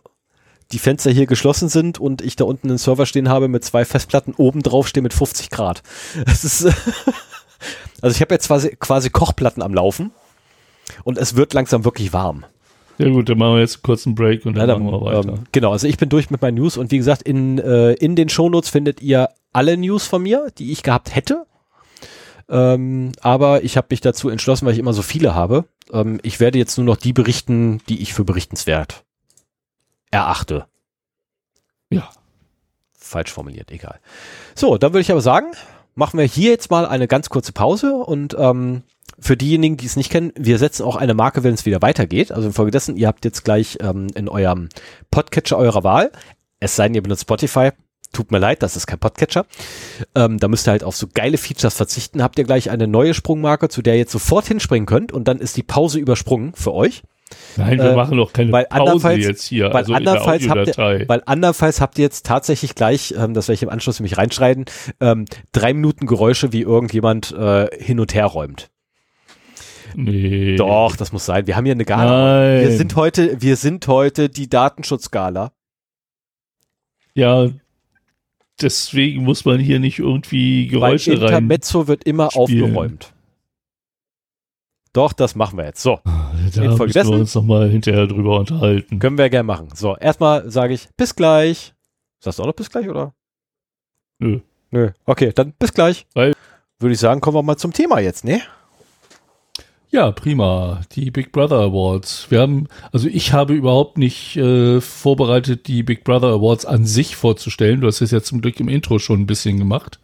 die Fenster hier geschlossen sind und ich da unten einen Server stehen habe mit zwei Festplatten oben drauf stehen mit 50 Grad. Das ist also ich habe jetzt quasi, quasi Kochplatten am Laufen und es wird langsam wirklich warm. Ja gut, dann machen wir jetzt einen kurzen Break und dann, Ja, dann, machen wir weiter. Ähm, genau, also ich bin durch mit meinen News und wie gesagt, in, äh, in den Shownotes findet ihr alle News von mir, die ich gehabt hätte. Ähm, aber ich habe mich dazu entschlossen, weil ich immer so viele habe. Ähm, ich werde jetzt nur noch die berichten, die ich für berichtenswert erachte. Ja. Falsch formuliert, egal. So, dann würde ich aber sagen, machen wir hier jetzt mal eine ganz kurze Pause und ähm, für diejenigen, die es nicht kennen, wir setzen auch eine Marke, wenn es wieder weitergeht. Also infolgedessen, ihr habt jetzt gleich ähm, in eurem Podcatcher eurer Wahl, es sei denn, ihr benutzt Spotify, tut mir leid, das ist kein Podcatcher. Ähm, da müsst ihr halt auf so geile Features verzichten. Habt ihr gleich eine neue Sprungmarke, zu der ihr jetzt sofort hinspringen könnt und dann ist die Pause übersprungen für euch. Nein, wir Äh, machen doch keine weil Pause andernfalls- jetzt hier, weil also andernfalls habt ihr, weil andernfalls habt ihr jetzt tatsächlich gleich, ähm, das werde ich im Anschluss nämlich reinschreien, ähm, drei Minuten Geräusche, wie irgendjemand äh, hin und her räumt. nee. Doch, das muss sein. Wir haben hier eine Gala. Nein. Wir sind heute, wir sind heute die Datenschutzgala. Ja, deswegen muss man hier nicht irgendwie Geräusche rein. Intermezzo wird immer spielen. aufgeräumt. Doch, das machen wir jetzt. So, Da müssen wir uns nochmal hinterher drüber unterhalten. können wir gerne machen. So, erstmal sage ich bis gleich. Sagst du auch noch bis gleich, oder? Nö. Nö. Okay, dann bis gleich. Weil- Würde ich sagen, kommen wir mal zum Thema jetzt, ne? Ja, prima. Die Big Brother Awards. Wir haben, also ich habe überhaupt nicht äh, vorbereitet, die Big Brother Awards an sich vorzustellen. Du hast es ja zum Glück im Intro schon ein bisschen gemacht.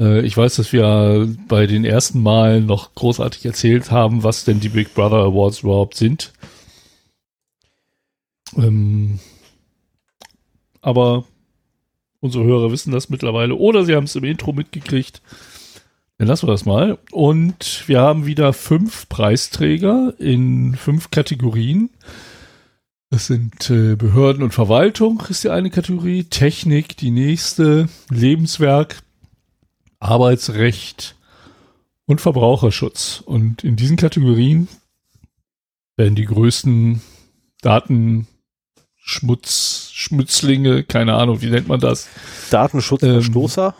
Äh, ich weiß, dass wir bei den ersten Malen noch großartig erzählt haben, was denn die Big Brother Awards überhaupt sind. Ähm, aber unsere Hörer wissen das mittlerweile oder sie haben es im Intro mitgekriegt. Dann lassen wir das mal. Und wir haben wieder fünf Preisträger in fünf Kategorien. Das sind äh, Behörden und Verwaltung ist die eine Kategorie, Technik die nächste, Lebenswerk, Arbeitsrecht und Verbraucherschutz. Und in diesen Kategorien werden die größten Datenschmutz, Schmutzlinge, keine Ahnung, wie nennt man das? Datenschutzverstoßer.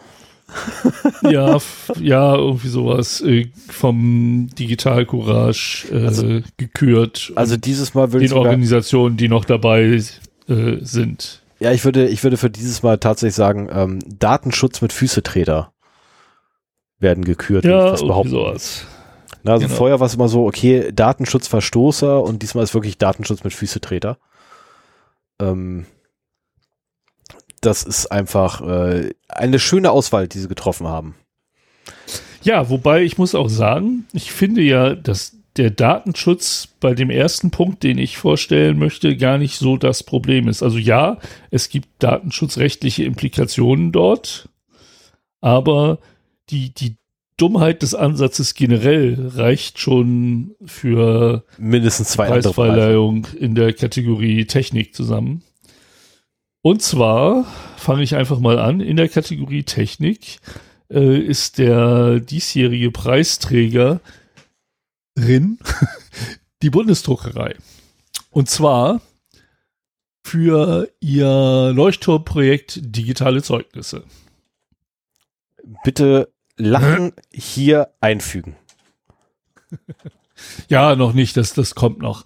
ja, ja, irgendwie sowas äh, vom Digital Courage äh, Also- gekürt. also dieses Mal würde ich den Organisationen, die noch dabei äh, sind. ja, ich würde, ich würde für dieses Mal tatsächlich sagen, ähm, Datenschutz mit Füßetreter werden gekürt. Ja, irgendwie behaupten. sowas. Na, also Genau. vorher war es immer so, okay, Datenschutzverstoßer und diesmal ist wirklich Datenschutz mit Füßetreter. Ähm, das ist einfach äh, eine schöne Auswahl, die sie getroffen haben. Ja, wobei ich muss auch sagen, ich finde ja, dass der Datenschutz bei dem ersten Punkt, den ich vorstellen möchte, gar nicht so das Problem ist. Also ja, es gibt datenschutzrechtliche Implikationen dort, aber die, die Dummheit des Ansatzes generell reicht schon für Mindestens zwei. Preisverleihung in der Kategorie Technik zusammen. Und zwar fange ich einfach mal an. In der Kategorie Technik äh, ist der diesjährige Preisträger RIN die Bundesdruckerei. Und zwar für ihr Leuchtturmprojekt Digitale Zeugnisse. Bitte Lachen hier einfügen. Ja, noch nicht, das, das kommt noch.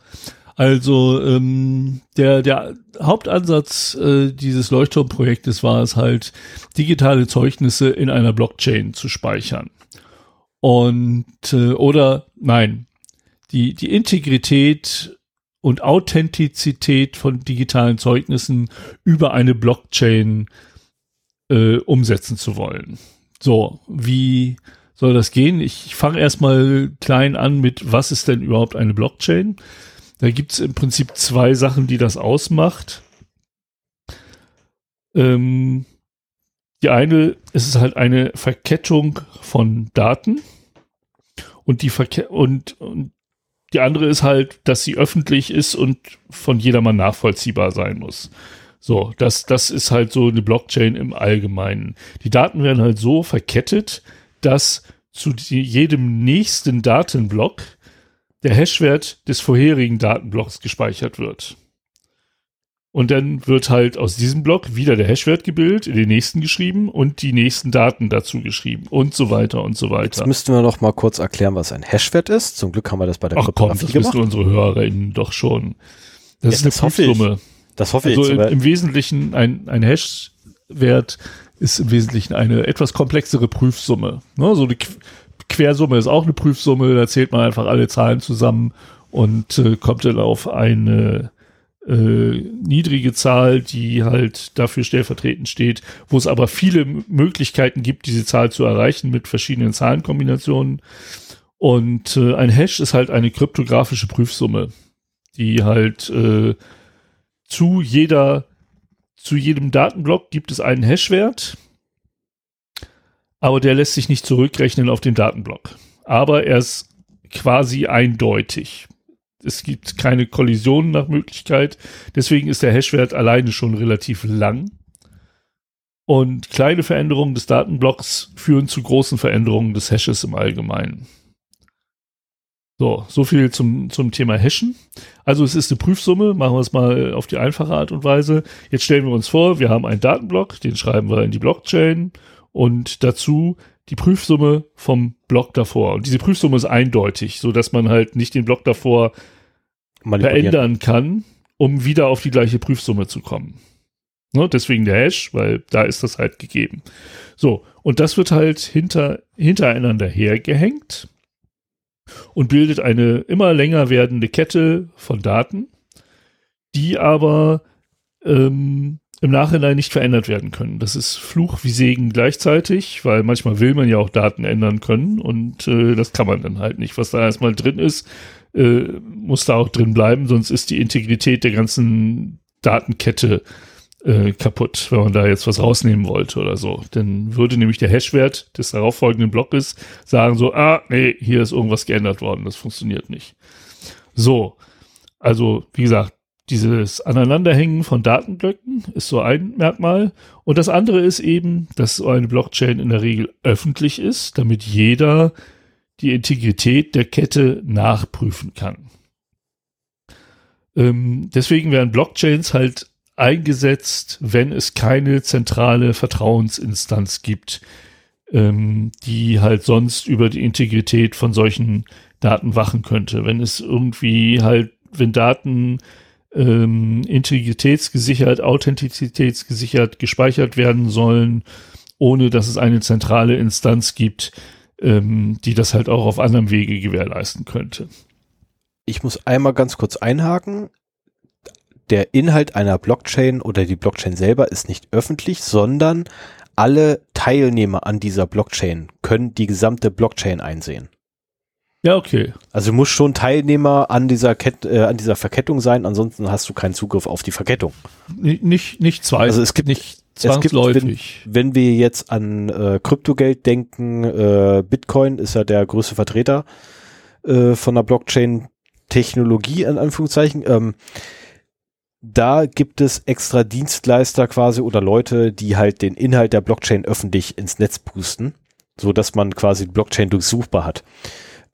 Also ähm, der, der Hauptansatz äh, dieses Leuchtturmprojektes war es halt, digitale Zeugnisse in einer Blockchain zu speichern. Und äh, oder nein, die, die Integrität und Authentizität von digitalen Zeugnissen über eine Blockchain äh, umsetzen zu wollen. So, wie soll das gehen? Ich fange erstmal klein an mit, was ist denn überhaupt eine Blockchain? Da gibt es im Prinzip zwei Sachen, die das ausmacht. Ähm, die eine, es ist halt eine Verkettung von Daten und die Verke und, und die andere ist halt, dass sie öffentlich ist und von jedermann nachvollziehbar sein muss. So, das, das ist halt so eine Blockchain im Allgemeinen. Die Daten werden halt so verkettet, dass zu jedem nächsten Datenblock der Hashwert des vorherigen Datenblocks gespeichert wird. Und dann wird halt aus diesem Block wieder der Hashwert gebildet, in den nächsten geschrieben und die nächsten Daten dazu geschrieben und so weiter und so weiter. Jetzt müssten wir noch mal kurz erklären, was ein Hashwert ist. Zum Glück haben wir das bei der Ach komm, das wissen unsere HörerInnen doch schon. Das ja, ist eine Prüfsumme. Das hoffe ich. Also im, im Wesentlichen ein, ein Hashwert ist im Wesentlichen eine etwas komplexere Prüfsumme. Ne, so eine Quersumme ist auch eine Prüfsumme, da zählt man einfach alle Zahlen zusammen und äh, kommt dann auf eine äh, niedrige Zahl, die halt dafür stellvertretend steht, wo es aber viele Möglichkeiten gibt, diese Zahl zu erreichen mit verschiedenen Zahlenkombinationen. Und äh, ein Hash ist halt eine kryptografische Prüfsumme, die halt äh, zu jeder, zu jedem Datenblock gibt es einen Hashwert, aber der lässt sich nicht zurückrechnen auf den Datenblock. Aber er ist quasi eindeutig. Es gibt keine Kollisionen nach Möglichkeit. Deswegen ist der Hashwert alleine schon relativ lang. Und kleine Veränderungen des Datenblocks führen zu großen Veränderungen des Hashes im Allgemeinen. So, so viel zum, zum Thema Hashen. Also es ist eine Prüfsumme, machen wir es mal auf die einfache Art und Weise. Jetzt stellen wir uns vor, wir haben einen Datenblock, den schreiben wir in die Blockchain und dazu die Prüfsumme vom Block davor. Und diese Prüfsumme ist eindeutig, so dass man halt nicht den Block davor verändern kann, um wieder auf die gleiche Prüfsumme zu kommen. Ne, deswegen der Hash, weil da ist das halt gegeben. So, und das wird halt hinter, hintereinander hergehängt und bildet eine immer länger werdende Kette von Daten, die aber ähm, im Nachhinein nicht verändert werden können. Das ist Fluch wie Segen gleichzeitig, weil manchmal will man ja auch Daten ändern können und äh, das kann man dann halt nicht. Was da erstmal drin ist, äh, muss da auch drin bleiben, sonst ist die Integrität der ganzen Datenkette äh, kaputt, wenn man da jetzt was rausnehmen wollte oder so. Dann würde nämlich der Hashwert des darauffolgenden Blockes sagen so, ah, nee, hier ist irgendwas geändert worden, das funktioniert nicht. So, also wie gesagt, dieses Aneinanderhängen von Datenblöcken ist so ein Merkmal. Und das andere ist eben, dass so eine Blockchain in der Regel öffentlich ist, damit jeder die Integrität der Kette nachprüfen kann. Ähm, deswegen werden Blockchains halt eingesetzt, wenn es keine zentrale Vertrauensinstanz gibt, ähm, die halt sonst über die Integrität von solchen Daten wachen könnte. Wenn es irgendwie halt, wenn Daten ähm, integritätsgesichert, authentizitätsgesichert gespeichert werden sollen, ohne dass es eine zentrale Instanz gibt, ähm, die das halt auch auf anderem Wege gewährleisten könnte. Ich muss einmal ganz kurz einhaken. Der Inhalt einer Blockchain oder die Blockchain selber ist nicht öffentlich, sondern alle Teilnehmer an dieser Blockchain können die gesamte Blockchain einsehen. Ja, okay. Also du musst schon Teilnehmer an dieser Kett, äh, an dieser Verkettung sein, ansonsten hast du keinen Zugriff auf die Verkettung. Nicht, nicht zwei. Also es gibt nicht zwangsläufig. Gibt, wenn, wenn, wir jetzt an äh, Kryptogeld denken, äh, Bitcoin ist ja der größte Vertreter äh, von der Blockchain-Technologie in Anführungszeichen. Ähm, da gibt es extra Dienstleister quasi oder Leute, die halt den Inhalt der Blockchain öffentlich ins Netz pusten, so dass man quasi die Blockchain durchsuchbar hat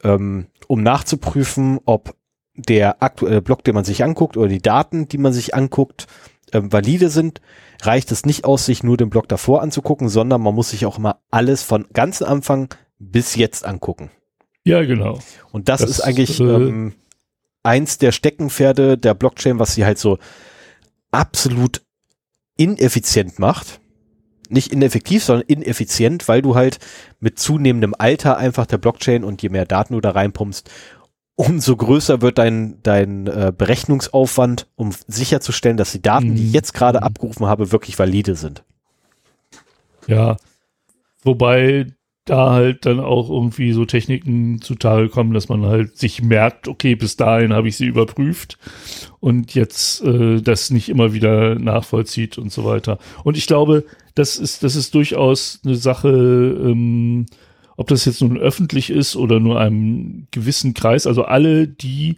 ähm, um nachzuprüfen, ob der aktuelle Block, den man sich anguckt oder die Daten, die man sich anguckt, ähm, valide sind, reicht es nicht aus, sich nur den Block davor anzugucken, sondern man muss sich auch immer alles von ganzen Anfang bis jetzt angucken. Ja, genau. Und das, das ist eigentlich äh, ähm, eins der Steckenpferde der Blockchain, was sie halt so absolut ineffizient macht nicht ineffektiv, sondern ineffizient, weil du halt mit zunehmendem Alter einfach der Blockchain und je mehr Daten du da reinpumpst, umso größer wird dein, dein äh, Berechnungsaufwand, um sicherzustellen, dass die Daten, mhm. die ich jetzt gerade mhm. abgerufen habe, wirklich valide sind. Ja, wobei da halt dann auch irgendwie so Techniken zutage kommen, dass man halt sich merkt, okay, bis dahin habe ich sie überprüft und jetzt äh, das nicht immer wieder nachvollzieht und so weiter. Und ich glaube, das ist, das ist durchaus eine Sache, ähm, ob das jetzt nun öffentlich ist oder nur einem gewissen Kreis, also alle, die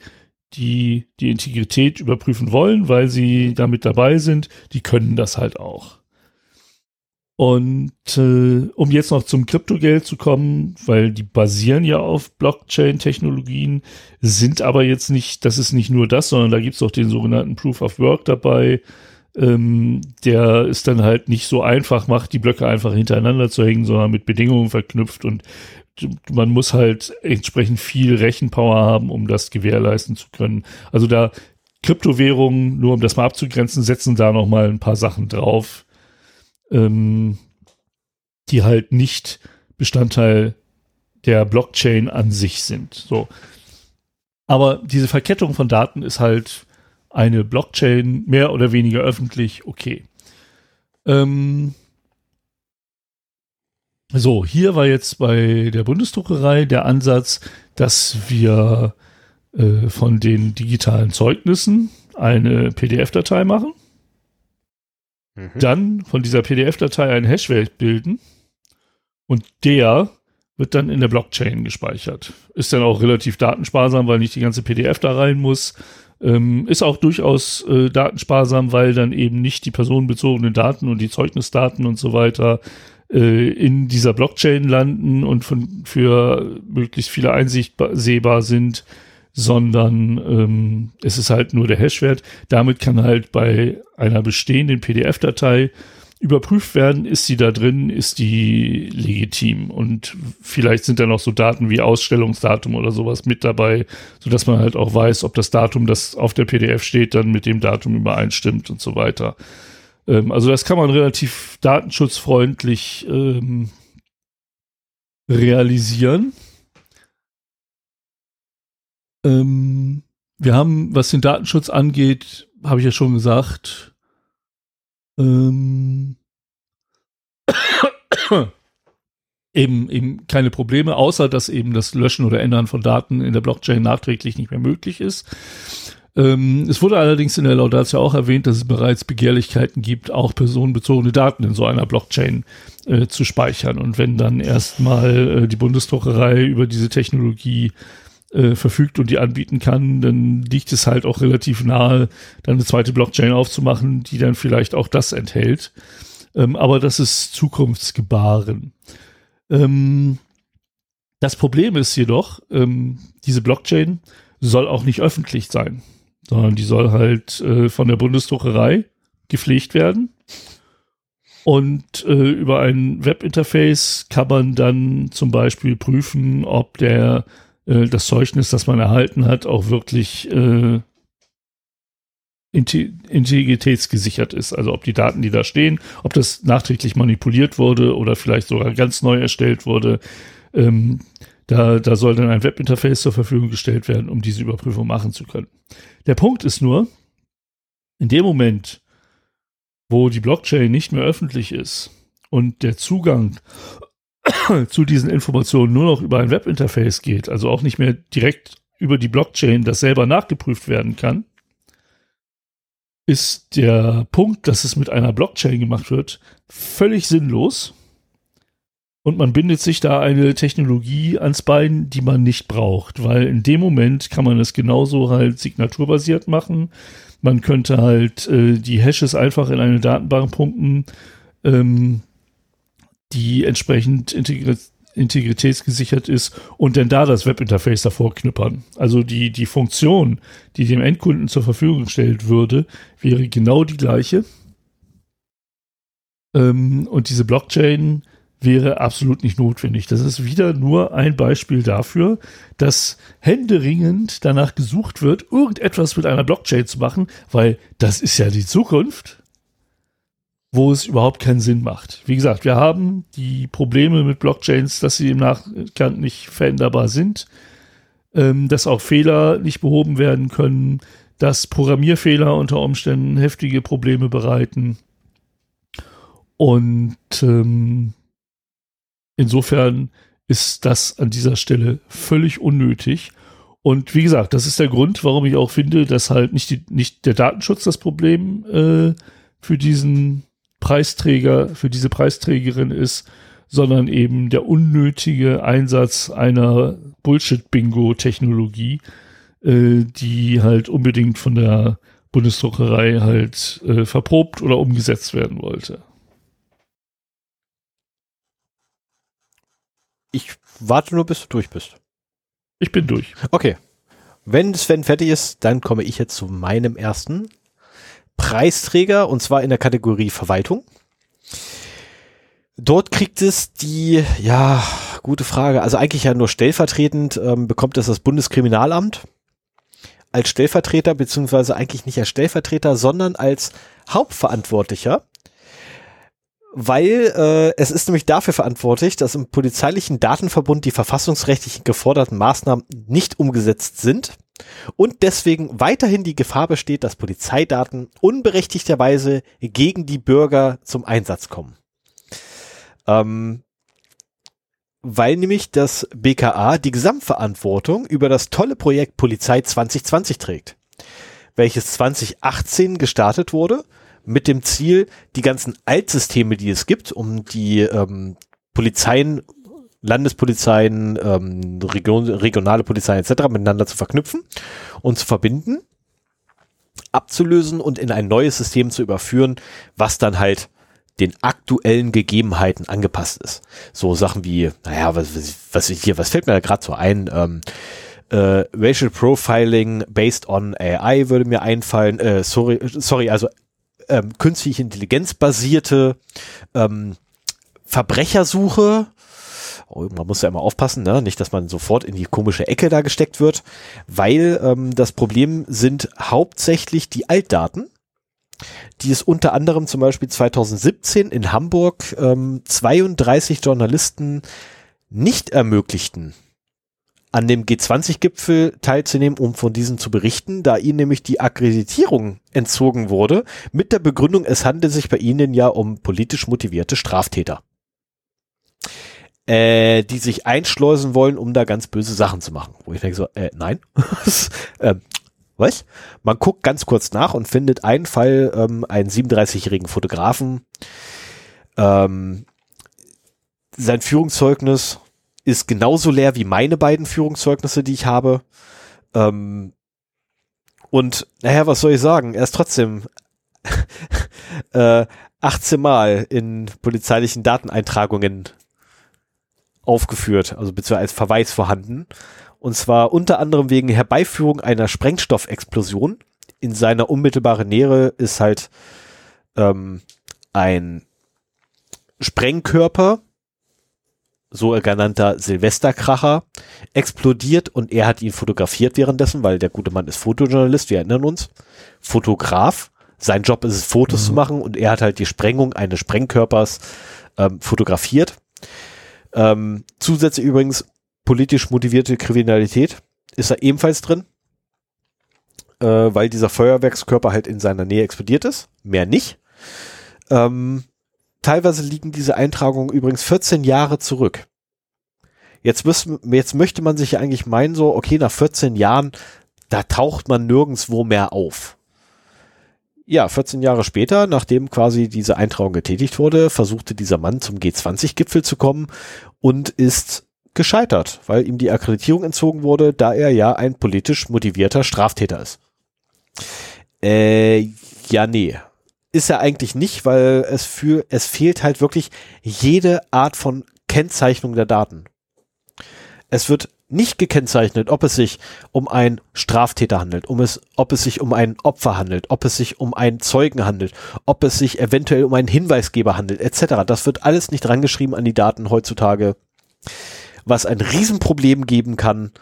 die die Integrität überprüfen wollen, weil sie damit dabei sind, die können das halt auch. Und äh, um jetzt noch zum Kryptogeld zu kommen, weil die basieren ja auf Blockchain-Technologien, sind aber jetzt nicht, das ist nicht nur das, sondern da gibt's auch den sogenannten Proof of Work dabei, ähm, der es dann halt nicht so einfach macht, die Blöcke einfach hintereinander zu hängen, sondern mit Bedingungen verknüpft und man muss halt entsprechend viel Rechenpower haben, um das gewährleisten zu können. Also da Kryptowährungen, nur um das mal abzugrenzen, setzen da noch mal ein paar Sachen drauf ähm, die halt nicht Bestandteil der Blockchain an sich sind. So. Aber diese Verkettung von Daten ist halt eine Blockchain mehr oder weniger öffentlich okay. Ähm so, hier war jetzt bei der Bundesdruckerei der Ansatz, dass wir äh, von den digitalen Zeugnissen eine PDF-Datei machen Mhm. Dann von dieser PDF-Datei einen Hashwert bilden und der wird dann in der Blockchain gespeichert. Ist dann auch relativ datensparsam, weil nicht die ganze PDF da rein muss. Ähm, ist auch durchaus äh, datensparsam, weil dann eben nicht die personenbezogenen Daten und die Zeugnisdaten und so weiter äh, in dieser Blockchain landen und von, für möglichst viele einsehbar sind, sondern ähm, es ist halt nur der Hashwert. Damit kann halt bei einer bestehenden PDF-Datei überprüft werden, ist sie da drin, ist die legitim und vielleicht sind da noch so Daten wie Ausstellungsdatum oder sowas mit dabei, so dass man halt auch weiß, ob das Datum, das auf der PDF steht, dann mit dem Datum übereinstimmt und so weiter. Ähm, also das kann man relativ datenschutzfreundlich ähm, realisieren. Ähm, wir haben, was den Datenschutz angeht, habe ich ja schon gesagt, ähm, eben, eben keine Probleme, außer dass eben das Löschen oder Ändern von Daten in der Blockchain nachträglich nicht mehr möglich ist. Ähm, es wurde allerdings in der Laudatio auch erwähnt, dass es bereits Begehrlichkeiten gibt, auch personenbezogene Daten in so einer Blockchain äh, zu speichern. Und wenn dann erstmal äh, die Bundesdruckerei über diese Technologie äh, verfügt und die anbieten kann, dann liegt es halt auch relativ nahe, dann eine zweite Blockchain aufzumachen, die dann vielleicht auch das enthält. Ähm, aber das ist Zukunftsgebaren. Ähm, das Problem ist jedoch, ähm, diese Blockchain soll auch nicht öffentlich sein, sondern die soll halt äh, von der Bundesdruckerei gepflegt werden. Und äh, über ein Webinterface kann man dann zum Beispiel prüfen, ob der äh, das Zeugnis, das man erhalten hat, auch wirklich äh, integritätsgesichert ist. Also ob die Daten, die da stehen, ob das nachträglich manipuliert wurde oder vielleicht sogar ganz neu erstellt wurde. Ähm, da, da soll dann ein Webinterface zur Verfügung gestellt werden, um diese Überprüfung machen zu können. Der Punkt ist nur, in dem Moment, wo die Blockchain nicht mehr öffentlich ist und der Zugang zu diesen Informationen nur noch über ein Webinterface geht, also auch nicht mehr direkt über die Blockchain, das selber nachgeprüft werden kann, ist der Punkt, dass es mit einer Blockchain gemacht wird, völlig sinnlos. Und man bindet sich da eine Technologie ans Bein, die man nicht braucht, weil in dem Moment kann man es genauso halt signaturbasiert machen. Man könnte halt äh, die Hashes einfach in eine Datenbank pumpen. Ähm, die entsprechend integri integritätsgesichert ist und dann da das Webinterface davor knüppern. Also die, die Funktion, die dem Endkunden zur Verfügung gestellt würde, wäre genau die gleiche. Ähm, und diese Blockchain wäre absolut nicht notwendig. Das ist wieder nur ein Beispiel dafür, dass händeringend danach gesucht wird, irgendetwas mit einer Blockchain zu machen, weil das ist ja die Zukunft wo es überhaupt keinen Sinn macht. Wie gesagt, wir haben die Probleme mit Blockchains, dass sie im Nachgang nicht veränderbar sind, ähm, dass auch Fehler nicht behoben werden können, dass Programmierfehler unter Umständen heftige Probleme bereiten. Und ähm, insofern ist das an dieser Stelle völlig unnötig. Und wie gesagt, das ist der Grund, warum ich auch finde, dass halt nicht, die, nicht der Datenschutz das Problem äh, für diesen Preisträger für diese Preisträgerin ist, sondern eben der unnötige Einsatz einer Bullshit-Bingo-Technologie, äh, die halt unbedingt von der Bundesdruckerei halt äh, verprobt oder umgesetzt werden wollte. Ich warte nur, bis du durch bist. Ich bin durch. Okay. Wenn Sven fertig ist, dann komme ich jetzt zu meinem ersten. Preisträger und zwar in der Kategorie Verwaltung. Dort kriegt es die, ja, gute Frage, also eigentlich ja nur stellvertretend ähm, bekommt es das Bundeskriminalamt als Stellvertreter, beziehungsweise eigentlich nicht als Stellvertreter, sondern als Hauptverantwortlicher. Weil äh, es ist nämlich dafür verantwortlich, dass im polizeilichen Datenverbund die verfassungsrechtlich geforderten Maßnahmen nicht umgesetzt sind und deswegen weiterhin die Gefahr besteht, dass Polizeidaten unberechtigterweise gegen die Bürger zum Einsatz kommen. Ähm, weil nämlich das BKA die Gesamtverantwortung über das tolle Projekt Polizei 2020 trägt, welches 2018 gestartet wurde mit dem Ziel, die ganzen Altsysteme, die es gibt, um die ähm, Polizeien, Landespolizeien, ähm, Region, regionale Polizeien etc. miteinander zu verknüpfen und zu verbinden, abzulösen und in ein neues System zu überführen, was dann halt den aktuellen Gegebenheiten angepasst ist. So Sachen wie, naja, was, was, was hier, was fällt mir da gerade so ein? Ähm, äh, Racial Profiling based on AI würde mir einfallen. Äh, sorry, sorry, also ähm, künstliche Intelligenz basierte ähm, Verbrechersuche. Oh, man muss ja immer aufpassen, ne? nicht, dass man sofort in die komische Ecke da gesteckt wird, weil ähm, das Problem sind hauptsächlich die Altdaten, die es unter anderem zum Beispiel 2017 in Hamburg ähm, 32 Journalisten nicht ermöglichten, an dem G20-Gipfel teilzunehmen, um von diesen zu berichten, da ihnen nämlich die Akkreditierung entzogen wurde, mit der Begründung, es handelt sich bei ihnen ja um politisch motivierte Straftäter, äh, die sich einschleusen wollen, um da ganz böse Sachen zu machen. Wo ich denke so, äh, nein. äh, was? Man guckt ganz kurz nach und findet einen Fall, ähm, einen 37-jährigen Fotografen, ähm, sein Führungszeugnis ist genauso leer wie meine beiden Führungszeugnisse, die ich habe. Ähm, und naja, was soll ich sagen? Er ist trotzdem äh, 18 Mal in polizeilichen Dateneintragungen aufgeführt, also beziehungsweise als Verweis vorhanden. Und zwar unter anderem wegen Herbeiführung einer Sprengstoffexplosion. In seiner unmittelbaren Nähe ist halt ähm, ein Sprengkörper, sogenannter Silvesterkracher explodiert und er hat ihn fotografiert währenddessen, weil der gute Mann ist Fotojournalist, wir erinnern uns. Fotograf. Sein Job ist es, Fotos mhm. zu machen und er hat halt die Sprengung eines Sprengkörpers ähm, fotografiert. Ähm, zusätzlich übrigens politisch motivierte Kriminalität ist da ebenfalls drin, äh, weil dieser Feuerwerkskörper halt in seiner Nähe explodiert ist. Mehr nicht. Ähm, Teilweise liegen diese Eintragungen übrigens 14 Jahre zurück. Jetzt, müssen, jetzt möchte man sich ja eigentlich meinen, so, okay, nach 14 Jahren, da taucht man nirgendswo mehr auf. Ja, 14 Jahre später, nachdem quasi diese Eintragung getätigt wurde, versuchte dieser Mann zum G20-Gipfel zu kommen und ist gescheitert, weil ihm die Akkreditierung entzogen wurde, da er ja ein politisch motivierter Straftäter ist. Äh, ja, nee ist er eigentlich nicht, weil es für, es fehlt halt wirklich jede Art von Kennzeichnung der Daten. Es wird nicht gekennzeichnet, ob es sich um einen Straftäter handelt, um es, ob es sich um ein Opfer handelt, ob es sich um einen Zeugen handelt, ob es sich eventuell um einen Hinweisgeber handelt, etc. Das wird alles nicht rangeschrieben an die Daten heutzutage, was ein Riesenproblem geben kann.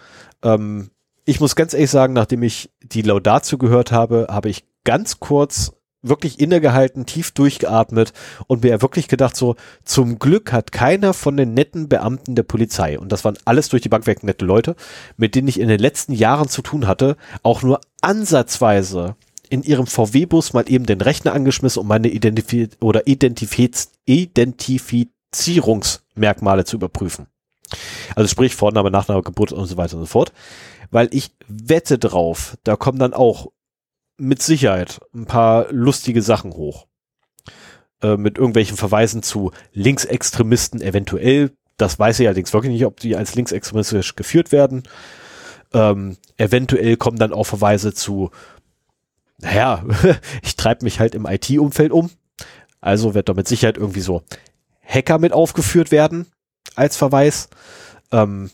Ähm, ich muss ganz ehrlich sagen, nachdem ich die Laudatio gehört habe, habe ich ganz kurz wirklich innegehalten, tief durchgeatmet und mir wirklich gedacht so, zum Glück hat keiner von den netten Beamten der Polizei, und das waren alles durch die Bank weg nette Leute, mit denen ich in den letzten Jahren zu tun hatte, auch nur ansatzweise in ihrem VW-Bus mal eben den Rechner angeschmissen, um meine Identif oder Identifiz Identifizierungsmerkmale zu überprüfen. Also sprich Vorname, Nachname, Geburt und so weiter und so fort. Weil ich wette drauf, da kommen dann auch mit Sicherheit ein paar lustige Sachen hoch. Äh, mit irgendwelchen Verweisen zu Linksextremisten eventuell. Das weiß ich allerdings wirklich nicht, ob die als linksextremistisch geführt werden. Ähm, eventuell kommen dann auch Verweise zu, naja, ich treibe mich halt im IT-Umfeld um. Also wird da mit Sicherheit irgendwie so Hacker mit aufgeführt werden als Verweis. Ähm,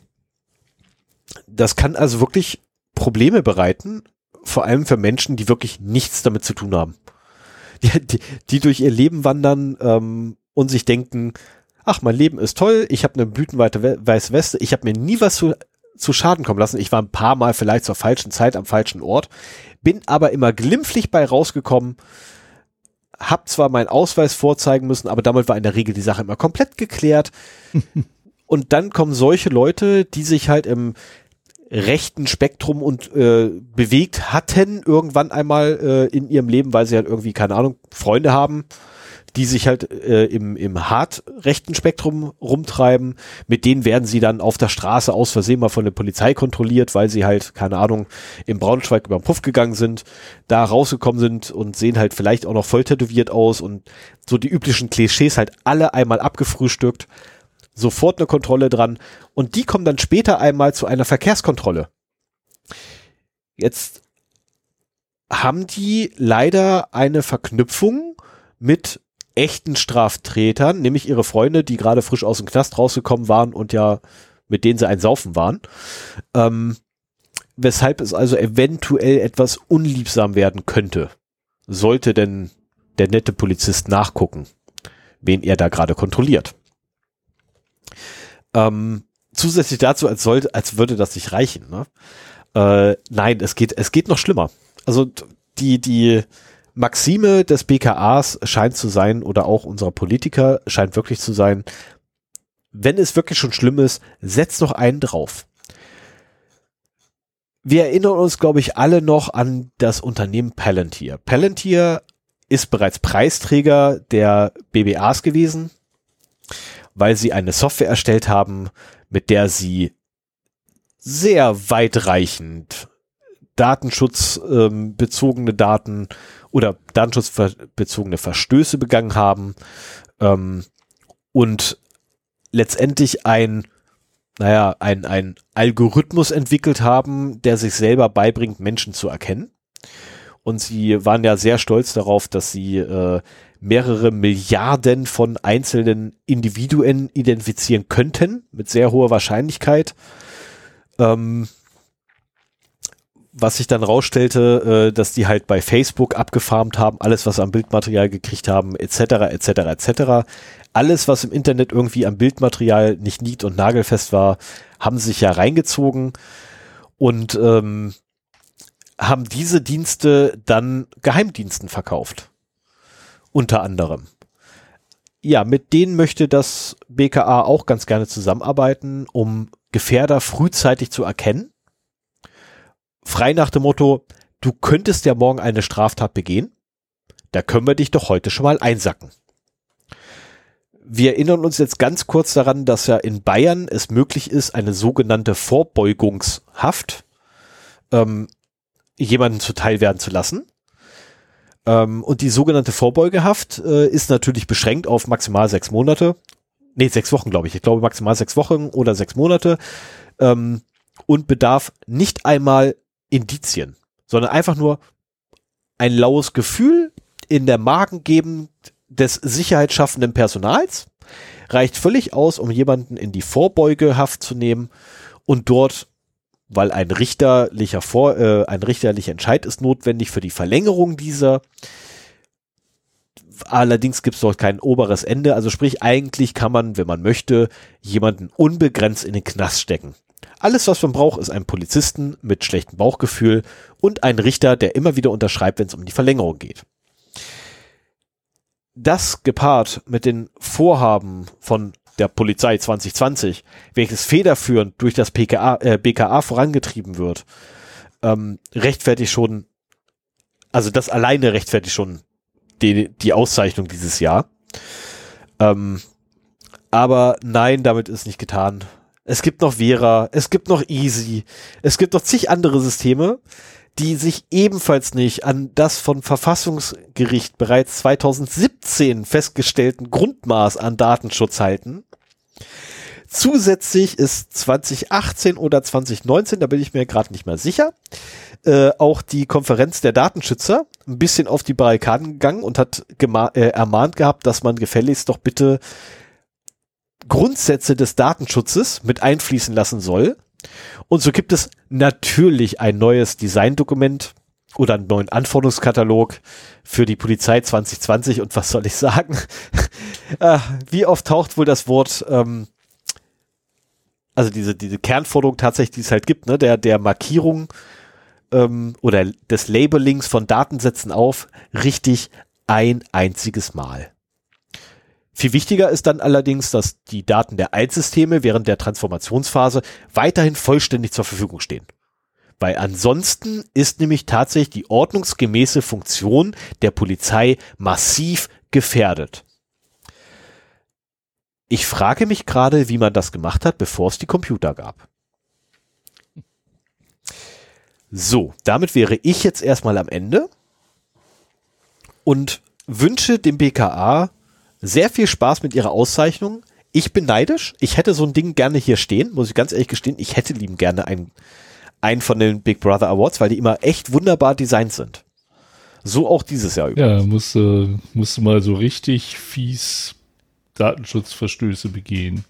das kann also wirklich Probleme bereiten, vor allem für Menschen, die wirklich nichts damit zu tun haben. Die, die, die durch ihr Leben wandern ähm, und sich denken, ach, mein Leben ist toll, ich habe eine blütenweite weiße Weste, ich habe mir nie was zu, zu Schaden kommen lassen. Ich war ein paar Mal vielleicht zur falschen Zeit am falschen Ort, bin aber immer glimpflich bei rausgekommen, hab zwar meinen Ausweis vorzeigen müssen, aber damit war in der Regel die Sache immer komplett geklärt. und dann kommen solche Leute, die sich halt im rechten Spektrum und äh, bewegt hatten irgendwann einmal äh, in ihrem Leben, weil sie halt irgendwie keine Ahnung Freunde haben die sich halt äh, im, im hart rechten Spektrum rumtreiben. Mit denen werden sie dann auf der Straße aus Versehen mal von der Polizei kontrolliert, weil sie halt, keine Ahnung, im Braunschweig über den Puff gegangen sind, da rausgekommen sind und sehen halt vielleicht auch noch voll tätowiert aus und so die üblichen Klischees halt alle einmal abgefrühstückt. Sofort eine Kontrolle dran und die kommen dann später einmal zu einer Verkehrskontrolle. Jetzt haben die leider eine Verknüpfung mit echten Strafträtern, nämlich ihre Freunde, die gerade frisch aus dem Knast rausgekommen waren und ja mit denen sie ein Saufen waren. Ähm, weshalb es also eventuell etwas unliebsam werden könnte. Sollte denn der nette Polizist nachgucken, wen er da gerade kontrolliert. Ähm, zusätzlich dazu, als sollte, als würde das nicht reichen. Ne? Äh, nein, es geht, es geht noch schlimmer. Also die, die, Maxime des BKAs scheint zu sein oder auch unserer Politiker scheint wirklich zu sein, wenn es wirklich schon schlimm ist, setzt noch einen drauf. Wir erinnern uns, glaube ich, alle noch an das Unternehmen Palantir. Palantir ist bereits Preisträger der BBAs gewesen, weil sie eine Software erstellt haben, mit der sie sehr weitreichend datenschutzbezogene ähm, Daten oder datenschutzbezogene Verstöße begangen haben ähm, und letztendlich ein, naja, ein, ein Algorithmus entwickelt haben, der sich selber beibringt, Menschen zu erkennen. Und sie waren ja sehr stolz darauf, dass sie äh, mehrere Milliarden von einzelnen Individuen identifizieren könnten, mit sehr hoher Wahrscheinlichkeit. Ähm, was sich dann rausstellte, äh, dass die halt bei Facebook abgefarmt haben, alles was am Bildmaterial gekriegt haben, etc., etc., etc. Alles, was im Internet irgendwie am Bildmaterial nicht nied- und nagelfest war, haben sich ja reingezogen und ähm, haben diese Dienste dann Geheimdiensten verkauft. Unter anderem. Ja, mit denen möchte das BKA auch ganz gerne zusammenarbeiten, um Gefährder frühzeitig zu erkennen frei nach dem Motto, du könntest ja morgen eine Straftat begehen, da können wir dich doch heute schon mal einsacken. Wir erinnern uns jetzt ganz kurz daran, dass ja in Bayern es möglich ist, eine sogenannte Vorbeugungshaft ähm, jemanden zuteil werden zu lassen. Ähm, und die sogenannte Vorbeugehaft äh, ist natürlich beschränkt auf maximal sechs Monate. Nee, sechs Wochen, glaube ich. Ich glaube maximal sechs Wochen oder sechs Monate. Ähm, und bedarf nicht einmal Indizien, sondern einfach nur ein laues Gefühl in der Magengegend des sicherheitsschaffenden Personals reicht völlig aus, um jemanden in die Vorbeugehaft zu nehmen und dort, weil ein richterlicher Vor, äh, ein richterlicher Entscheid ist notwendig für die Verlängerung dieser. Allerdings gibt es dort kein oberes Ende. Also sprich, eigentlich kann man, wenn man möchte, jemanden unbegrenzt in den Knast stecken. Alles, was man braucht, ist ein Polizisten mit schlechtem Bauchgefühl und ein Richter, der immer wieder unterschreibt, wenn es um die Verlängerung geht. Das gepaart mit den Vorhaben von der Polizei 2020, welches federführend durch das PKA, äh, BKA vorangetrieben wird, ähm, rechtfertigt schon, also das alleine rechtfertigt schon die, die Auszeichnung dieses Jahr. Ähm, aber nein, damit ist nicht getan es gibt noch Vera, es gibt noch Easy, es gibt noch zig andere Systeme, die sich ebenfalls nicht an das von Verfassungsgericht bereits 2017 festgestellten Grundmaß an Datenschutz halten. Zusätzlich ist 2018 oder 2019, da bin ich mir gerade nicht mehr sicher, äh, auch die Konferenz der Datenschützer ein bisschen auf die Barrikaden gegangen und hat äh, ermahnt gehabt, dass man gefälligst doch bitte Grundsätze des Datenschutzes mit einfließen lassen soll. Und so gibt es natürlich ein neues Designdokument oder einen neuen Anforderungskatalog für die Polizei 2020. Und was soll ich sagen? äh, wie oft taucht wohl das Wort, ähm, also diese, diese Kernforderung tatsächlich, die es halt gibt, ne, der, der Markierung ähm, oder des Labelings von Datensätzen auf, richtig ein einziges Mal. Viel wichtiger ist dann allerdings, dass die Daten der Altsysteme während der Transformationsphase weiterhin vollständig zur Verfügung stehen. Weil ansonsten ist nämlich tatsächlich die ordnungsgemäße Funktion der Polizei massiv gefährdet. Ich frage mich gerade, wie man das gemacht hat, bevor es die Computer gab. So, damit wäre ich jetzt erstmal am Ende und wünsche dem BKA sehr viel Spaß mit ihrer Auszeichnung. Ich bin neidisch. Ich hätte so ein Ding gerne hier stehen, muss ich ganz ehrlich gestehen. Ich hätte lieben gerne einen, einen von den Big Brother Awards, weil die immer echt wunderbar designt sind. So auch dieses Jahr übrigens. Ja, musst, äh, musst mal so richtig fies Datenschutzverstöße begehen.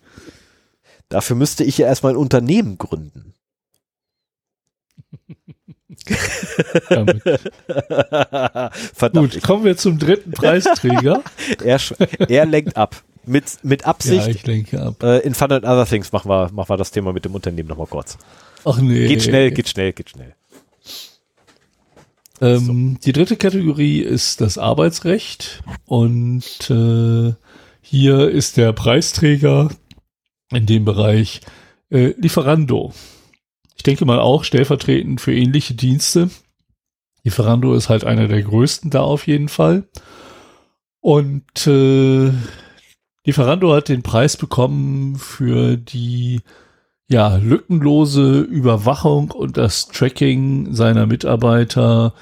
Dafür müsste ich ja erstmal ein Unternehmen gründen. Gut, kommen wir zum dritten Preisträger. er, er lenkt ab. Mit, mit Absicht. Ja, ich lenke ab. Äh, in Fun and Other Things machen wir, machen wir das Thema mit dem Unternehmen nochmal kurz. Ach nee. Geht schnell, geht schnell, geht schnell. Ähm, so. Die dritte Kategorie ist das Arbeitsrecht und äh, hier ist der Preisträger in dem Bereich äh, Lieferando. Ich denke mal auch stellvertretend für ähnliche Dienste. Lieferando ist halt einer der größten da auf jeden Fall. Und äh, Lieferando hat den Preis bekommen für die ja, lückenlose Überwachung und das Tracking seiner Mitarbeiter,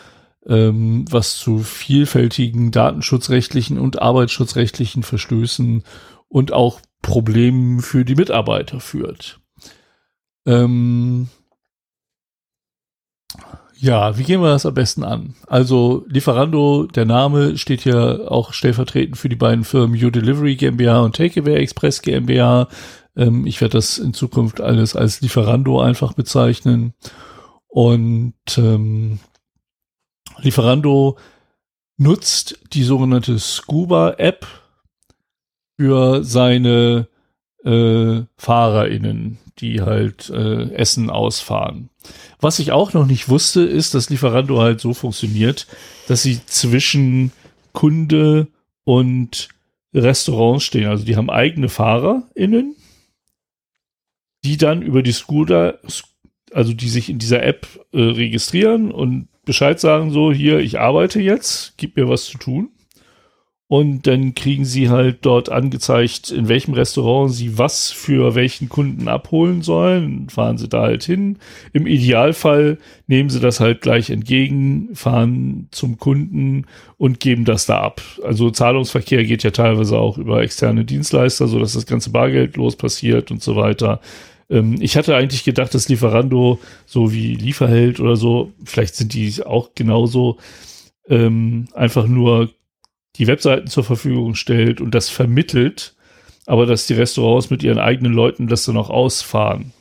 ähm, was zu vielfältigen datenschutzrechtlichen und arbeitsschutzrechtlichen Verstößen und auch Problemen für die Mitarbeiter führt. Ähm, ja, wie gehen wir das am besten an? Also Lieferando, der Name steht ja auch stellvertretend für die beiden Firmen U Delivery GmbH und Takeaway Express GmbH. Ähm, ich werde das in Zukunft alles als Lieferando einfach bezeichnen. Und ähm, Lieferando nutzt die sogenannte Scuba-App für seine äh, FahrerInnen, die halt äh, Essen ausfahren. Was ich auch noch nicht wusste, ist, dass Lieferando halt so funktioniert, dass sie zwischen Kunde und Restaurants stehen. Also die haben eigene FahrerInnen, die dann über die Scooter, also die sich in dieser App äh, registrieren und Bescheid sagen, so hier, ich arbeite jetzt, gib mir was zu tun. Und dann kriegen sie halt dort angezeigt, in welchem Restaurant sie was für welchen Kunden abholen sollen. Fahren sie da halt hin. Im Idealfall nehmen sie das halt gleich entgegen, fahren zum Kunden und geben das da ab. Also Zahlungsverkehr geht ja teilweise auch über externe Dienstleister, so dass das ganze Bargeld los passiert und so weiter. Ähm, ich hatte eigentlich gedacht, dass Lieferando so wie Lieferheld oder so, vielleicht sind die auch genauso, ähm, einfach nur die Webseiten zur Verfügung stellt und das vermittelt, aber dass die Restaurants mit ihren eigenen Leuten das dann auch ausfahren.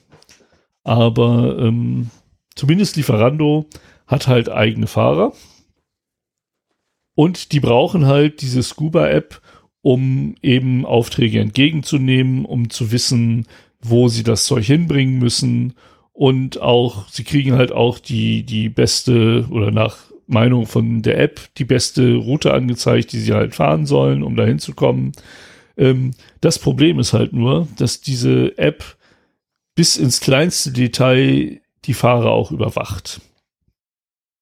Aber ähm, zumindest Lieferando hat halt eigene Fahrer und die brauchen halt diese Scuba-App, um eben Aufträge entgegenzunehmen, um zu wissen, wo sie das Zeug hinbringen müssen und auch, sie kriegen halt auch die, die beste oder nach Meinung von der App die beste Route angezeigt, die sie halt fahren sollen, um dahin zu kommen. Ähm, das Problem ist halt nur, dass diese App bis ins kleinste Detail die Fahrer auch überwacht.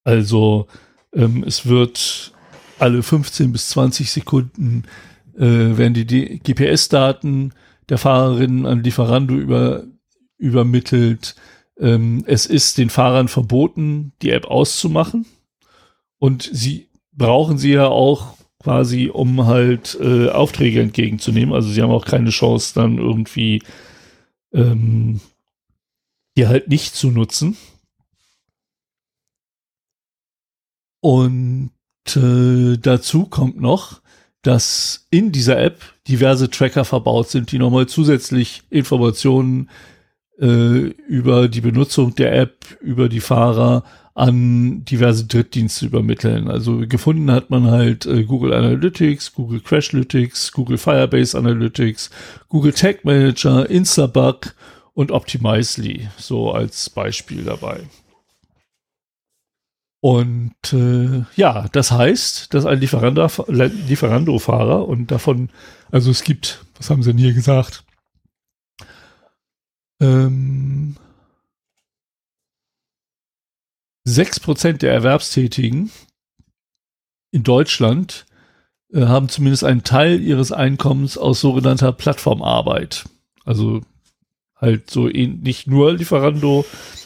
Also ähm, es wird alle 15 bis 20 Sekunden äh, werden die GPS-Daten der Fahrerin an Lieferando über, übermittelt. Ähm, es ist den Fahrern verboten, die App auszumachen. Und sie brauchen sie ja auch quasi, um halt äh, Aufträge entgegenzunehmen. Also sie haben auch keine Chance, dann irgendwie ähm, die halt nicht zu nutzen. Und äh, dazu kommt noch, dass in dieser App diverse Tracker verbaut sind, die nochmal zusätzlich Informationen äh, über die Benutzung der App, über die Fahrer an diverse Drittdienste übermitteln. Also gefunden hat man halt äh, Google Analytics, Google Crashlytics, Google Firebase Analytics, Google Tag Manager, Instabug und Optimizely so als Beispiel dabei. Und äh, ja, das heißt, dass ein Lieferando-Fahrer und davon, also es gibt, was haben sie denn hier gesagt? Ähm, 6% der Erwerbstätigen in Deutschland äh, haben zumindest einen Teil ihres Einkommens aus sogenannter Plattformarbeit. Also halt so nicht nur Lieferando,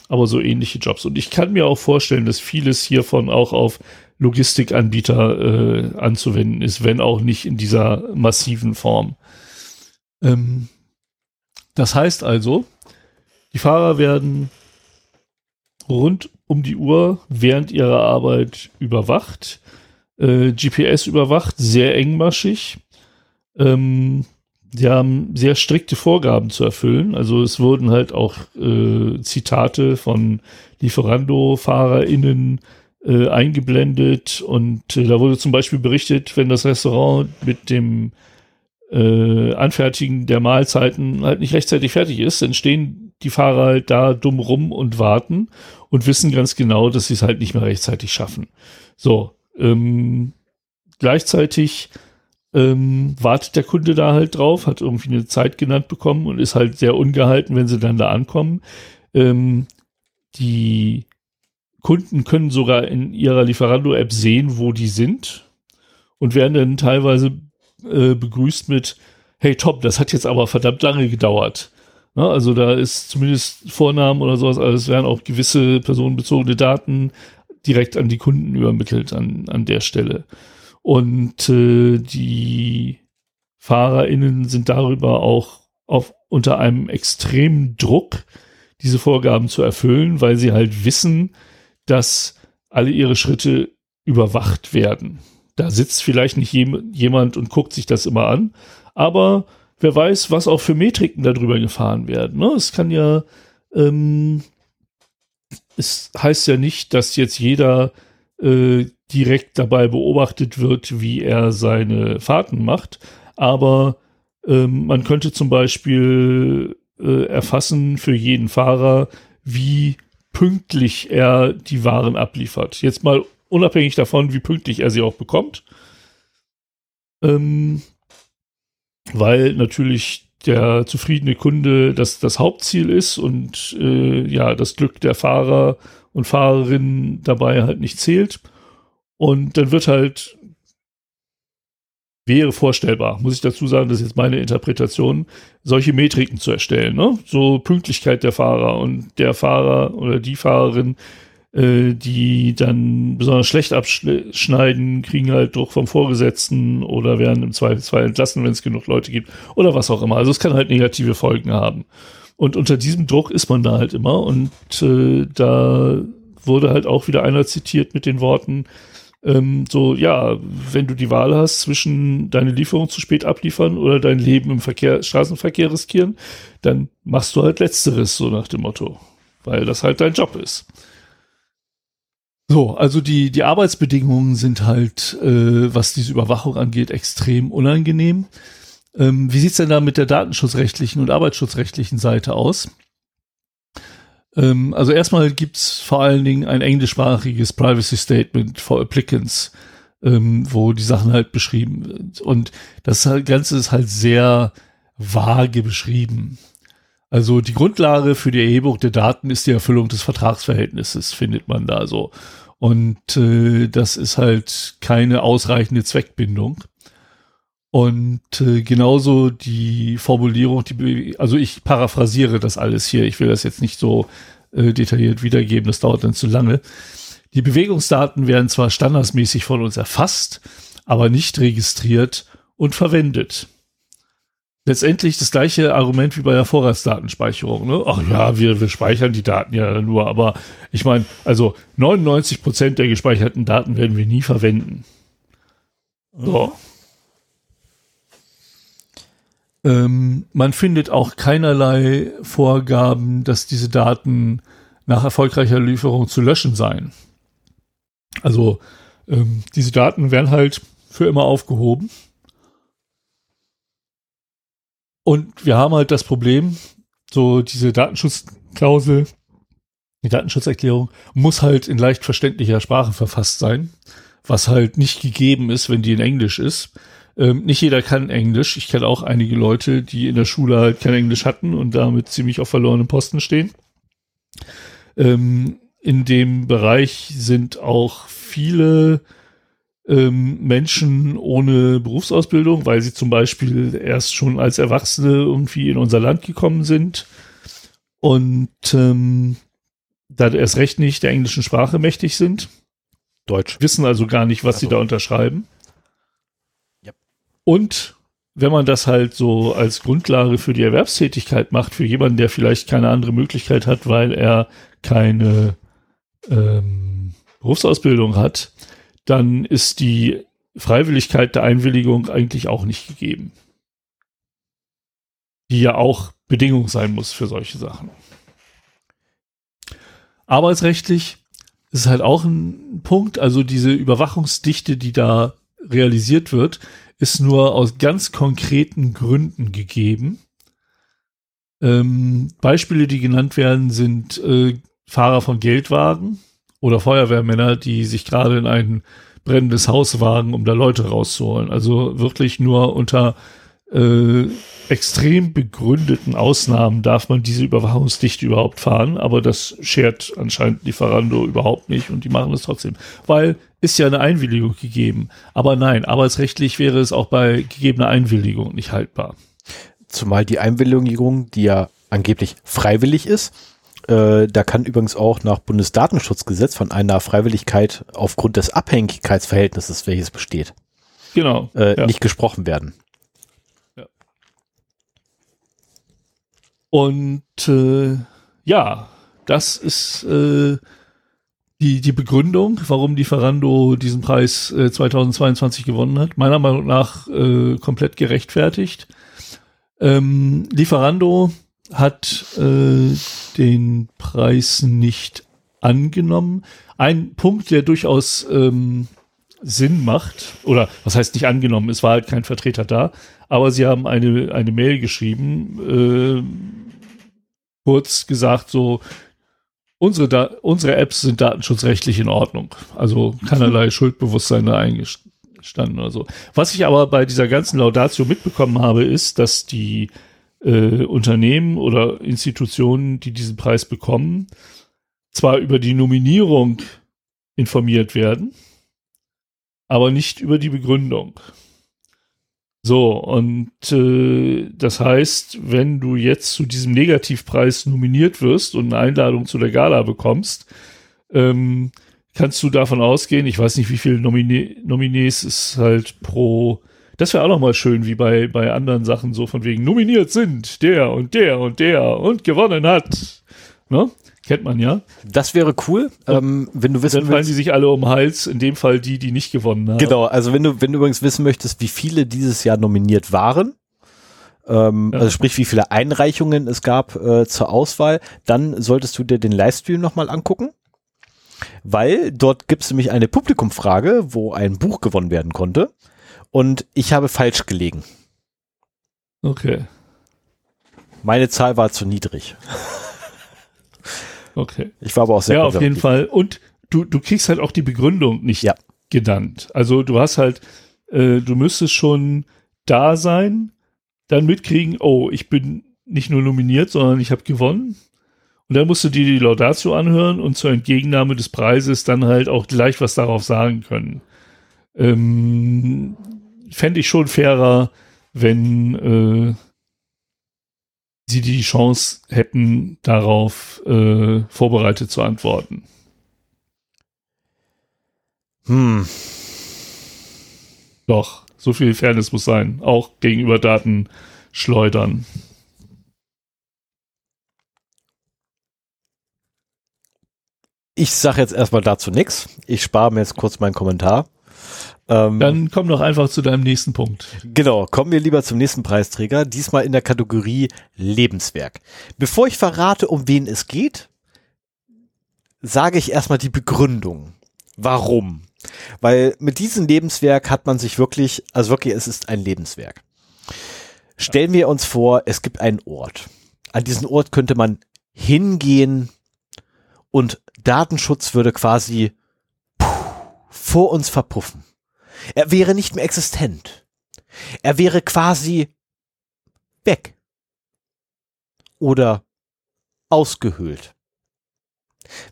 aber so ähnliche Jobs. Und ich kann mir auch vorstellen, dass vieles hiervon auch auf Logistikanbieter äh, anzuwenden ist, wenn auch nicht in dieser massiven Form. Ähm, das heißt also, die Fahrer werden rund um die Uhr während ihrer Arbeit überwacht, äh, GPS überwacht, sehr engmaschig. Ähm, die haben sehr strikte Vorgaben zu erfüllen. Also es wurden halt auch äh, Zitate von Lieferando-FahrerInnen äh, eingeblendet und äh, da wurde zum Beispiel berichtet, wenn das Restaurant mit dem äh, Anfertigen der Mahlzeiten halt nicht rechtzeitig fertig ist, dann stehen die Fahrer halt da dumm rum und warten und wissen ganz genau, dass sie es halt nicht mehr rechtzeitig schaffen. So, ähm, gleichzeitig ähm, wartet der Kunde da halt drauf, hat irgendwie eine Zeit genannt bekommen und ist halt sehr ungehalten, wenn sie dann da ankommen. Ähm, die Kunden können sogar in ihrer Lieferando-App sehen, wo die sind und werden dann teilweise äh, begrüßt mit, hey top, das hat jetzt aber verdammt lange gedauert. Na, also da ist zumindest Vornamen oder sowas, also es werden auch gewisse personenbezogene Daten direkt an die Kunden übermittelt an, an der Stelle. Und äh, die FahrerInnen sind darüber auch auf, unter einem extremen Druck, diese Vorgaben zu erfüllen, weil sie halt wissen, dass alle ihre Schritte überwacht werden. Da sitzt vielleicht nicht jemand und guckt sich das immer an, aber wer weiß, was auch für Metriken darüber gefahren werden. Ne? Es kann ja, ähm, es heißt ja nicht, dass jetzt jeder äh, direkt dabei beobachtet wird, wie er seine Fahrten macht. Aber ähm, man könnte zum Beispiel äh, erfassen für jeden Fahrer, wie pünktlich er die Waren abliefert. Jetzt mal unabhängig davon, wie pünktlich er sie auch bekommt. Ähm, weil natürlich der zufriedene Kunde das, das Hauptziel ist und äh, ja, das Glück der Fahrer und Fahrerinnen dabei halt nicht zählt. Und dann wird halt, wäre vorstellbar, muss ich dazu sagen, das ist jetzt meine Interpretation, solche Metriken zu erstellen. Ne? So Pünktlichkeit der Fahrer und der Fahrer oder die Fahrerin, äh, die dann besonders schlecht abschneiden, kriegen halt Druck vom Vorgesetzten oder werden im Zweifelsfall entlassen, wenn es genug Leute gibt oder was auch immer. Also es kann halt negative Folgen haben. Und unter diesem Druck ist man da halt immer und äh, da wurde halt auch wieder einer zitiert mit den Worten, ähm, so, ja, wenn du die Wahl hast zwischen deine Lieferung zu spät abliefern oder dein Leben im Verkehr, Straßenverkehr riskieren, dann machst du halt Letzteres, so nach dem Motto. Weil das halt dein Job ist. So, also die, die Arbeitsbedingungen sind halt, äh, was diese Überwachung angeht, extrem unangenehm. Ähm, wie sieht's denn da mit der datenschutzrechtlichen und arbeitsschutzrechtlichen Seite aus? Ähm, also erstmal gibt's vor allen Dingen ein englischsprachiges Privacy Statement for Applicants, ähm, wo die Sachen halt beschrieben sind. Und das Ganze ist halt sehr vage beschrieben. Also die Grundlage für die Erhebung der Daten ist die Erfüllung des Vertragsverhältnisses, findet man da so. Und äh, das ist halt keine ausreichende Zweckbindung. Und äh, genauso die Formulierung, die, also ich paraphrasiere das alles hier, ich will das jetzt nicht so äh, detailliert wiedergeben, das dauert dann zu lange. Die Bewegungsdaten werden zwar standardmäßig von uns erfasst, aber nicht registriert und verwendet. Letztendlich das gleiche Argument wie bei der Vorratsdatenspeicherung. Ne? Ach ja, wir, wir speichern die Daten ja nur, aber ich meine, also 99 Prozent der gespeicherten Daten werden wir nie verwenden. So. Ähm, man findet auch keinerlei Vorgaben, dass diese Daten nach erfolgreicher Lieferung zu löschen seien. Also ähm, diese Daten werden halt für immer aufgehoben. Und wir haben halt das Problem, so diese Datenschutzklausel, die Datenschutzerklärung muss halt in leicht verständlicher Sprache verfasst sein, was halt nicht gegeben ist, wenn die in Englisch ist. Ähm, nicht jeder kann Englisch. Ich kenne auch einige Leute, die in der Schule halt kein Englisch hatten und damit ziemlich auf verlorenen Posten stehen. Ähm, in dem Bereich sind auch viele ähm, Menschen ohne Berufsausbildung, weil sie zum Beispiel erst schon als Erwachsene irgendwie in unser Land gekommen sind und ähm, da erst recht nicht der englischen Sprache mächtig sind. Deutsch. Wissen also gar nicht, was also. sie da unterschreiben. Yep. Und wenn man das halt so als Grundlage für die Erwerbstätigkeit macht, für jemanden, der vielleicht keine andere Möglichkeit hat, weil er keine ähm, Berufsausbildung hat, dann ist die Freiwilligkeit der Einwilligung eigentlich auch nicht gegeben. Die ja auch Bedingung sein muss für solche Sachen. Arbeitsrechtlich ist halt auch ein Punkt, also diese Überwachungsdichte, die da realisiert wird, ist nur aus ganz konkreten Gründen gegeben. Ähm, Beispiele, die genannt werden, sind äh, Fahrer von Geldwagen, oder Feuerwehrmänner, die sich gerade in ein brennendes Haus wagen, um da Leute rauszuholen. Also wirklich nur unter äh, extrem begründeten Ausnahmen darf man diese Überwachungsdichte überhaupt fahren, aber das schert anscheinend Lieferando überhaupt nicht und die machen es trotzdem, weil ist ja eine Einwilligung gegeben. Aber nein, arbeitsrechtlich wäre es auch bei gegebener Einwilligung nicht haltbar. Zumal die Einwilligung, die ja angeblich freiwillig ist, äh, da kann übrigens auch nach Bundesdatenschutzgesetz von einer Freiwilligkeit aufgrund des Abhängigkeitsverhältnisses, welches besteht, genau, äh, ja. nicht gesprochen werden. Ja. Und äh, ja, das ist äh, die, die Begründung, warum die Ferrando diesen Preis äh, 2022 gewonnen hat. Meiner Meinung nach äh, komplett gerechtfertigt. Ähm, Lieferando hat äh, den Preis nicht angenommen. Ein Punkt, der durchaus ähm, Sinn macht, oder was heißt nicht angenommen, es war halt kein Vertreter da, aber sie haben eine, eine Mail geschrieben, äh, kurz gesagt so, unsere, da unsere Apps sind datenschutzrechtlich in Ordnung. Also keinerlei Schuldbewusstsein da eingestanden oder so. Was ich aber bei dieser ganzen Laudatio mitbekommen habe, ist, dass die äh, Unternehmen oder Institutionen, die diesen Preis bekommen, zwar über die Nominierung informiert werden, aber nicht über die Begründung. So, und äh, das heißt, wenn du jetzt zu diesem Negativpreis nominiert wirst und eine Einladung zu der Gala bekommst, ähm, kannst du davon ausgehen, ich weiß nicht, wie viele Nomine Nominees es halt pro das wäre auch nochmal schön, wie bei, bei anderen Sachen, so von wegen nominiert sind der und der und der und gewonnen hat. Ne? Kennt man ja. Das wäre cool, ähm, wenn du wissen Dann fallen die sich alle um den Hals, in dem Fall die, die nicht gewonnen haben. Genau, also wenn du, wenn du übrigens wissen möchtest, wie viele dieses Jahr nominiert waren, ähm, ja. also sprich, wie viele Einreichungen es gab äh, zur Auswahl, dann solltest du dir den Livestream nochmal angucken. Weil dort gibt es nämlich eine Publikumfrage, wo ein Buch gewonnen werden konnte und ich habe falsch gelegen. Okay. Meine Zahl war zu niedrig. Okay. Ich war aber auch sehr Ja, auf jeden Fall. Und du, du kriegst halt auch die Begründung nicht ja. genannt. Also du hast halt, äh, du müsstest schon da sein, dann mitkriegen, oh, ich bin nicht nur nominiert, sondern ich habe gewonnen. Und dann musst du dir die Laudatio anhören und zur Entgegennahme des Preises dann halt auch gleich was darauf sagen können. Ähm, fände ich schon fairer, wenn äh, sie die Chance hätten, darauf äh, vorbereitet zu antworten. Hm. Doch, so viel Fairness muss sein, auch gegenüber Datenschleudern. Ich sage jetzt erstmal dazu nichts. Ich spare mir jetzt kurz meinen Kommentar. Ähm, Dann komm doch einfach zu deinem nächsten Punkt. Genau, kommen wir lieber zum nächsten Preisträger, diesmal in der Kategorie Lebenswerk. Bevor ich verrate, um wen es geht, sage ich erstmal die Begründung. Warum? Weil mit diesem Lebenswerk hat man sich wirklich, also wirklich, es ist ein Lebenswerk. Stellen wir uns vor, es gibt einen Ort. An diesen Ort könnte man hingehen und Datenschutz würde quasi vor uns verpuffen. Er wäre nicht mehr existent. Er wäre quasi weg. Oder ausgehöhlt.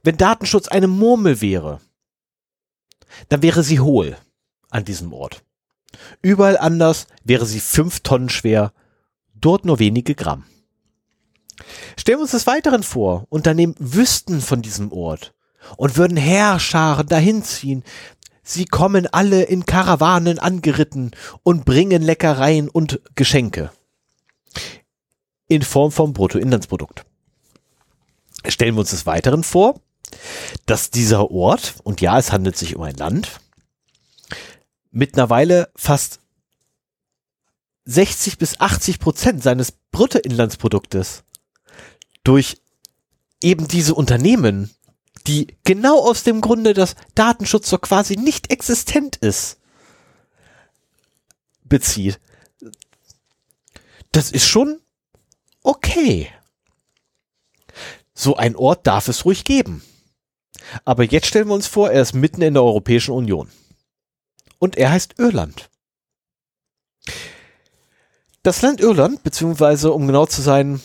Wenn Datenschutz eine Murmel wäre, dann wäre sie hohl an diesem Ort. Überall anders wäre sie fünf Tonnen schwer, dort nur wenige Gramm. Stellen wir uns des Weiteren vor, Unternehmen wüssten von diesem Ort und würden Herrscharen dahin ziehen. Sie kommen alle in Karawanen angeritten und bringen Leckereien und Geschenke. In Form vom Bruttoinlandsprodukt. Stellen wir uns des Weiteren vor, dass dieser Ort, und ja, es handelt sich um ein Land, mittlerweile fast 60 bis 80 Prozent seines Bruttoinlandsproduktes durch eben diese Unternehmen, die genau aus dem Grunde, dass Datenschutz so quasi nicht existent ist, bezieht. Das ist schon okay. So ein Ort darf es ruhig geben. Aber jetzt stellen wir uns vor, er ist mitten in der Europäischen Union. Und er heißt Irland. Das Land Irland, beziehungsweise um genau zu sein,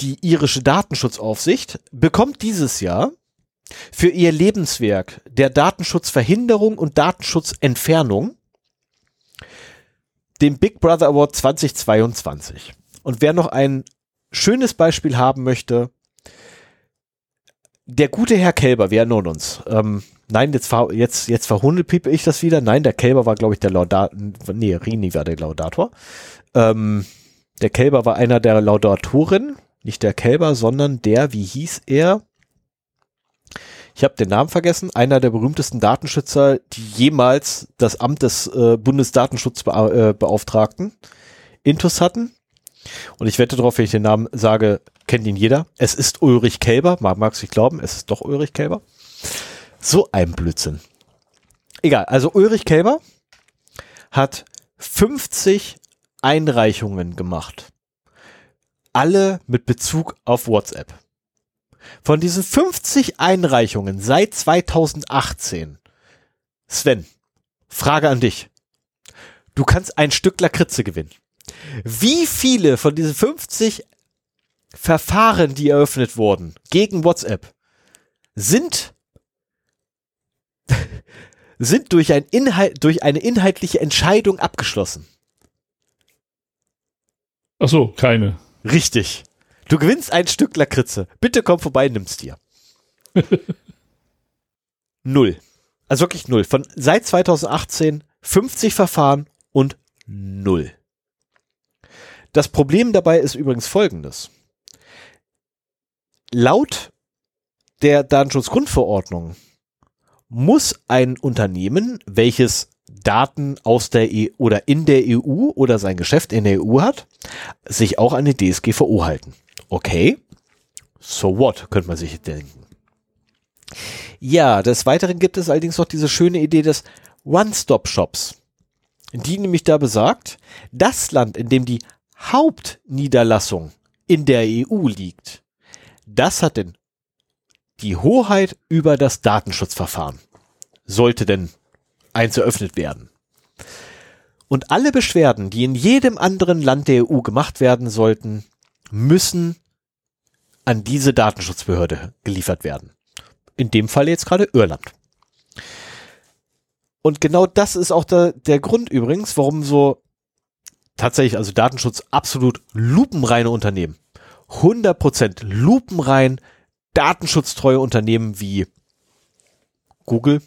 die irische Datenschutzaufsicht bekommt dieses Jahr für ihr Lebenswerk der Datenschutzverhinderung und Datenschutzentfernung den Big Brother Award 2022. Und wer noch ein schönes Beispiel haben möchte, der gute Herr Kelber, wir erinnern uns. Ähm, nein, jetzt, ver, jetzt, jetzt verhundelpiepe ich das wieder. Nein, der Kelber war, glaube ich, der Laudator. Nee, Rini war der Laudator. Ähm, der Kelber war einer der Laudatoren nicht der Kälber, sondern der, wie hieß er? Ich habe den Namen vergessen, einer der berühmtesten Datenschützer, die jemals das Amt des äh, Bundesdatenschutzbeauftragten äh, intus hatten. Und ich wette darauf, wenn ich den Namen sage, kennt ihn jeder. Es ist Ulrich Kälber, mag es nicht glauben, es ist doch Ulrich Kälber. So ein Blödsinn. Egal, also Ulrich Kälber hat 50 Einreichungen gemacht alle mit Bezug auf WhatsApp. Von diesen 50 Einreichungen seit 2018, Sven, Frage an dich. Du kannst ein Stück Lakritze gewinnen. Wie viele von diesen 50 Verfahren, die eröffnet wurden gegen WhatsApp, sind sind durch, ein Inhalt, durch eine inhaltliche Entscheidung abgeschlossen? Ach so, keine. Richtig. Du gewinnst ein Stück Lakritze. Bitte komm vorbei, nimm's dir. null. Also wirklich null. Von seit 2018 50 Verfahren und null. Das Problem dabei ist übrigens folgendes. Laut der Datenschutzgrundverordnung muss ein Unternehmen, welches Daten aus der EU oder in der EU oder sein Geschäft in der EU hat, sich auch an die DSGVO halten. Okay, so what, könnte man sich denken. Ja, des Weiteren gibt es allerdings noch diese schöne Idee des One-Stop-Shops, die nämlich da besagt, das Land, in dem die Hauptniederlassung in der EU liegt, das hat denn die Hoheit über das Datenschutzverfahren. Sollte denn eins eröffnet werden. Und alle Beschwerden, die in jedem anderen Land der EU gemacht werden sollten, müssen an diese Datenschutzbehörde geliefert werden. In dem Fall jetzt gerade Irland. Und genau das ist auch der, der Grund übrigens, warum so tatsächlich, also Datenschutz absolut lupenreine Unternehmen, 100% lupenrein datenschutztreue Unternehmen wie Google,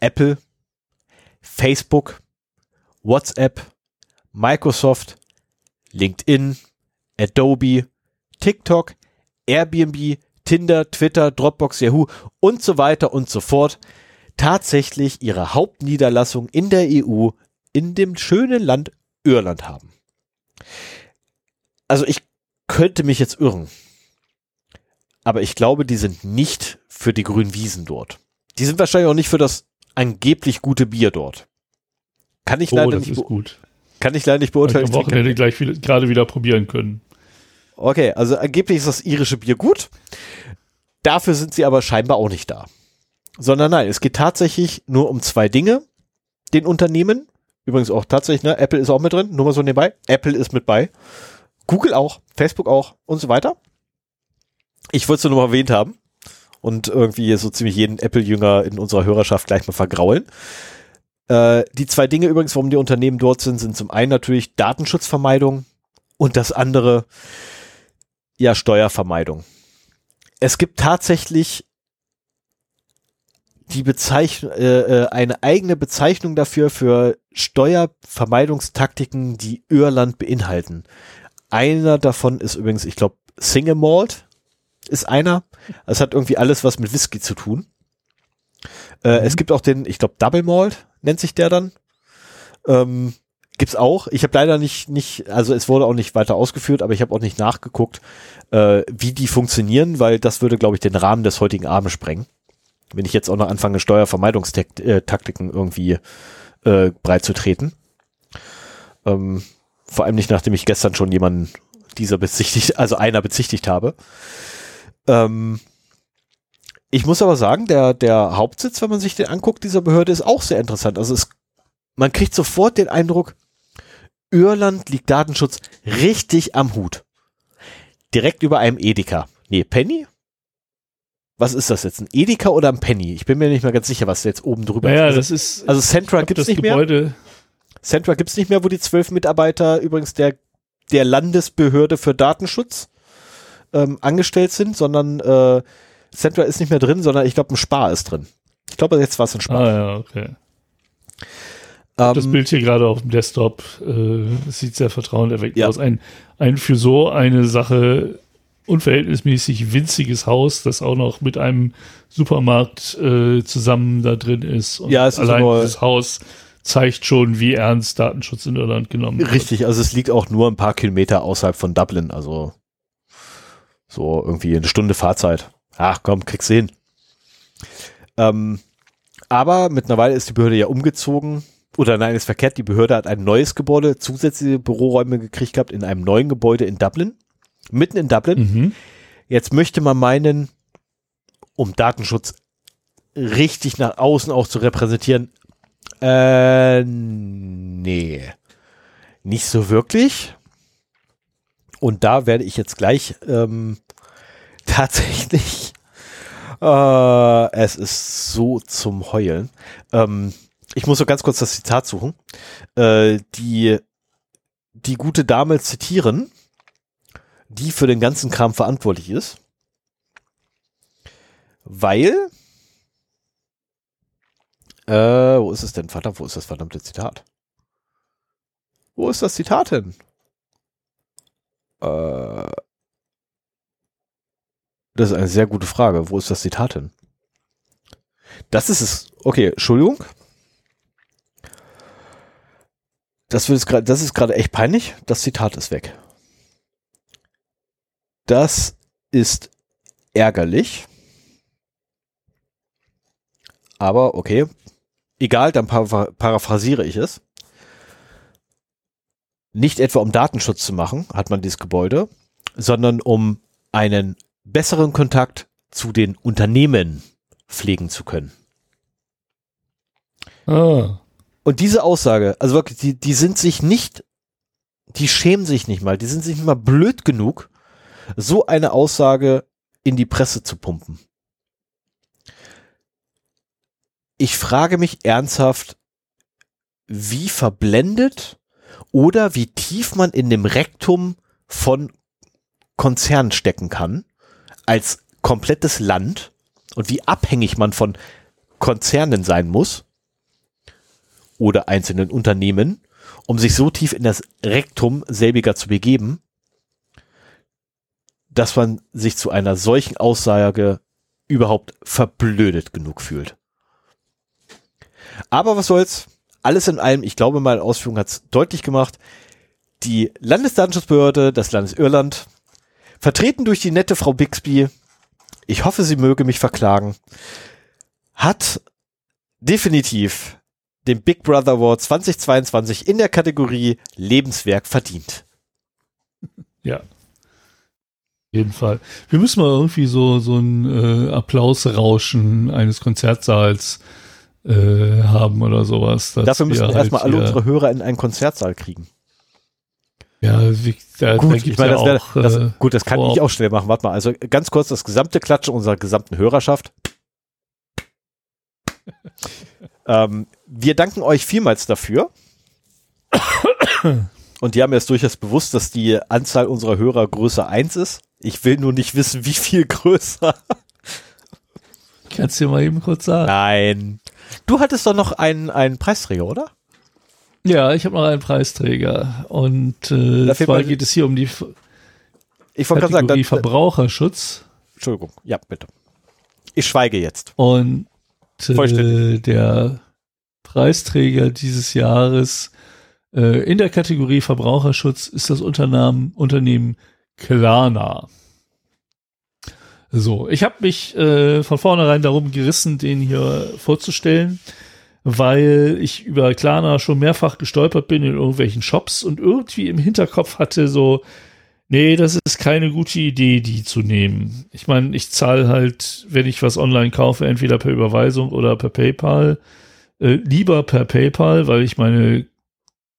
Apple, Facebook, WhatsApp, Microsoft, LinkedIn, Adobe, TikTok, Airbnb, Tinder, Twitter, Dropbox, Yahoo und so weiter und so fort. tatsächlich ihre Hauptniederlassung in der EU in dem schönen Land Irland haben. Also ich könnte mich jetzt irren. Aber ich glaube, die sind nicht für die grünen Wiesen dort. Die sind wahrscheinlich auch nicht für das angeblich gute Bier dort. Kann ich Oh, leider das nicht, ist gut. Kann ich leider nicht beurteilen. ich am Wochenende gleich wieder, gerade wieder probieren können. Okay, also angeblich ist das irische Bier gut. Dafür sind sie aber scheinbar auch nicht da. Sondern nein, es geht tatsächlich nur um zwei Dinge. Den Unternehmen, übrigens auch tatsächlich, ne, Apple ist auch mit drin, nur mal so nebenbei. Apple ist mit bei. Google auch, Facebook auch und so weiter. Ich wollte es nur noch mal erwähnt haben und irgendwie so ziemlich jeden Apple-Jünger in unserer Hörerschaft gleich mal vergraulen. Äh, die zwei Dinge übrigens, warum die Unternehmen dort sind, sind zum einen natürlich Datenschutzvermeidung und das andere, ja, Steuervermeidung. Es gibt tatsächlich die Bezeichnung, äh, äh, eine eigene Bezeichnung dafür für Steuervermeidungstaktiken, die Irland beinhalten. Einer davon ist übrigens, ich glaube, Single Malt ist einer. Es hat irgendwie alles was mit Whisky zu tun. Äh, Es gibt auch den, ich glaube, Double Malt nennt sich der dann. Ähm, gibt's auch. Ich habe leider nicht, nicht, also es wurde auch nicht weiter ausgeführt, aber ich habe auch nicht nachgeguckt, äh, wie die funktionieren, weil das würde, glaube ich, den Rahmen des heutigen Abends sprengen. Wenn ich jetzt auch noch anfange, Steuervermeidungstaktiken irgendwie äh, breit zu treten. Ähm, vor allem nicht, nachdem ich gestern schon jemanden dieser bezichtigt, also einer bezichtigt habe. Ähm, ich muss aber sagen, der, der Hauptsitz, wenn man sich den anguckt, dieser Behörde, ist auch sehr interessant. Also es, man kriegt sofort den Eindruck, Irland liegt Datenschutz richtig am Hut. Direkt über einem Edeka. Nee, Penny? Was ist das jetzt? Ein Edeka oder ein Penny? Ich bin mir nicht mehr ganz sicher, was jetzt oben drüber Naja, ist. das ist Also Centra gibt's das nicht mehr. Gebäude. Centra gibt's nicht mehr, wo die zwölf Mitarbeiter übrigens der, der Landesbehörde für Datenschutz ähm, angestellt sind, sondern äh, Centra ist nicht mehr drin, sondern ich glaube, ein Spar ist drin. Ich glaube, jetzt war es ein Spar. Ah ja, okay. Das Ähm, Bild hier gerade auf dem Desktop äh, das sieht sehr vertrauenerweckend Ja. aus. Ein, ein für so eine Sache unverhältnismäßig winziges Haus, das auch noch mit einem Supermarkt äh, zusammen da drin ist. Und Ja, es ist allein aber- dieses Haus zeigt schon, wie ernst Datenschutz in Irland genommen wird. Richtig, also es liegt auch nur ein paar Kilometer außerhalb von Dublin, also so irgendwie eine Stunde Fahrzeit. Ach komm, kriegst du hin. Ähm, aber mittlerweile ist die Behörde ja umgezogen. Oder nein, ist verkehrt, die Behörde hat ein neues Gebäude, zusätzliche Büroräume gekriegt gehabt in einem neuen Gebäude in Dublin. Mitten in Dublin. Mhm. Jetzt möchte man meinen, um Datenschutz richtig nach außen auch zu repräsentieren, äh, nee, nicht so wirklich. Und da werde ich jetzt gleich ähm, tatsächlich, äh, es ist so zum Heulen. Ähm, ich muss so ganz kurz das Zitat suchen. Äh, die, die gute Dame zitieren, die für den ganzen Kram verantwortlich ist. Weil, äh, wo ist es denn? Verdammt, wo ist das verdammte Zitat? Wo ist das Zitat hin? Äh, das ist eine sehr gute Frage. Wo ist das Zitat hin? Das ist es. Okay, Entschuldigung. Das, wird grad, das ist gerade echt peinlich. Das Zitat ist weg. Das ist ärgerlich. Aber okay. Egal, dann para paraphrasiere ich es. Nicht etwa um Datenschutz zu machen, hat man dieses Gebäude, sondern um einen besseren Kontakt zu den Unternehmen pflegen zu können. Ah. Und diese Aussage, also wirklich, die, die sind sich nicht, die schämen sich nicht mal, die sind sich nicht mal blöd genug, so eine Aussage in die Presse zu pumpen. Ich frage mich ernsthaft, wie verblendet oder wie tief man in dem Rektum von Konzernen stecken kann, als komplettes Land und wie abhängig man von Konzernen sein muss oder einzelnen Unternehmen, um sich so tief in das Rektum selbiger zu begeben, dass man sich zu einer solchen Aussage überhaupt verblödet genug fühlt. Aber was soll's? Alles in allem, ich glaube, meine Ausführung hat's deutlich gemacht. Die Landesdatenschutzbehörde des Landes Irland, vertreten durch die nette Frau Bixby, ich hoffe, sie möge mich verklagen, hat definitiv den Big Brother Award 2022 in der Kategorie Lebenswerk verdient. Ja. Jeden Fall. Wir müssen mal irgendwie so, so ein äh, Applausrauschen eines Konzertsaals äh, haben oder sowas. Dafür müssen wir halt erstmal alle unsere Hörer in einen Konzertsaal kriegen. Ja, wie, da, gut, da ich meine, ja das, wär, das, äh, gut, das kann ich auch schnell machen. Warte mal, also ganz kurz das gesamte Klatschen unserer gesamten Hörerschaft. ähm, wir danken euch vielmals dafür. Und die haben jetzt durchaus bewusst, dass die Anzahl unserer Hörer größer 1 ist. Ich will nur nicht wissen, wie viel größer. Kannst du dir mal eben kurz sagen? Nein. Du hattest doch noch einen, einen Preisträger, oder? Ja, ich habe noch einen Preisträger. Und äh, zwar geht es hier um die F- Ich wollte gerade sagen, Kategorie dann, Verbraucherschutz. Entschuldigung, ja, bitte. Ich schweige jetzt. Und äh, der Preisträger dieses Jahres äh, in der Kategorie Verbraucherschutz ist das Unternehmen, Unternehmen Klarna. So, ich habe mich äh, von vornherein darum gerissen, den hier vorzustellen, weil ich über Klarna schon mehrfach gestolpert bin in irgendwelchen Shops und irgendwie im Hinterkopf hatte so, nee, das ist keine gute Idee, die zu nehmen. Ich meine, ich zahle halt, wenn ich was online kaufe, entweder per Überweisung oder per PayPal. Äh, lieber per PayPal, weil ich meine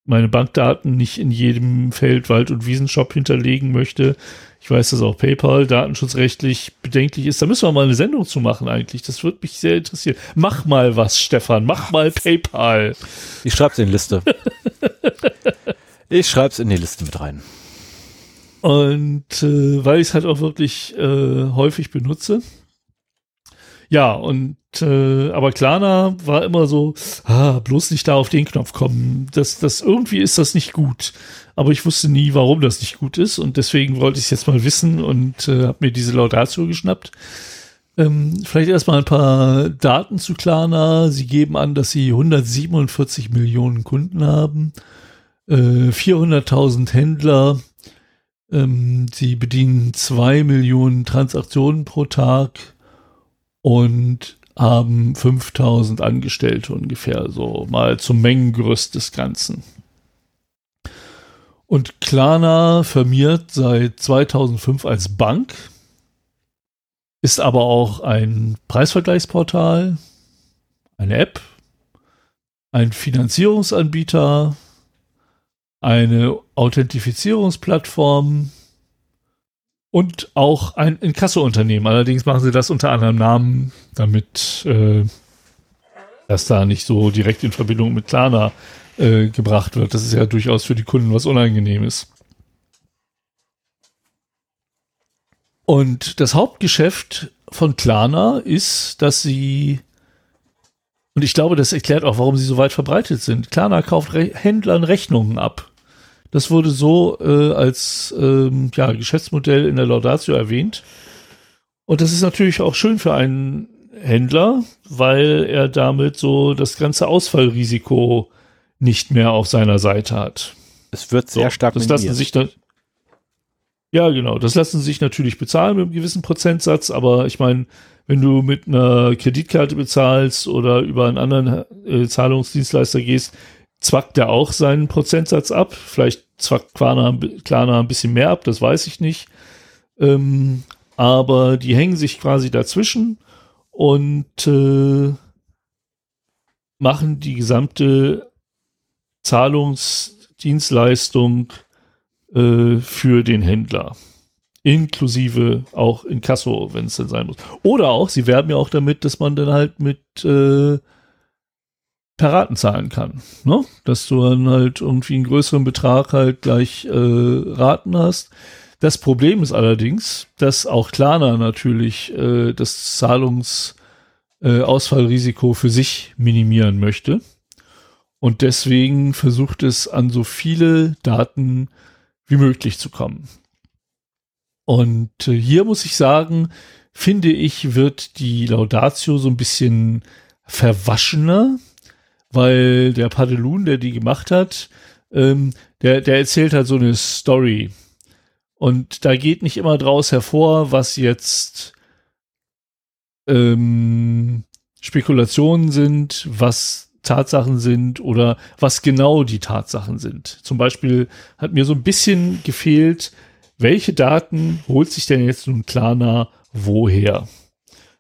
meine Bankdaten nicht in jedem Feld, Wald- und Wiesenshop hinterlegen möchte. Ich weiß, dass auch PayPal datenschutzrechtlich bedenklich ist. Da müssen wir mal eine Sendung zu machen eigentlich. Das würde mich sehr interessieren. Mach mal was, Stefan. Mach mal PayPal. Ich schreib's in die Liste. ich schreib's in die Liste mit rein. Und äh, weil ich es halt auch wirklich äh, häufig benutze. Ja, und äh, aber Klarna war immer so, ah, bloß nicht da auf den Knopf kommen. Das, das irgendwie ist das nicht gut. Aber ich wusste nie, warum das nicht gut ist. Und deswegen wollte ich es jetzt mal wissen und äh, habe mir diese Laudatio geschnappt. Ähm, vielleicht erstmal ein paar Daten zu Klarna. Sie geben an, dass sie 147 Millionen Kunden haben, äh, 400.000 Händler, ähm, sie bedienen zwei Millionen Transaktionen pro Tag und haben 5000 Angestellte ungefähr, so mal zum Mengengerüst des Ganzen. Und Klarna firmiert seit 2005 als Bank, ist aber auch ein Preisvergleichsportal, eine App, ein Finanzierungsanbieter, eine Authentifizierungsplattform und auch ein Inkasso-Unternehmen. Allerdings machen sie das unter anderem Namen, damit äh, das da nicht so direkt in Verbindung mit Klarna äh, gebracht wird. Das ist ja durchaus für die Kunden was Unangenehmes. Und das Hauptgeschäft von Klarna ist, dass sie und ich glaube, das erklärt auch, warum sie so weit verbreitet sind. Klarna kauft Re Händlern Rechnungen ab. Das wurde so äh, als ähm, ja, Geschäftsmodell in der Laudatio erwähnt. Und das ist natürlich auch schön für einen Händler, weil er damit so das ganze Ausfallrisiko nicht mehr auf seiner Seite hat. Es wird sehr So, stark das lassen sich dann ja, genau. Das lassen sich natürlich bezahlen mit einem gewissen Prozentsatz, aber ich meine, wenn du mit einer Kreditkarte bezahlst oder über einen anderen äh, Zahlungsdienstleister gehst, zwackt der auch seinen Prozentsatz ab. Vielleicht zwackt Klarna, Klarna ein bisschen mehr ab, das weiß ich nicht. Ähm, aber die hängen sich quasi dazwischen und äh, machen die gesamte Zahlungsdienstleistung äh, für den Händler. Inklusive auch Inkasso, wenn es denn sein muss. Oder auch, sie werben ja auch damit, dass man dann halt mit äh, per Raten zahlen kann. Ne? Dass du dann halt irgendwie einen größeren Betrag halt gleich äh, Raten hast. Das Problem ist allerdings, dass auch Klarna natürlich äh, das Zahlungsausfallrisiko äh, für sich minimieren möchte. Und deswegen versucht es an so viele Daten wie möglich zu kommen. Und äh, hier muss ich sagen, finde ich, wird die Laudatio so ein bisschen verwaschener. Weil der Padelun, der die gemacht hat, ähm, der, der erzählt halt so eine Story. Und da geht nicht immer draus hervor, was jetzt ähm, Spekulationen sind, was Tatsachen sind oder was genau die Tatsachen sind. Zum Beispiel hat mir so ein bisschen gefehlt, welche Daten holt sich denn jetzt nun Klarna woher?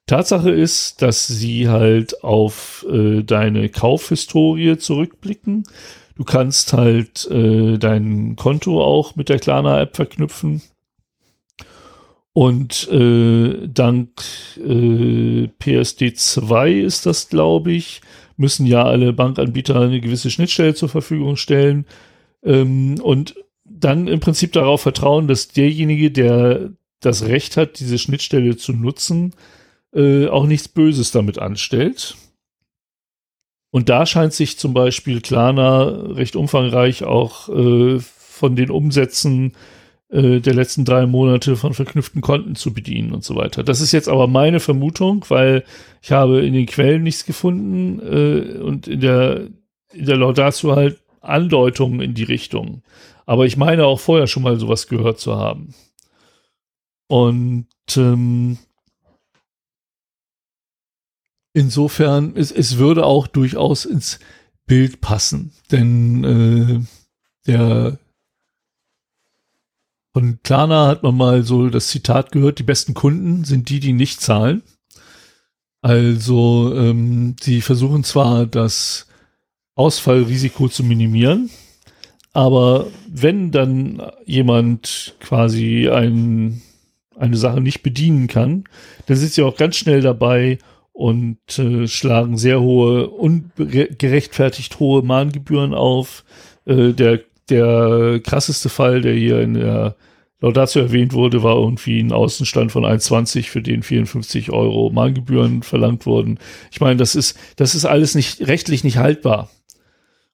Tatsache ist, dass sie halt auf äh, deine Kaufhistorie zurückblicken. Du kannst halt äh, dein Konto auch mit der Klarna-App verknüpfen. Und äh, dank äh, PSD2 ist das, glaube ich, müssen ja alle Bankanbieter eine gewisse Schnittstelle zur Verfügung stellen. Ähm, und dann im Prinzip darauf vertrauen, dass derjenige, der das Recht hat, diese Schnittstelle zu nutzen, äh, auch nichts Böses damit anstellt. Und da scheint sich zum Beispiel Klarna recht umfangreich auch äh, von den Umsätzen äh, der letzten drei Monate von verknüpften Konten zu bedienen und so weiter. Das ist jetzt aber meine Vermutung, weil ich habe in den Quellen nichts gefunden äh, und in der, in der Laudatio halt Andeutungen in die Richtung. Aber ich meine auch vorher schon mal sowas gehört zu haben. Und ähm, insofern, es, es würde auch durchaus ins Bild passen. Denn äh, der von Klarna hat man mal so das Zitat gehört, die besten Kunden sind die, die nicht zahlen. Also ähm, sie versuchen zwar das Ausfallrisiko zu minimieren, aber wenn dann jemand quasi ein, eine Sache nicht bedienen kann, dann sind sie auch ganz schnell dabei und äh, schlagen sehr hohe, ungerechtfertigt hohe Mahngebühren auf. Äh, der der krasseste Fall, der hier in der Laudatio erwähnt wurde, war irgendwie ein Außenstand von 1,20, für den 54 Euro Mahngebühren verlangt wurden. Ich meine, das ist, das ist alles nicht rechtlich nicht haltbar.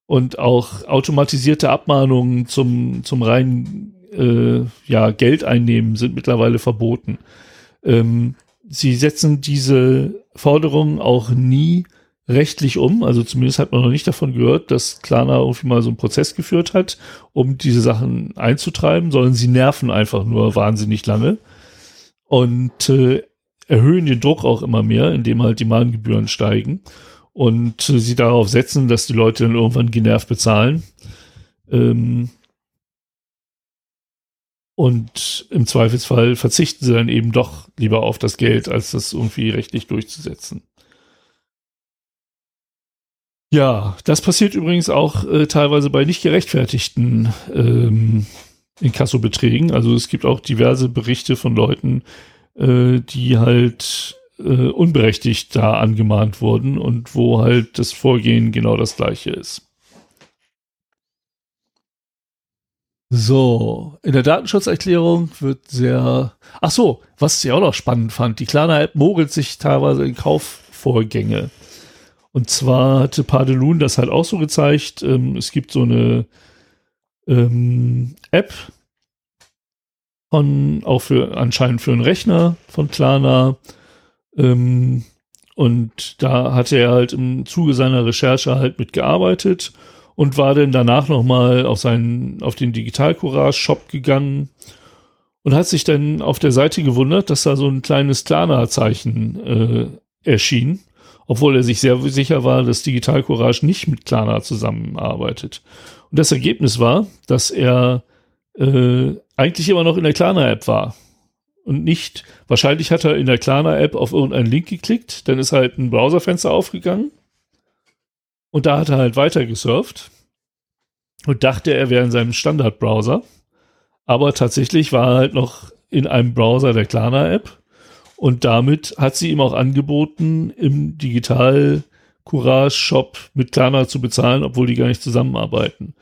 Und auch automatisierte Abmahnungen zum, zum reinen äh, ja, Geldeinnehmen sind mittlerweile verboten. Ähm, sie setzen diese Forderungen auch nie rechtlich um. Also zumindest hat man noch nicht davon gehört, dass Klarna irgendwie mal so einen Prozess geführt hat, um diese Sachen einzutreiben, sondern sie nerven einfach nur wahnsinnig lange und äh, erhöhen den Druck auch immer mehr, indem halt die Mahngebühren steigen und äh, sie darauf setzen, dass die Leute dann irgendwann genervt bezahlen. Ähm, und im Zweifelsfall verzichten sie dann eben doch lieber auf das Geld, als das irgendwie rechtlich durchzusetzen. Ja, das passiert übrigens auch äh, teilweise bei nicht gerechtfertigten ähm, Inkassobeträgen. Also es gibt auch diverse Berichte von Leuten, äh, die halt äh, unberechtigt da angemahnt wurden und wo halt das Vorgehen genau das gleiche ist. So, in der Datenschutzerklärung wird sehr. Ach so, was ich auch noch spannend fand: Die Klarna-App mogelt sich teilweise in Kaufvorgänge. Und zwar hatte Padelun das halt auch so gezeigt. Ähm, es gibt so eine ähm, App von, auch für anscheinend für einen Rechner von Klarna. Ähm, und da hatte er halt im Zuge seiner Recherche halt mitgearbeitet und war dann danach nochmal auf seinen, auf den Digital Courage Shop gegangen und hat sich dann auf der Seite gewundert, dass da so ein kleines Klarna-Zeichen äh, erschien obwohl er sich sehr sicher war, dass Digital Courage nicht mit Klarna zusammenarbeitet. Und das Ergebnis war, dass er äh, eigentlich immer noch in der Klarna-App war. Und nicht, wahrscheinlich hat er in der Klarna-App auf irgendeinen Link geklickt, dann ist halt ein Browserfenster aufgegangen und da hat er halt weiter gesurft und dachte, er wäre in seinem Standard-Browser. Aber tatsächlich war er halt noch in einem Browser der Klarna-App und damit hat sie ihm auch angeboten, im Digital Courage Shop mit Klarna zu bezahlen, obwohl die gar nicht zusammenarbeiten.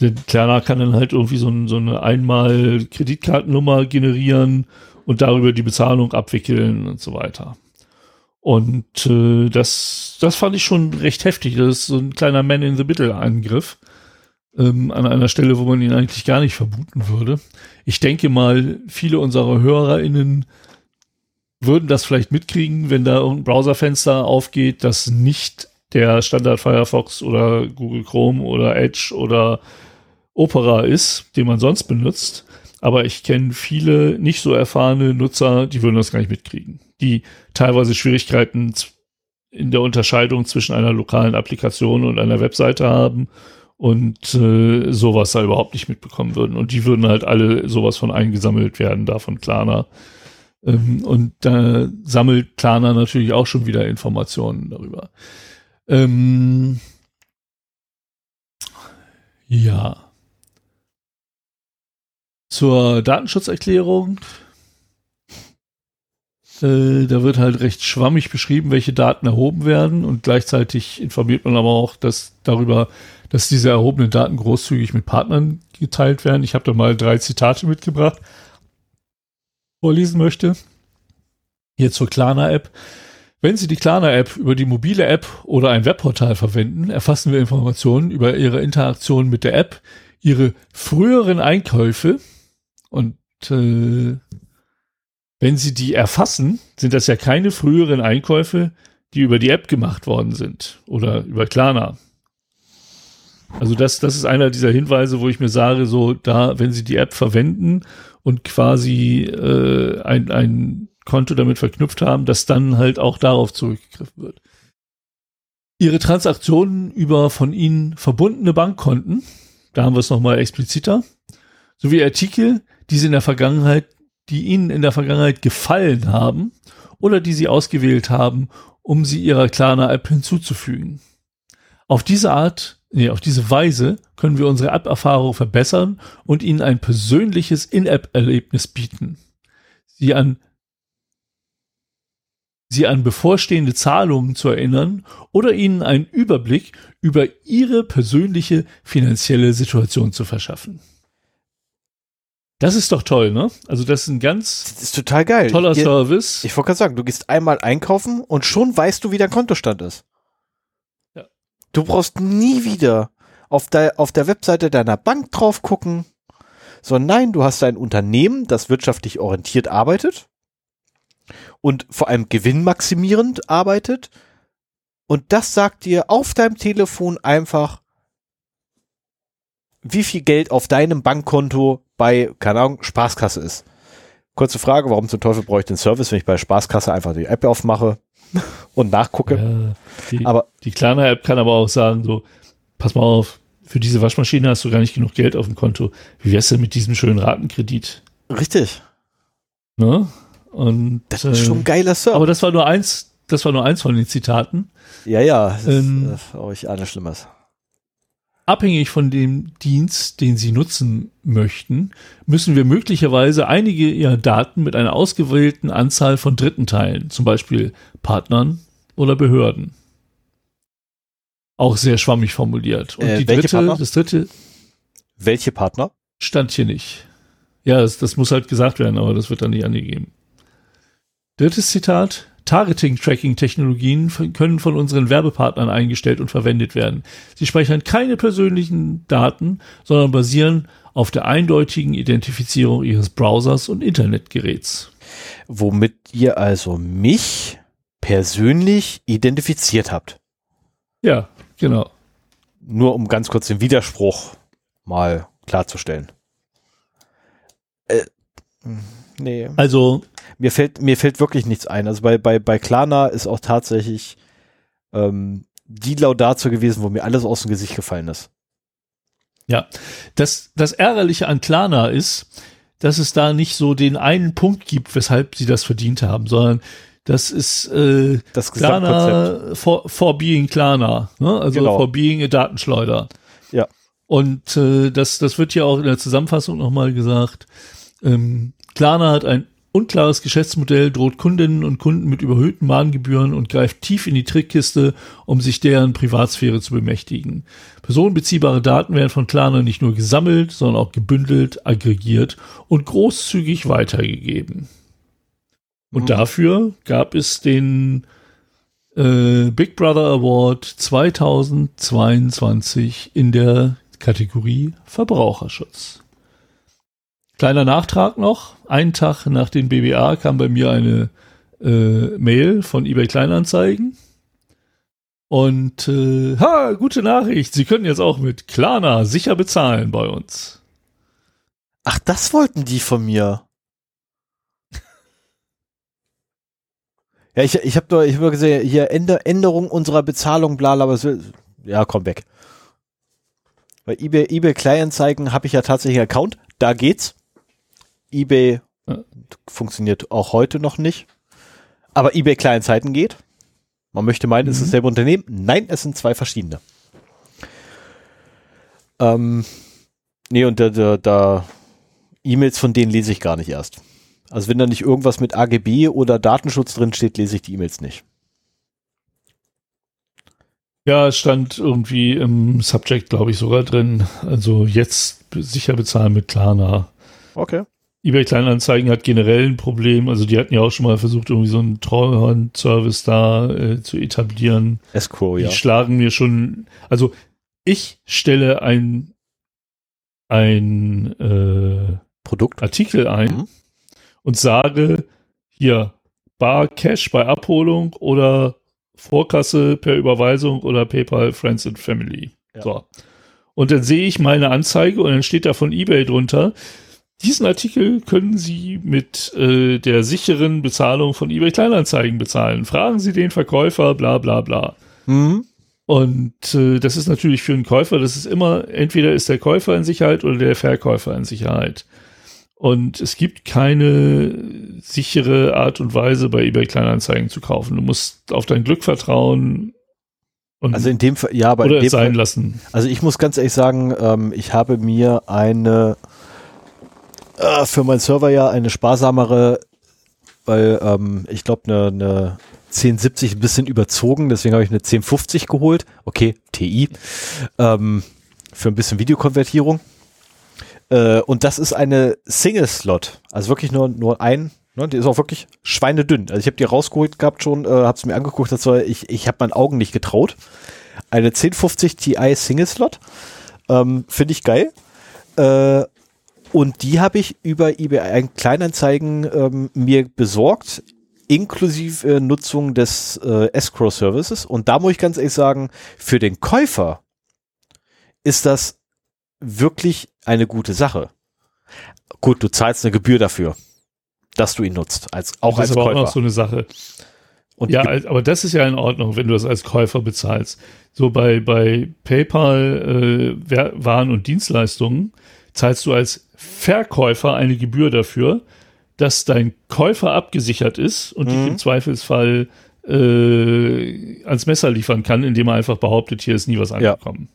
Denn Klarna kann dann halt irgendwie so, ein, so eine einmal Kreditkartennummer generieren und darüber die Bezahlung abwickeln und so weiter. Und äh, das, das fand ich schon recht heftig. Das ist so ein kleiner Man in the Middle Angriff ähm, an einer Stelle, wo man ihn eigentlich gar nicht vermuten würde. Ich denke mal, viele unserer HörerInnen würden das vielleicht mitkriegen, wenn da ein Browserfenster aufgeht, das nicht der Standard Firefox oder Google Chrome oder Edge oder Opera ist, den man sonst benutzt. Aber ich kenne viele nicht so erfahrene Nutzer, die würden das gar nicht mitkriegen. Die teilweise Schwierigkeiten in der Unterscheidung zwischen einer lokalen Applikation und einer Webseite haben und äh, sowas da überhaupt nicht mitbekommen würden. Und die würden halt alle sowas von eingesammelt werden, da von Klarna. Ähm, und da sammelt Klarna natürlich auch schon wieder Informationen darüber. Ähm, ja. Zur Datenschutzerklärung. Äh, da wird halt recht schwammig beschrieben, welche Daten erhoben werden und gleichzeitig informiert man aber auch dass darüber, dass diese erhobenen Daten großzügig mit Partnern geteilt werden. Ich habe da mal drei Zitate mitgebracht, vorlesen möchte. Hier zur Klarna-App. Wenn Sie die Klarna-App über die mobile App oder ein Webportal verwenden, erfassen wir Informationen über Ihre Interaktion mit der App, Ihre früheren Einkäufe und äh, wenn Sie die erfassen, sind das ja keine früheren Einkäufe, die über die App gemacht worden sind oder über Klarna. Also das, das ist einer dieser Hinweise, wo ich mir sage, so da, wenn Sie die App verwenden und quasi äh, ein, ein Konto damit verknüpft haben, dass dann halt auch darauf zurückgegriffen wird. Ihre Transaktionen über von Ihnen verbundene Bankkonten, da haben wir es nochmal expliziter, sowie Artikel, die Sie in der Vergangenheit, die Ihnen in der Vergangenheit gefallen haben oder die Sie ausgewählt haben, um sie Ihrer Klarna-App hinzuzufügen. Auf diese Art, nee, auf diese Weise können wir unsere App-Erfahrung verbessern und Ihnen ein persönliches In-App-Erlebnis bieten. Sie an Sie an bevorstehende Zahlungen zu erinnern oder ihnen einen Überblick über ihre persönliche finanzielle Situation zu verschaffen. Das ist doch toll, ne? Also das ist ein ganz das ist total geil. toller Ge Service. Ich wollte gerade sagen, du gehst einmal einkaufen und schon weißt du, wie dein Kontostand ist. Ja. Du brauchst nie wieder auf der, auf der Webseite deiner Bank drauf gucken, sondern nein, du hast ein Unternehmen, das wirtschaftlich orientiert arbeitet und vor allem gewinnmaximierend arbeitet. Und das sagt dir auf deinem Telefon einfach, wie viel Geld auf deinem Bankkonto bei, keine Ahnung, Spaßkasse ist. Kurze Frage, warum zum Teufel brauche ich den Service, wenn ich bei Spaßkasse einfach die App aufmache und nachgucke? Ja, die, Aber die kleine App kann aber auch sagen, so, pass mal auf, für diese Waschmaschine hast du gar nicht genug Geld auf dem Konto. Wie wär's denn mit diesem schönen Ratenkredit? richtig, Ne? Und, das ist schon ein äh, geiler Service. aber das war nur eins, das war nur eins von den Zitaten. ja, ja, das Ähm, ist äh, euch alles Schlimmes. Abhängig von dem Dienst, den Sie nutzen möchten, müssen wir möglicherweise einige Ihrer Daten mit einer ausgewählten Anzahl von Dritten teilen, zum Beispiel Partnern oder Behörden. Auch sehr schwammig formuliert. Und Äh, die dritte, Partner? das dritte Welche Partner? stand hier nicht. Ja, das, das muss halt gesagt werden, aber das wird dann nicht angegeben. Drittes Zitat. Targeting-Tracking-Technologien können von unseren Werbepartnern eingestellt und verwendet werden. Sie speichern keine persönlichen Daten, sondern basieren auf der eindeutigen Identifizierung ihres Browsers und Internetgeräts. Womit ihr also mich persönlich identifiziert habt. Ja, genau. Nur um ganz kurz den Widerspruch mal klarzustellen. Äh, nee. Also, Mir fällt, mir fällt wirklich nichts ein. Also bei, bei, bei Klarna ist auch tatsächlich ähm, die Laudatio gewesen, wo mir alles aus dem Gesicht gefallen ist. ja. Das, das Ärgerliche an Klarna ist, dass es da nicht so den einen Punkt gibt, weshalb sie das verdient haben, sondern das ist äh, Das. Klarna for, for being Klarna, ne? also Genau. for being a Datenschleuder. Ja. Und äh, das, das wird ja auch in der Zusammenfassung nochmal gesagt. Ähm, Klarna hat ein unklares Geschäftsmodell, droht Kundinnen und Kunden mit überhöhten Mahngebühren und greift tief in die Trickkiste, um sich deren Privatsphäre zu bemächtigen. Personenbeziehbare Daten werden von Klarna nicht nur gesammelt, sondern auch gebündelt, aggregiert und großzügig weitergegeben. Und Mhm. dafür gab es den äh, Big Brother Award 2022 in der Kategorie Verbraucherschutz. Kleiner Nachtrag noch. Einen Tag nach den BBA kam bei mir eine äh, Mail von eBay Kleinanzeigen. Und äh, ha, gute Nachricht, Sie können jetzt auch mit Klarna sicher bezahlen bei uns. Ach, das wollten die von mir. Ja, ich, ich habe ich hab nur gesehen, hier Änder, Änderung unserer Bezahlung, bla, bla, bla. Ja, komm weg. Bei eBay, eBay Kleinanzeigen habe ich ja tatsächlich einen Account. Da geht's. eBay ja. funktioniert auch heute noch nicht. Aber eBay Kleinanzeigen geht. Man möchte meinen, mhm. es ist mhm. dasselbe Unternehmen. Nein, es sind zwei verschiedene. Ähm, nee, und da, da, da E-Mails von denen lese ich gar nicht erst. Also wenn da nicht irgendwas mit AGB oder Datenschutz drin steht, lese ich die E-Mails nicht. Ja, es stand irgendwie im Subject, glaube ich, sogar drin. Also jetzt sicher bezahlen mit Klarna. Okay. eBay Kleinanzeigen hat generell ein Problem. Also die hatten ja auch schon mal versucht, irgendwie so einen Treuhand-Service da äh, zu etablieren. Escrow, ja. Die schlagen mir schon, also ich stelle ein, ein äh, Produkt Artikel ein mhm. und sage hier Bar Cash bei Abholung oder Vorkasse per Überweisung oder PayPal Friends and Family. Ja. So. Und dann sehe ich meine Anzeige und dann steht da von eBay drunter, diesen Artikel können Sie mit äh, der sicheren Bezahlung von eBay Kleinanzeigen bezahlen. Fragen Sie den Verkäufer, bla bla bla. Mhm. Und äh, das ist natürlich für einen Käufer, das ist immer, entweder ist der Käufer in Sicherheit oder der Verkäufer in Sicherheit. Und es gibt keine sichere Art und Weise, bei eBay Kleinanzeigen zu kaufen. Du musst auf dein Glück vertrauen. Und also in dem Fall, ja, aber oder in dem es sein Fall, lassen. Also ich muss ganz ehrlich sagen, ähm, ich habe mir eine äh, für meinen Server ja eine sparsamere, weil ähm, ich glaube eine, eine 1070 ein bisschen überzogen, deswegen habe ich eine 1050 geholt. Okay, TI. Ähm, für ein bisschen Videokonvertierung. Äh, und das ist eine Single-Slot. Also wirklich nur, nur ein. Ne, die ist auch wirklich schweinedünn. Also ich habe die rausgeholt gehabt schon, äh, habe es mir angeguckt, das war, ich, ich habe meinen Augen nicht getraut. Eine 1050 Ti Single-Slot. Ähm, Finde ich geil. Äh, und die habe ich über eBay Kleinanzeigen ähm, mir besorgt, inklusive äh, Nutzung des äh, Escrow Services. Und da muss ich ganz ehrlich sagen, für den Käufer ist das wirklich eine gute Sache. Gut, du zahlst eine Gebühr dafür, dass du ihn nutzt, als auch das als ist aber Käufer. auch noch so eine Sache. Und ja, aber das ist ja in Ordnung, wenn du das als Käufer bezahlst. So bei, bei PayPal äh, Waren und Dienstleistungen zahlst du als Verkäufer eine Gebühr dafür, dass dein Käufer abgesichert ist und mhm. dich im Zweifelsfall äh, ans Messer liefern kann, indem er einfach behauptet, hier ist nie was angekommen.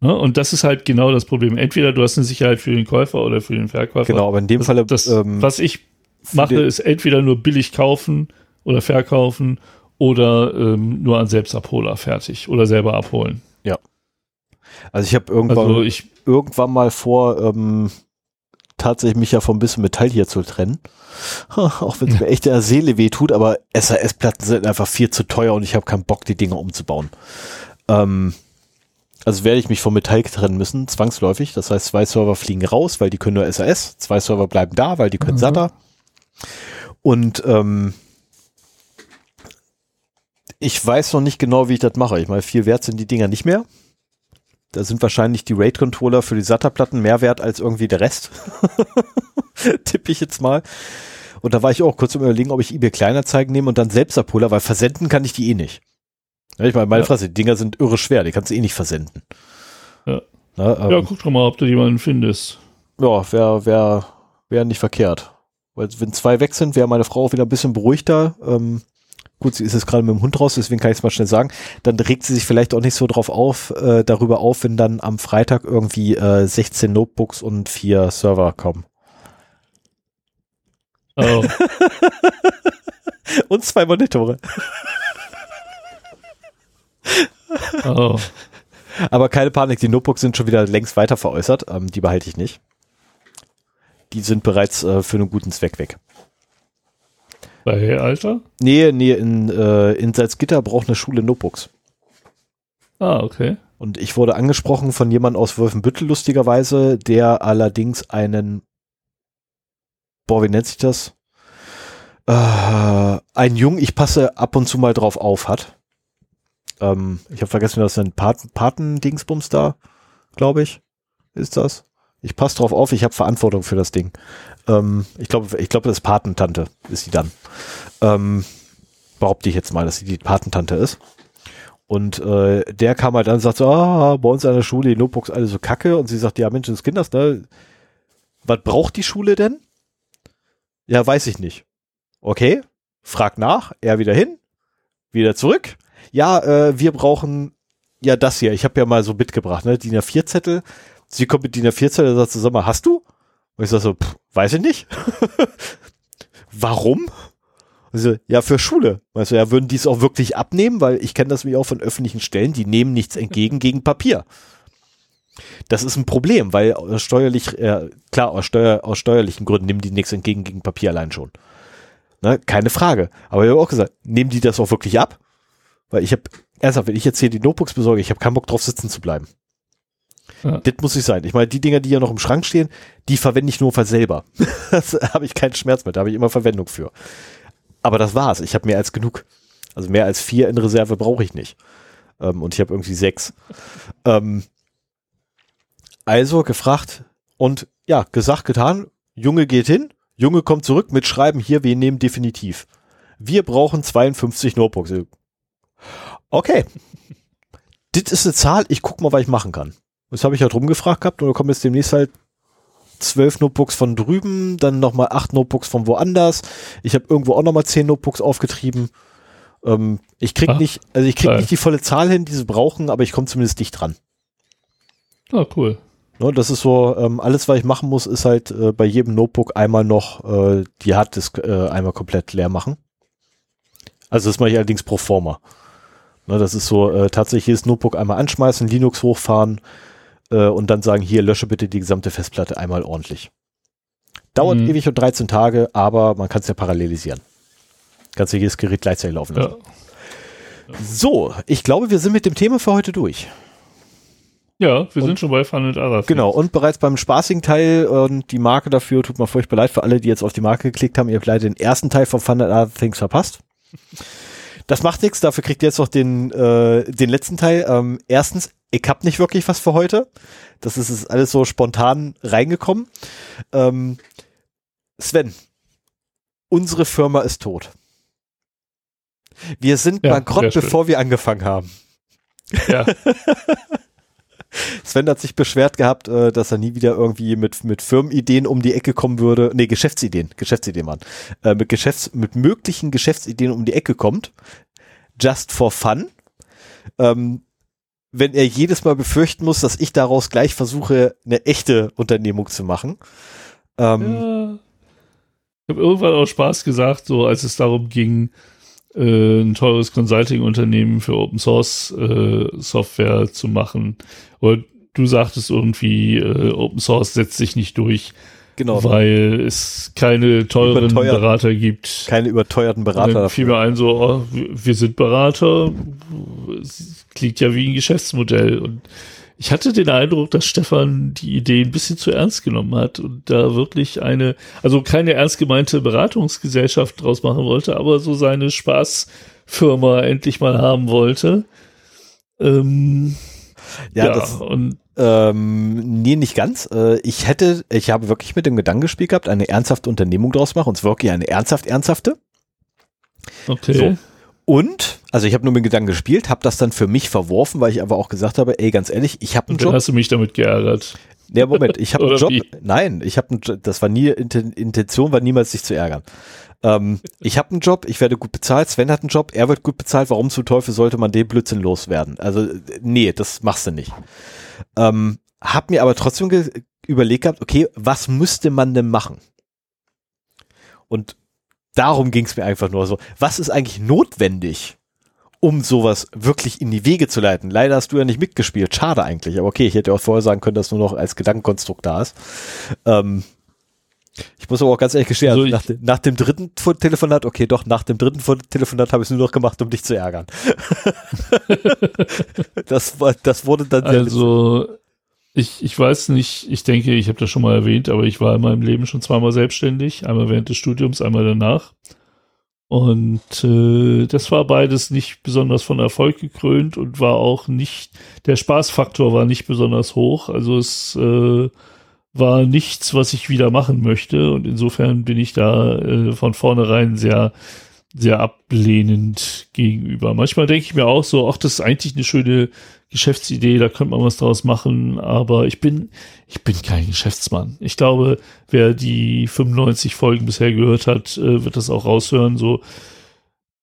Ne? Und das ist halt genau das Problem. Entweder du hast eine Sicherheit für den Käufer oder für den Verkäufer. Genau, aber in dem das, Falle. Das, ähm, was ich mache, ist entweder nur billig kaufen oder verkaufen oder ähm, nur an Selbstabholer fertig oder selber abholen. Ja. Also ich habe irgendwann, also ich, irgendwann mal vor, ähm, tatsächlich mich ja vom bisschen Metall hier zu trennen. Auch wenn es mir echt der Seele weh tut, aber SAS-Platten sind einfach viel zu teuer und ich habe keinen Bock, die Dinge umzubauen. Ähm, also werde ich mich vom Metall trennen müssen, zwangsläufig. Das heißt, zwei Server fliegen raus, weil die können nur SAS. Zwei Server bleiben da, weil die können mhm. SATA. Und ähm, ich weiß noch nicht genau, wie ich das mache. Ich meine, viel wert sind die Dinger nicht mehr. Da sind wahrscheinlich die RAID-Controller für die SATA-Platten mehr wert als irgendwie der Rest. Tippe ich jetzt mal. Und da war ich auch kurz im Überlegen, ob ich eBay Kleinanzeigen nehme und dann selbst abhole, weil versenden kann ich die eh nicht. Ja, ich meine, meine ja. Fresse, die Dinger sind irre schwer, die kannst du eh nicht versenden. Ja. Na, ähm, ja, guck doch mal, ob du jemanden findest. Ja, wäre wär, wär nicht verkehrt. Weil wenn zwei weg sind, wäre meine Frau auch wieder ein bisschen beruhigter. Ähm, gut, sie ist jetzt gerade mit dem Hund raus, deswegen kann ich es mal schnell sagen. Dann regt sie sich vielleicht auch nicht so drauf auf, äh, darüber auf, wenn dann am Freitag irgendwie äh, 16 Notebooks und vier Server kommen. Oh. und zwei Monitore. Oh. Aber keine Panik, die Notebooks sind schon wieder längst weiter veräußert. Ähm, die behalte ich nicht. Die sind bereits äh, für einen guten Zweck weg. Bei Alter? Nee, nee, in, äh, in Salzgitter braucht eine Schule Notebooks. Ah, okay. Und ich wurde angesprochen von jemandem aus Wolfenbüttel, lustigerweise, der allerdings einen, boah, wie nennt sich das? Äh, ein Jung, ich passe ab und zu mal drauf auf hat ähm, ich habe vergessen, das sind Paten, Paten-Dingsbums da, glaube ich, ist das. Ich passe drauf auf, ich habe Verantwortung für das Ding. Ähm, ich glaube, ich glaube, das ist Patentante, ist sie dann. Ähm, behaupte ich jetzt mal, dass sie die Patentante ist. Und äh, der kam halt dann und sagt so, ah, bei uns an der Schule die Notebooks alle so kacke. Und sie sagt, ja Mensch, das Kinders, ne? Was braucht die Schule denn? Ja, weiß ich nicht. Okay, frag nach, er wieder hin, wieder zurück. Ja, äh, wir brauchen ja das hier. Ich habe ja mal so mitgebracht, ne? DIN A4-Zettel. Sie kommt mit DIN A4-Zettel und sagt so, sag mal, hast du? Und ich sag so, pff, weiß ich nicht. Warum? Also, ja, für Schule. Weißt ja, würden die es auch wirklich abnehmen, weil ich kenne das wie auch von öffentlichen Stellen, die nehmen nichts entgegen gegen Papier. Das ist ein Problem, weil steuerlich, äh, klar, aus, Steuer, aus steuerlichen Gründen nehmen die nichts entgegen gegen Papier allein schon. Ne, keine Frage. Aber ich habe auch gesagt, nehmen die das auch wirklich ab? Weil ich habe, ernsthaft, wenn ich jetzt hier die Notebooks besorge, ich habe keinen Bock drauf sitzen zu bleiben. Ja. Das muss ich sein. Ich meine, die Dinger, die ja noch im Schrank stehen, die verwende ich nur für selber. das habe ich keinen Schmerz mit, da habe ich immer Verwendung für. Aber das war's. Ich habe mehr als genug. Also mehr als vier in Reserve brauche ich nicht. Ähm, und ich habe irgendwie sechs. Ähm, also gefragt und ja, gesagt, getan. Junge geht hin, Junge kommt zurück mit Schreiben hier, wir nehmen definitiv. Wir brauchen 52 Notebooks. Okay. das ist eine Zahl, ich guck mal, was ich machen kann. Das habe ich halt rumgefragt gehabt und da kommen jetzt demnächst halt zwölf Notebooks von drüben, dann nochmal acht Notebooks von woanders. Ich habe irgendwo auch nochmal zehn Notebooks aufgetrieben. Ähm, ich krieg ah, nicht, also ich krieg geil. nicht die volle Zahl hin, die sie brauchen, aber ich komme zumindest dicht dran. Ah, cool. Ne, das ist so, ähm, alles, was ich machen muss, ist halt äh, bei jedem Notebook einmal noch äh, die Harddisk äh, einmal komplett leer machen. Also das mache ich allerdings pro forma. Ne, das ist so, äh, tatsächlich jedes Notebook einmal anschmeißen, Linux hochfahren, äh, und dann sagen, hier, lösche bitte die gesamte Festplatte einmal ordentlich. Dauert mhm. ewig und 13 Tage, aber man kann es ja parallelisieren. Kannst du jedes Gerät gleichzeitig laufen lassen. Ja. So, ich glaube, wir sind mit dem Thema für heute durch. Ja, wir und, sind schon bei Fun and Other. Genau, und bereits beim spaßigen Teil und die Marke dafür, tut mir furchtbar leid für alle, die jetzt auf die Marke geklickt haben, ihr habt leider den ersten Teil von Fun and Other Things verpasst. Das macht nichts, dafür kriegt ihr jetzt noch den, äh, den letzten Teil. Ähm, erstens, ich hab nicht wirklich was für heute. Das ist, ist alles so spontan reingekommen. Ähm, Sven, unsere Firma ist tot. Wir sind ja, bankrott, bevor wir angefangen haben. Ja. Sven hat sich beschwert gehabt, äh, dass er nie wieder irgendwie mit, mit Firmenideen um die Ecke kommen würde. Nee, Geschäftsideen, Geschäftsideen, Mann. Äh, mit Geschäfts-, mit möglichen Geschäftsideen um die Ecke kommt. Just for fun. Ähm, wenn er jedes Mal befürchten muss, dass ich daraus gleich versuche, eine echte Unternehmung zu machen. Ähm, ja. Ich habe irgendwann auch Spaß gesagt, so als es darum ging, äh, ein teures Consulting-Unternehmen für Open Source äh, Software zu machen. Und du sagtest irgendwie, äh, Open Source setzt sich nicht durch. Genau. Weil es keine teuren Überteuert, Berater gibt. Keine überteuerten Berater. Dann fiel mir ein, so, oh, wir sind Berater. Klingt ja wie ein Geschäftsmodell. Und ich hatte den Eindruck, dass Stefan die Idee ein bisschen zu ernst genommen hat und da wirklich eine, also keine ernst gemeinte Beratungsgesellschaft draus machen wollte, aber so seine Spaßfirma endlich mal haben wollte. Ähm, ja, ja, das, und ähm, nee, nicht ganz. Äh, ich hätte, ich habe wirklich mit dem Gedanken gespielt gehabt, eine ernsthafte Unternehmung draus machen, und zwar wirklich eine ernsthaft ernsthafte. Okay. So. Und, also ich habe nur mit dem Gedanken gespielt, habe das dann für mich verworfen, weil ich aber auch gesagt habe, ey, ganz ehrlich, ich habe einen Job. hast du mich damit geärgert. Nee, Moment, ich habe einen Job. Wie? Nein, ich habe das war nie, Intention war niemals, sich zu ärgern. Ähm, ich habe einen Job, ich werde gut bezahlt, Sven hat einen Job, er wird gut bezahlt, warum zum Teufel sollte man den Blödsinn loswerden? Also, nee, das machst du nicht. Ähm, hab mir aber trotzdem überlegt gehabt, okay, was müsste man denn machen? Und darum ging es mir einfach nur so. Was ist eigentlich notwendig, um sowas wirklich in die Wege zu leiten? Leider hast du ja nicht mitgespielt. Schade eigentlich. Aber okay, ich hätte auch vorher sagen können, dass nur noch als Gedankenkonstrukt da ist. Ähm, ich muss aber auch ganz ehrlich gestehen, also nach, nach, dem dritten Telefonat, okay, doch, nach dem dritten Telefonat habe ich es nur noch gemacht, um dich zu ärgern. das, das wurde dann. Also, ich, ich weiß nicht, ich denke, ich habe das schon mal erwähnt, aber ich war in meinem Leben schon zweimal selbstständig. Einmal während des Studiums, einmal danach. Und äh, das war beides nicht besonders von Erfolg gekrönt und war auch nicht, der Spaßfaktor war nicht besonders hoch. Also es äh, war nichts, was ich wieder machen möchte. Und insofern bin ich da äh, von vornherein sehr, sehr ablehnend gegenüber. Manchmal denke ich mir auch so, ach, das ist eigentlich eine schöne Geschäftsidee, da könnte man was draus machen, aber ich bin, ich bin kein Geschäftsmann. Ich glaube, wer die 95 Folgen bisher gehört hat, äh, wird das auch raushören. So,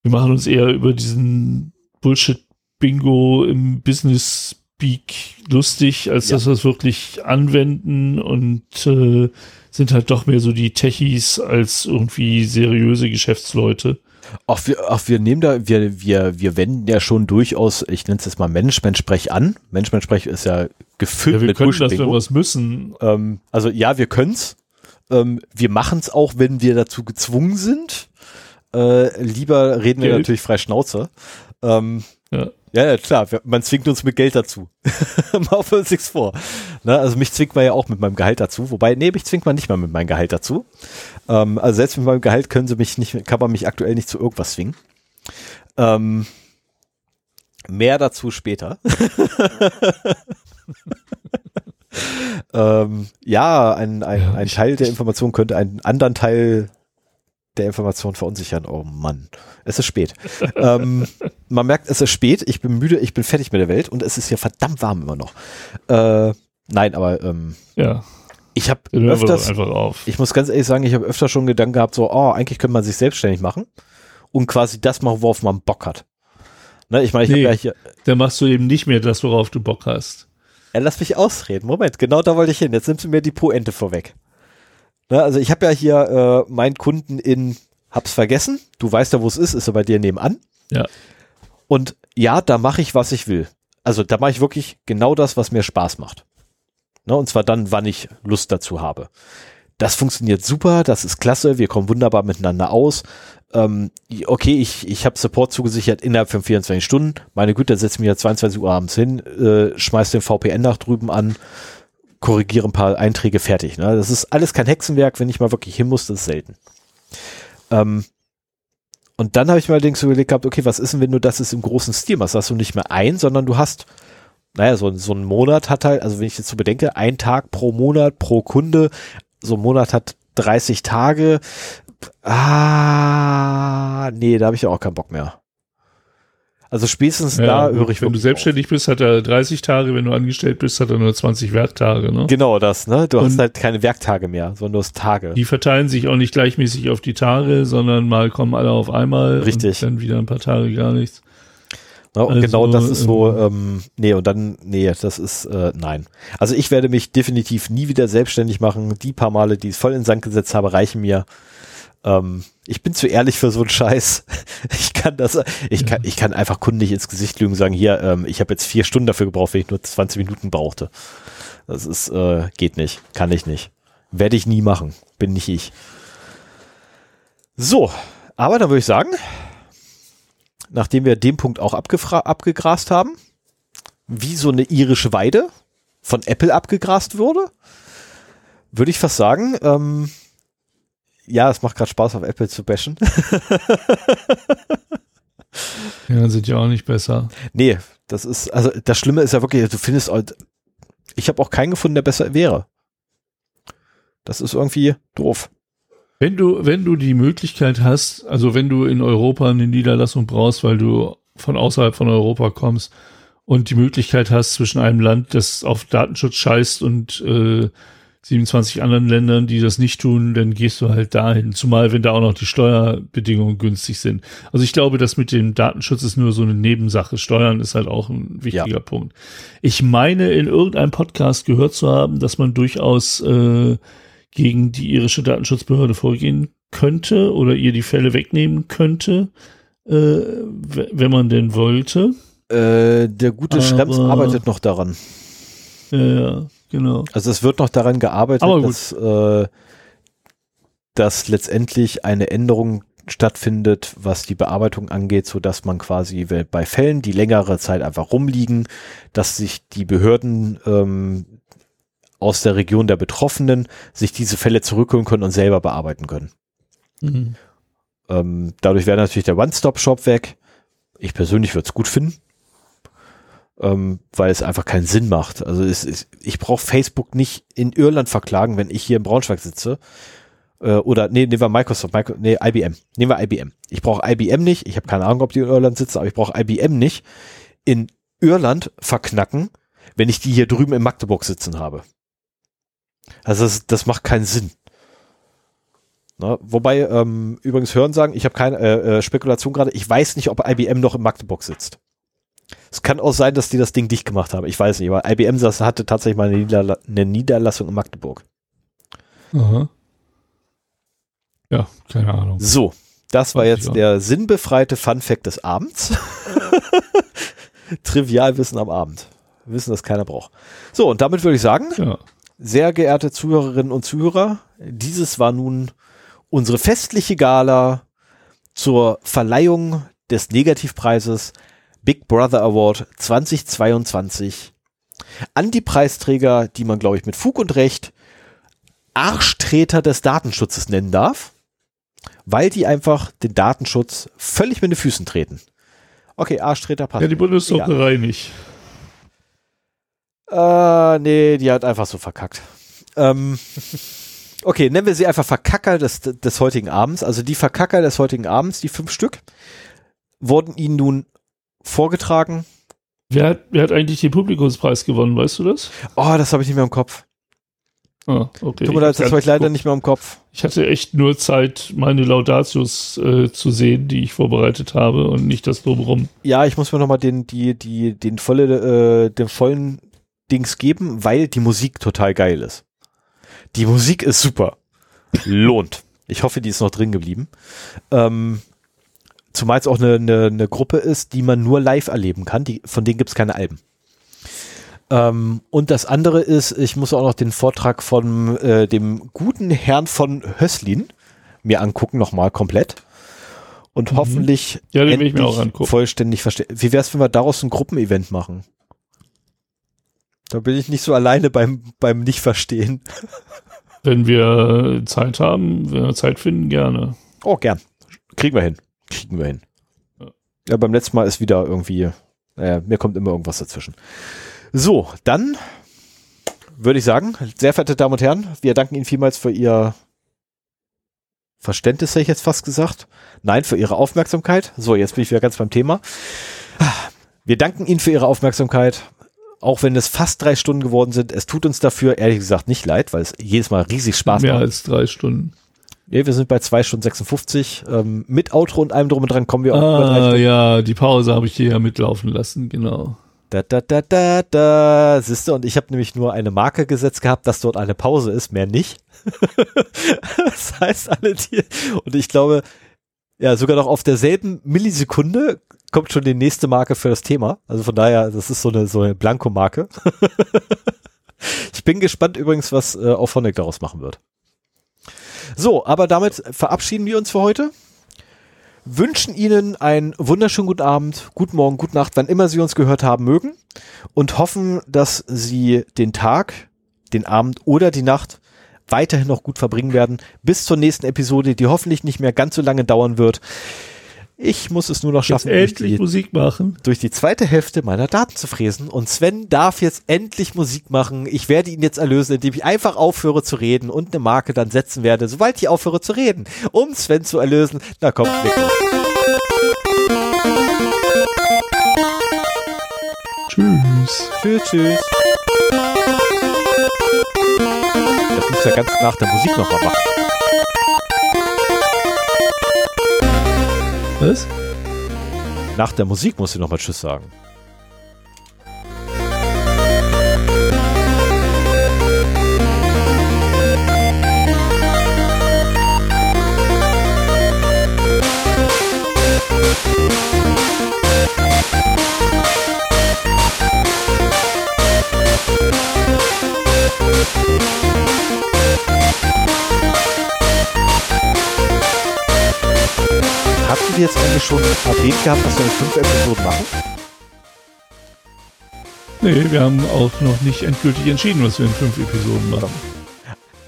wir machen uns eher über diesen Bullshit-Bingo im Business Speak lustig, als ja. dass wir es wirklich anwenden und äh, sind halt doch mehr so die Techies als irgendwie seriöse Geschäftsleute. Ach, wir, ach, wir nehmen da, wir, wir, wir wenden ja schon durchaus, ich nenne es jetzt mal Management-Sprech an. Management-Sprech ist ja gefüllt ja, wir mit können das, wenn wir es müssen. Ähm, also ja, wir können's. Ähm, wir machen's auch, wenn wir dazu gezwungen sind. Äh, lieber reden Geld. wir natürlich frei Schnauze. Ähm, ja. Ja, ja, klar, man zwingt uns mit Geld dazu. Machen wir uns nichts vor. Ne, also mich zwingt man ja auch mit meinem Gehalt dazu. Wobei, nee, mich zwingt man nicht mal mit meinem Gehalt dazu. Ähm, also selbst mit meinem Gehalt können sie mich nicht, kann man mich aktuell nicht zu irgendwas zwingen. Ähm, mehr dazu später. ähm, ja, ein, ein, ja, ein Teil der Information könnte einen anderen Teil der Information verunsichern. Oh Mann, es ist spät. ähm, man merkt, es ist spät, ich bin müde, ich bin fertig mit der Welt und es ist hier verdammt warm immer noch. Äh, nein, aber ähm, ja. ich habe öfters, ich muss ganz ehrlich sagen, ich habe öfter schon Gedanken gehabt, so, oh, eigentlich könnte man sich selbstständig machen und quasi das machen, worauf man Bock hat. Ne, ich meine, ich nee, habe ja. Dann machst du eben nicht mehr das, worauf du Bock hast. Ja, lass mich ausreden. Moment, genau da wollte ich hin. Jetzt nimmst du mir die Poente vorweg. Ne, also ich habe ja hier äh, meinen Kunden in, hab's vergessen, du weißt ja, wo es ist, ist er bei dir nebenan. Ja. Und ja, da mache ich, was ich will. Also da mache ich wirklich genau das, was mir Spaß macht. Ne, und zwar dann, wann ich Lust dazu habe. Das funktioniert super, das ist klasse, wir kommen wunderbar miteinander aus. Ähm, okay, ich, ich habe Support zugesichert innerhalb von 24 Stunden. Meine Güte, da setze ich mich ja 22 Uhr abends hin, äh, schmeiß den VPN nach drüben an, korrigiere ein paar Einträge fertig. Ne? Das ist alles kein Hexenwerk, wenn ich mal wirklich hin muss, das ist selten. Ähm, und dann habe ich mir allerdings überlegt gehabt, okay, was ist denn, wenn du das ist im großen Stil machst? Hast du nicht mehr ein, sondern du hast, naja, so, so ein Monat hat halt, also wenn ich jetzt so bedenke, ein Tag pro Monat pro Kunde, so ein Monat hat 30 Tage. Ah, nee, da habe ich auch keinen Bock mehr. Also spätestens ja, da höre ich Wenn du selbstständig bist, hat er 30 Tage, wenn du angestellt bist, hat er nur 20 Werktage, ne? Genau das, ne? Du und hast halt keine Werktage mehr, sondern du hast Tage. Die verteilen sich auch nicht gleichmäßig auf die Tage, sondern mal kommen alle auf einmal. Richtig. Und dann wieder ein paar Tage gar nichts. Ja, und genau also, genau das ist so, ähm, ähm, nee, und dann, nee, das ist, äh, nein. Also ich werde mich definitiv nie wieder selbstständig machen. Die paar Male, die ich voll in den Sand gesetzt habe, reichen mir. Ähm, ich bin zu ehrlich für so einen Scheiß. Ich kann das, ich kann, ich kann einfach nicht ins Gesicht lügen und sagen, hier, ähm, ich habe jetzt vier Stunden dafür gebraucht, wenn ich nur 20 Minuten brauchte. Das ist, äh, geht nicht, kann ich nicht. Werde ich nie machen, bin nicht ich. So, aber dann würde ich sagen, nachdem wir den Punkt auch abgegrast haben, wie so eine irische Weide von Apple abgegrast wurde, würde ich fast sagen, ähm, ja, es macht gerade Spaß, auf Apple zu bashen. ja, sind ja auch nicht besser. Nee, das ist, also das Schlimme ist ja wirklich, du findest, halt, ich habe auch keinen gefunden, der besser wäre. Das ist irgendwie doof. Wenn du, wenn du die Möglichkeit hast, also wenn du in Europa eine Niederlassung brauchst, weil du von außerhalb von Europa kommst und die Möglichkeit hast, zwischen einem Land, das auf Datenschutz scheißt und äh, 27 anderen Ländern, die das nicht tun, dann gehst du halt dahin. Zumal, wenn da auch noch die Steuerbedingungen günstig sind. Also ich glaube, das mit dem Datenschutz ist nur so eine Nebensache. Steuern ist halt auch ein wichtiger ja. Punkt. Ich meine, in irgendeinem Podcast gehört zu haben, dass man durchaus äh, gegen die irische Datenschutzbehörde vorgehen könnte oder ihr die Fälle wegnehmen könnte, äh, wenn man denn wollte. Äh, der gute Aber, Schrems arbeitet noch daran. Ja, genau. Also es wird noch daran gearbeitet, dass, äh, dass letztendlich eine Änderung stattfindet, was die Bearbeitung angeht, so dass man quasi bei Fällen, die längere Zeit einfach rumliegen, dass sich die Behörden ähm, aus der Region der Betroffenen sich diese Fälle zurückholen können und selber bearbeiten können. Mhm. Ähm, dadurch wäre natürlich der One-Stop-Shop weg. Ich persönlich würde es gut finden, ähm, weil es einfach keinen Sinn macht. Also es, es, ich brauche Facebook nicht in Irland verklagen, wenn ich hier in Braunschweig sitze. Äh, oder nee, nehmen wir Microsoft, Micro, nee, IBM. Nehmen wir IBM. Ich brauche IBM nicht. Ich habe keine Ahnung, ob die in Irland sitzen, aber ich brauche IBM nicht in Irland verknacken, wenn ich die hier drüben in Magdeburg sitzen habe. Also das, das macht keinen Sinn. Na, wobei, ähm, übrigens hören sagen, ich habe keine äh, äh, Spekulation gerade, ich weiß nicht, ob IBM noch in Magdeburg sitzt. Es kann auch sein, dass die das Ding dicht gemacht haben. Ich weiß nicht, aber IBM das hatte tatsächlich mal eine, Niederla eine Niederlassung in Magdeburg. Aha. Ja, keine Ahnung. So, das war jetzt der sinnbefreite Fun Fact des Abends. Trivialwissen am Abend. Wissen, das keiner braucht. So, und damit würde ich sagen, Ja. sehr geehrte Zuhörerinnen und Zuhörer, dieses war nun unsere festliche Gala zur Verleihung des Negativpreises Big Brother Award 2022 an die Preisträger, die man, glaube ich, mit Fug und Recht Arschtreter des Datenschutzes nennen darf, weil die einfach den Datenschutz völlig mit den Füßen treten. Okay, Arschtreter passt. Ja, die. Bundesdruckerei nicht. Äh, nee, die hat einfach so verkackt. Ähm, okay, nennen wir sie einfach Verkacker des, des heutigen Abends. Also die Verkacker des heutigen Abends, die fünf Stück, wurden ihnen nun vorgetragen. Wer hat, wer hat eigentlich den Publikumspreis gewonnen, weißt du das? Oh, das habe ich nicht mehr im Kopf. Ah, okay. Tut mir leid, das habe ich leider hab- nicht mehr im Kopf. Ich hatte echt nur Zeit, meine Laudatius äh, zu sehen, die ich vorbereitet habe und nicht das drumherum. Ja, ich muss mir nochmal den, die, die, den volle, äh, den vollen Dings geben, weil die Musik total geil ist. Die Musik ist super. Lohnt. Ich hoffe, die ist noch drin geblieben. Ähm, zumal es auch eine, eine, eine Gruppe ist, die man nur live erleben kann. Die, von denen gibt es keine Alben. Ähm, und das andere ist, ich muss auch noch den Vortrag von äh, dem guten Herrn von Höslin mir angucken, nochmal komplett. Und hoffentlich Ja, den will ich mir endlich auch angucken. vollständig verstehen. Wie wär's, wenn wir daraus ein Gruppenevent machen? Da bin ich nicht so alleine beim, beim Nicht-Verstehen. Wenn wir Zeit haben, wenn wir Zeit finden, gerne. Oh, gern. Kriegen wir hin. Kriegen wir hin. Ja. Ja, beim letzten Mal ist wieder irgendwie, äh, mir kommt immer irgendwas dazwischen. So, dann würde ich sagen, sehr verehrte Damen und Herren, wir danken Ihnen vielmals für Ihr Verständnis, hätte ich jetzt fast gesagt. Nein, für Ihre Aufmerksamkeit. So, jetzt bin ich wieder ganz beim Thema. Wir danken Ihnen für Ihre Aufmerksamkeit. Auch wenn es fast drei Stunden geworden sind. Es tut uns dafür ehrlich gesagt nicht leid, weil es jedes Mal riesig Spaß Mehr macht. als drei Stunden. Ja, wir sind bei zwei Stunden 56. Ähm, mit Outro und allem drum und dran kommen wir auch über drei Ah, Stunden. ja, die Pause habe ich hier ja mitlaufen lassen, genau. Da, da, da, da, da. Siehste, und ich habe nämlich nur eine Marke gesetzt gehabt, dass dort eine Pause ist, mehr nicht. das heißt, alle die, und ich glaube, ja, sogar noch auf derselben Millisekunde kommt schon die nächste Marke für das Thema. Also von daher, das ist so eine, so eine Blankomarke. ich bin gespannt übrigens, was äh, auch Phonic daraus machen wird. So, aber damit verabschieden wir uns für heute. Wünschen Ihnen einen wunderschönen guten Abend, guten Morgen, gute Nacht, wann immer Sie uns gehört haben mögen und hoffen, dass Sie den Tag, den Abend oder die Nacht weiterhin noch gut verbringen werden. Bis zur nächsten Episode, die hoffentlich nicht mehr ganz so lange dauern wird. Ich muss es nur noch Jetzt schaffen, durch endlich die, Musik machen. durch die zweite Hälfte meiner Daten zu fräsen. Und Sven darf jetzt endlich Musik machen. Ich werde ihn jetzt erlösen, indem ich einfach aufhöre zu reden und eine Marke dann setzen werde, sobald ich aufhöre zu reden, um Sven zu erlösen. Na komm, weg. Tschüss. Tschüss, tschüss. Das muss ja ganz nach der Musik nochmal machen. Was? Nach der Musik muss ich nochmal Tschüss sagen. Habt ihr jetzt eigentlich schon erwähnt gehabt, dass wir in fünf Episoden machen? Nee, wir haben auch noch nicht endgültig entschieden, was wir in fünf Episoden machen.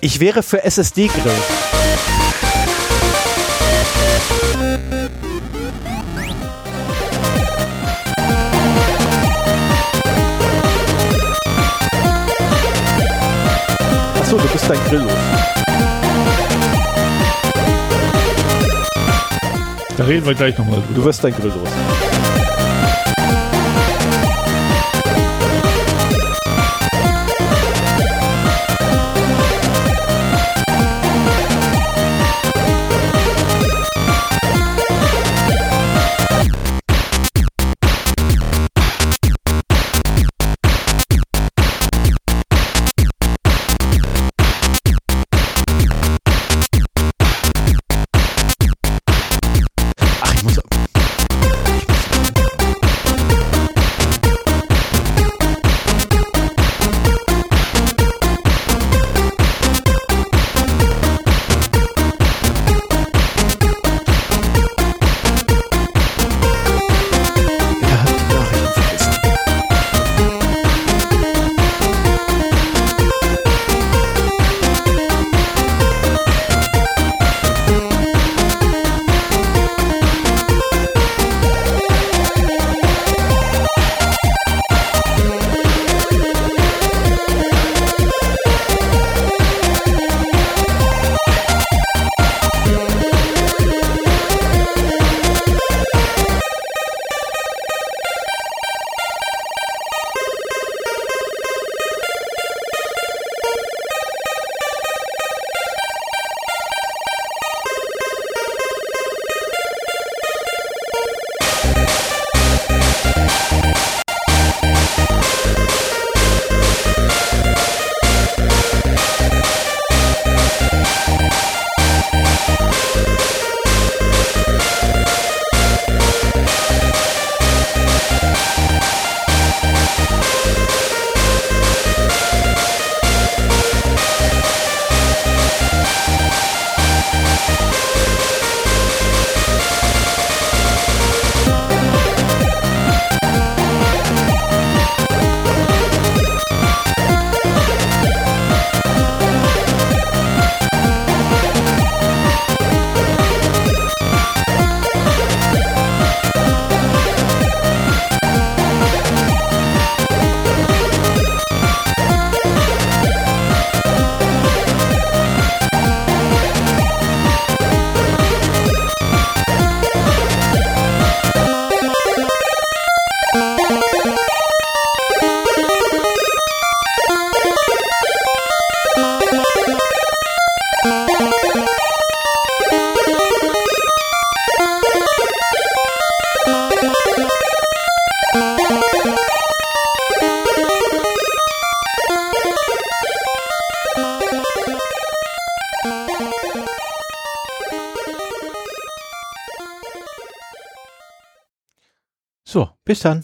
Ich wäre für SSD-Grill. Achso, du bist dein Grill Da reden wir gleich nochmal drüber. Du wirst dein Grill los. So,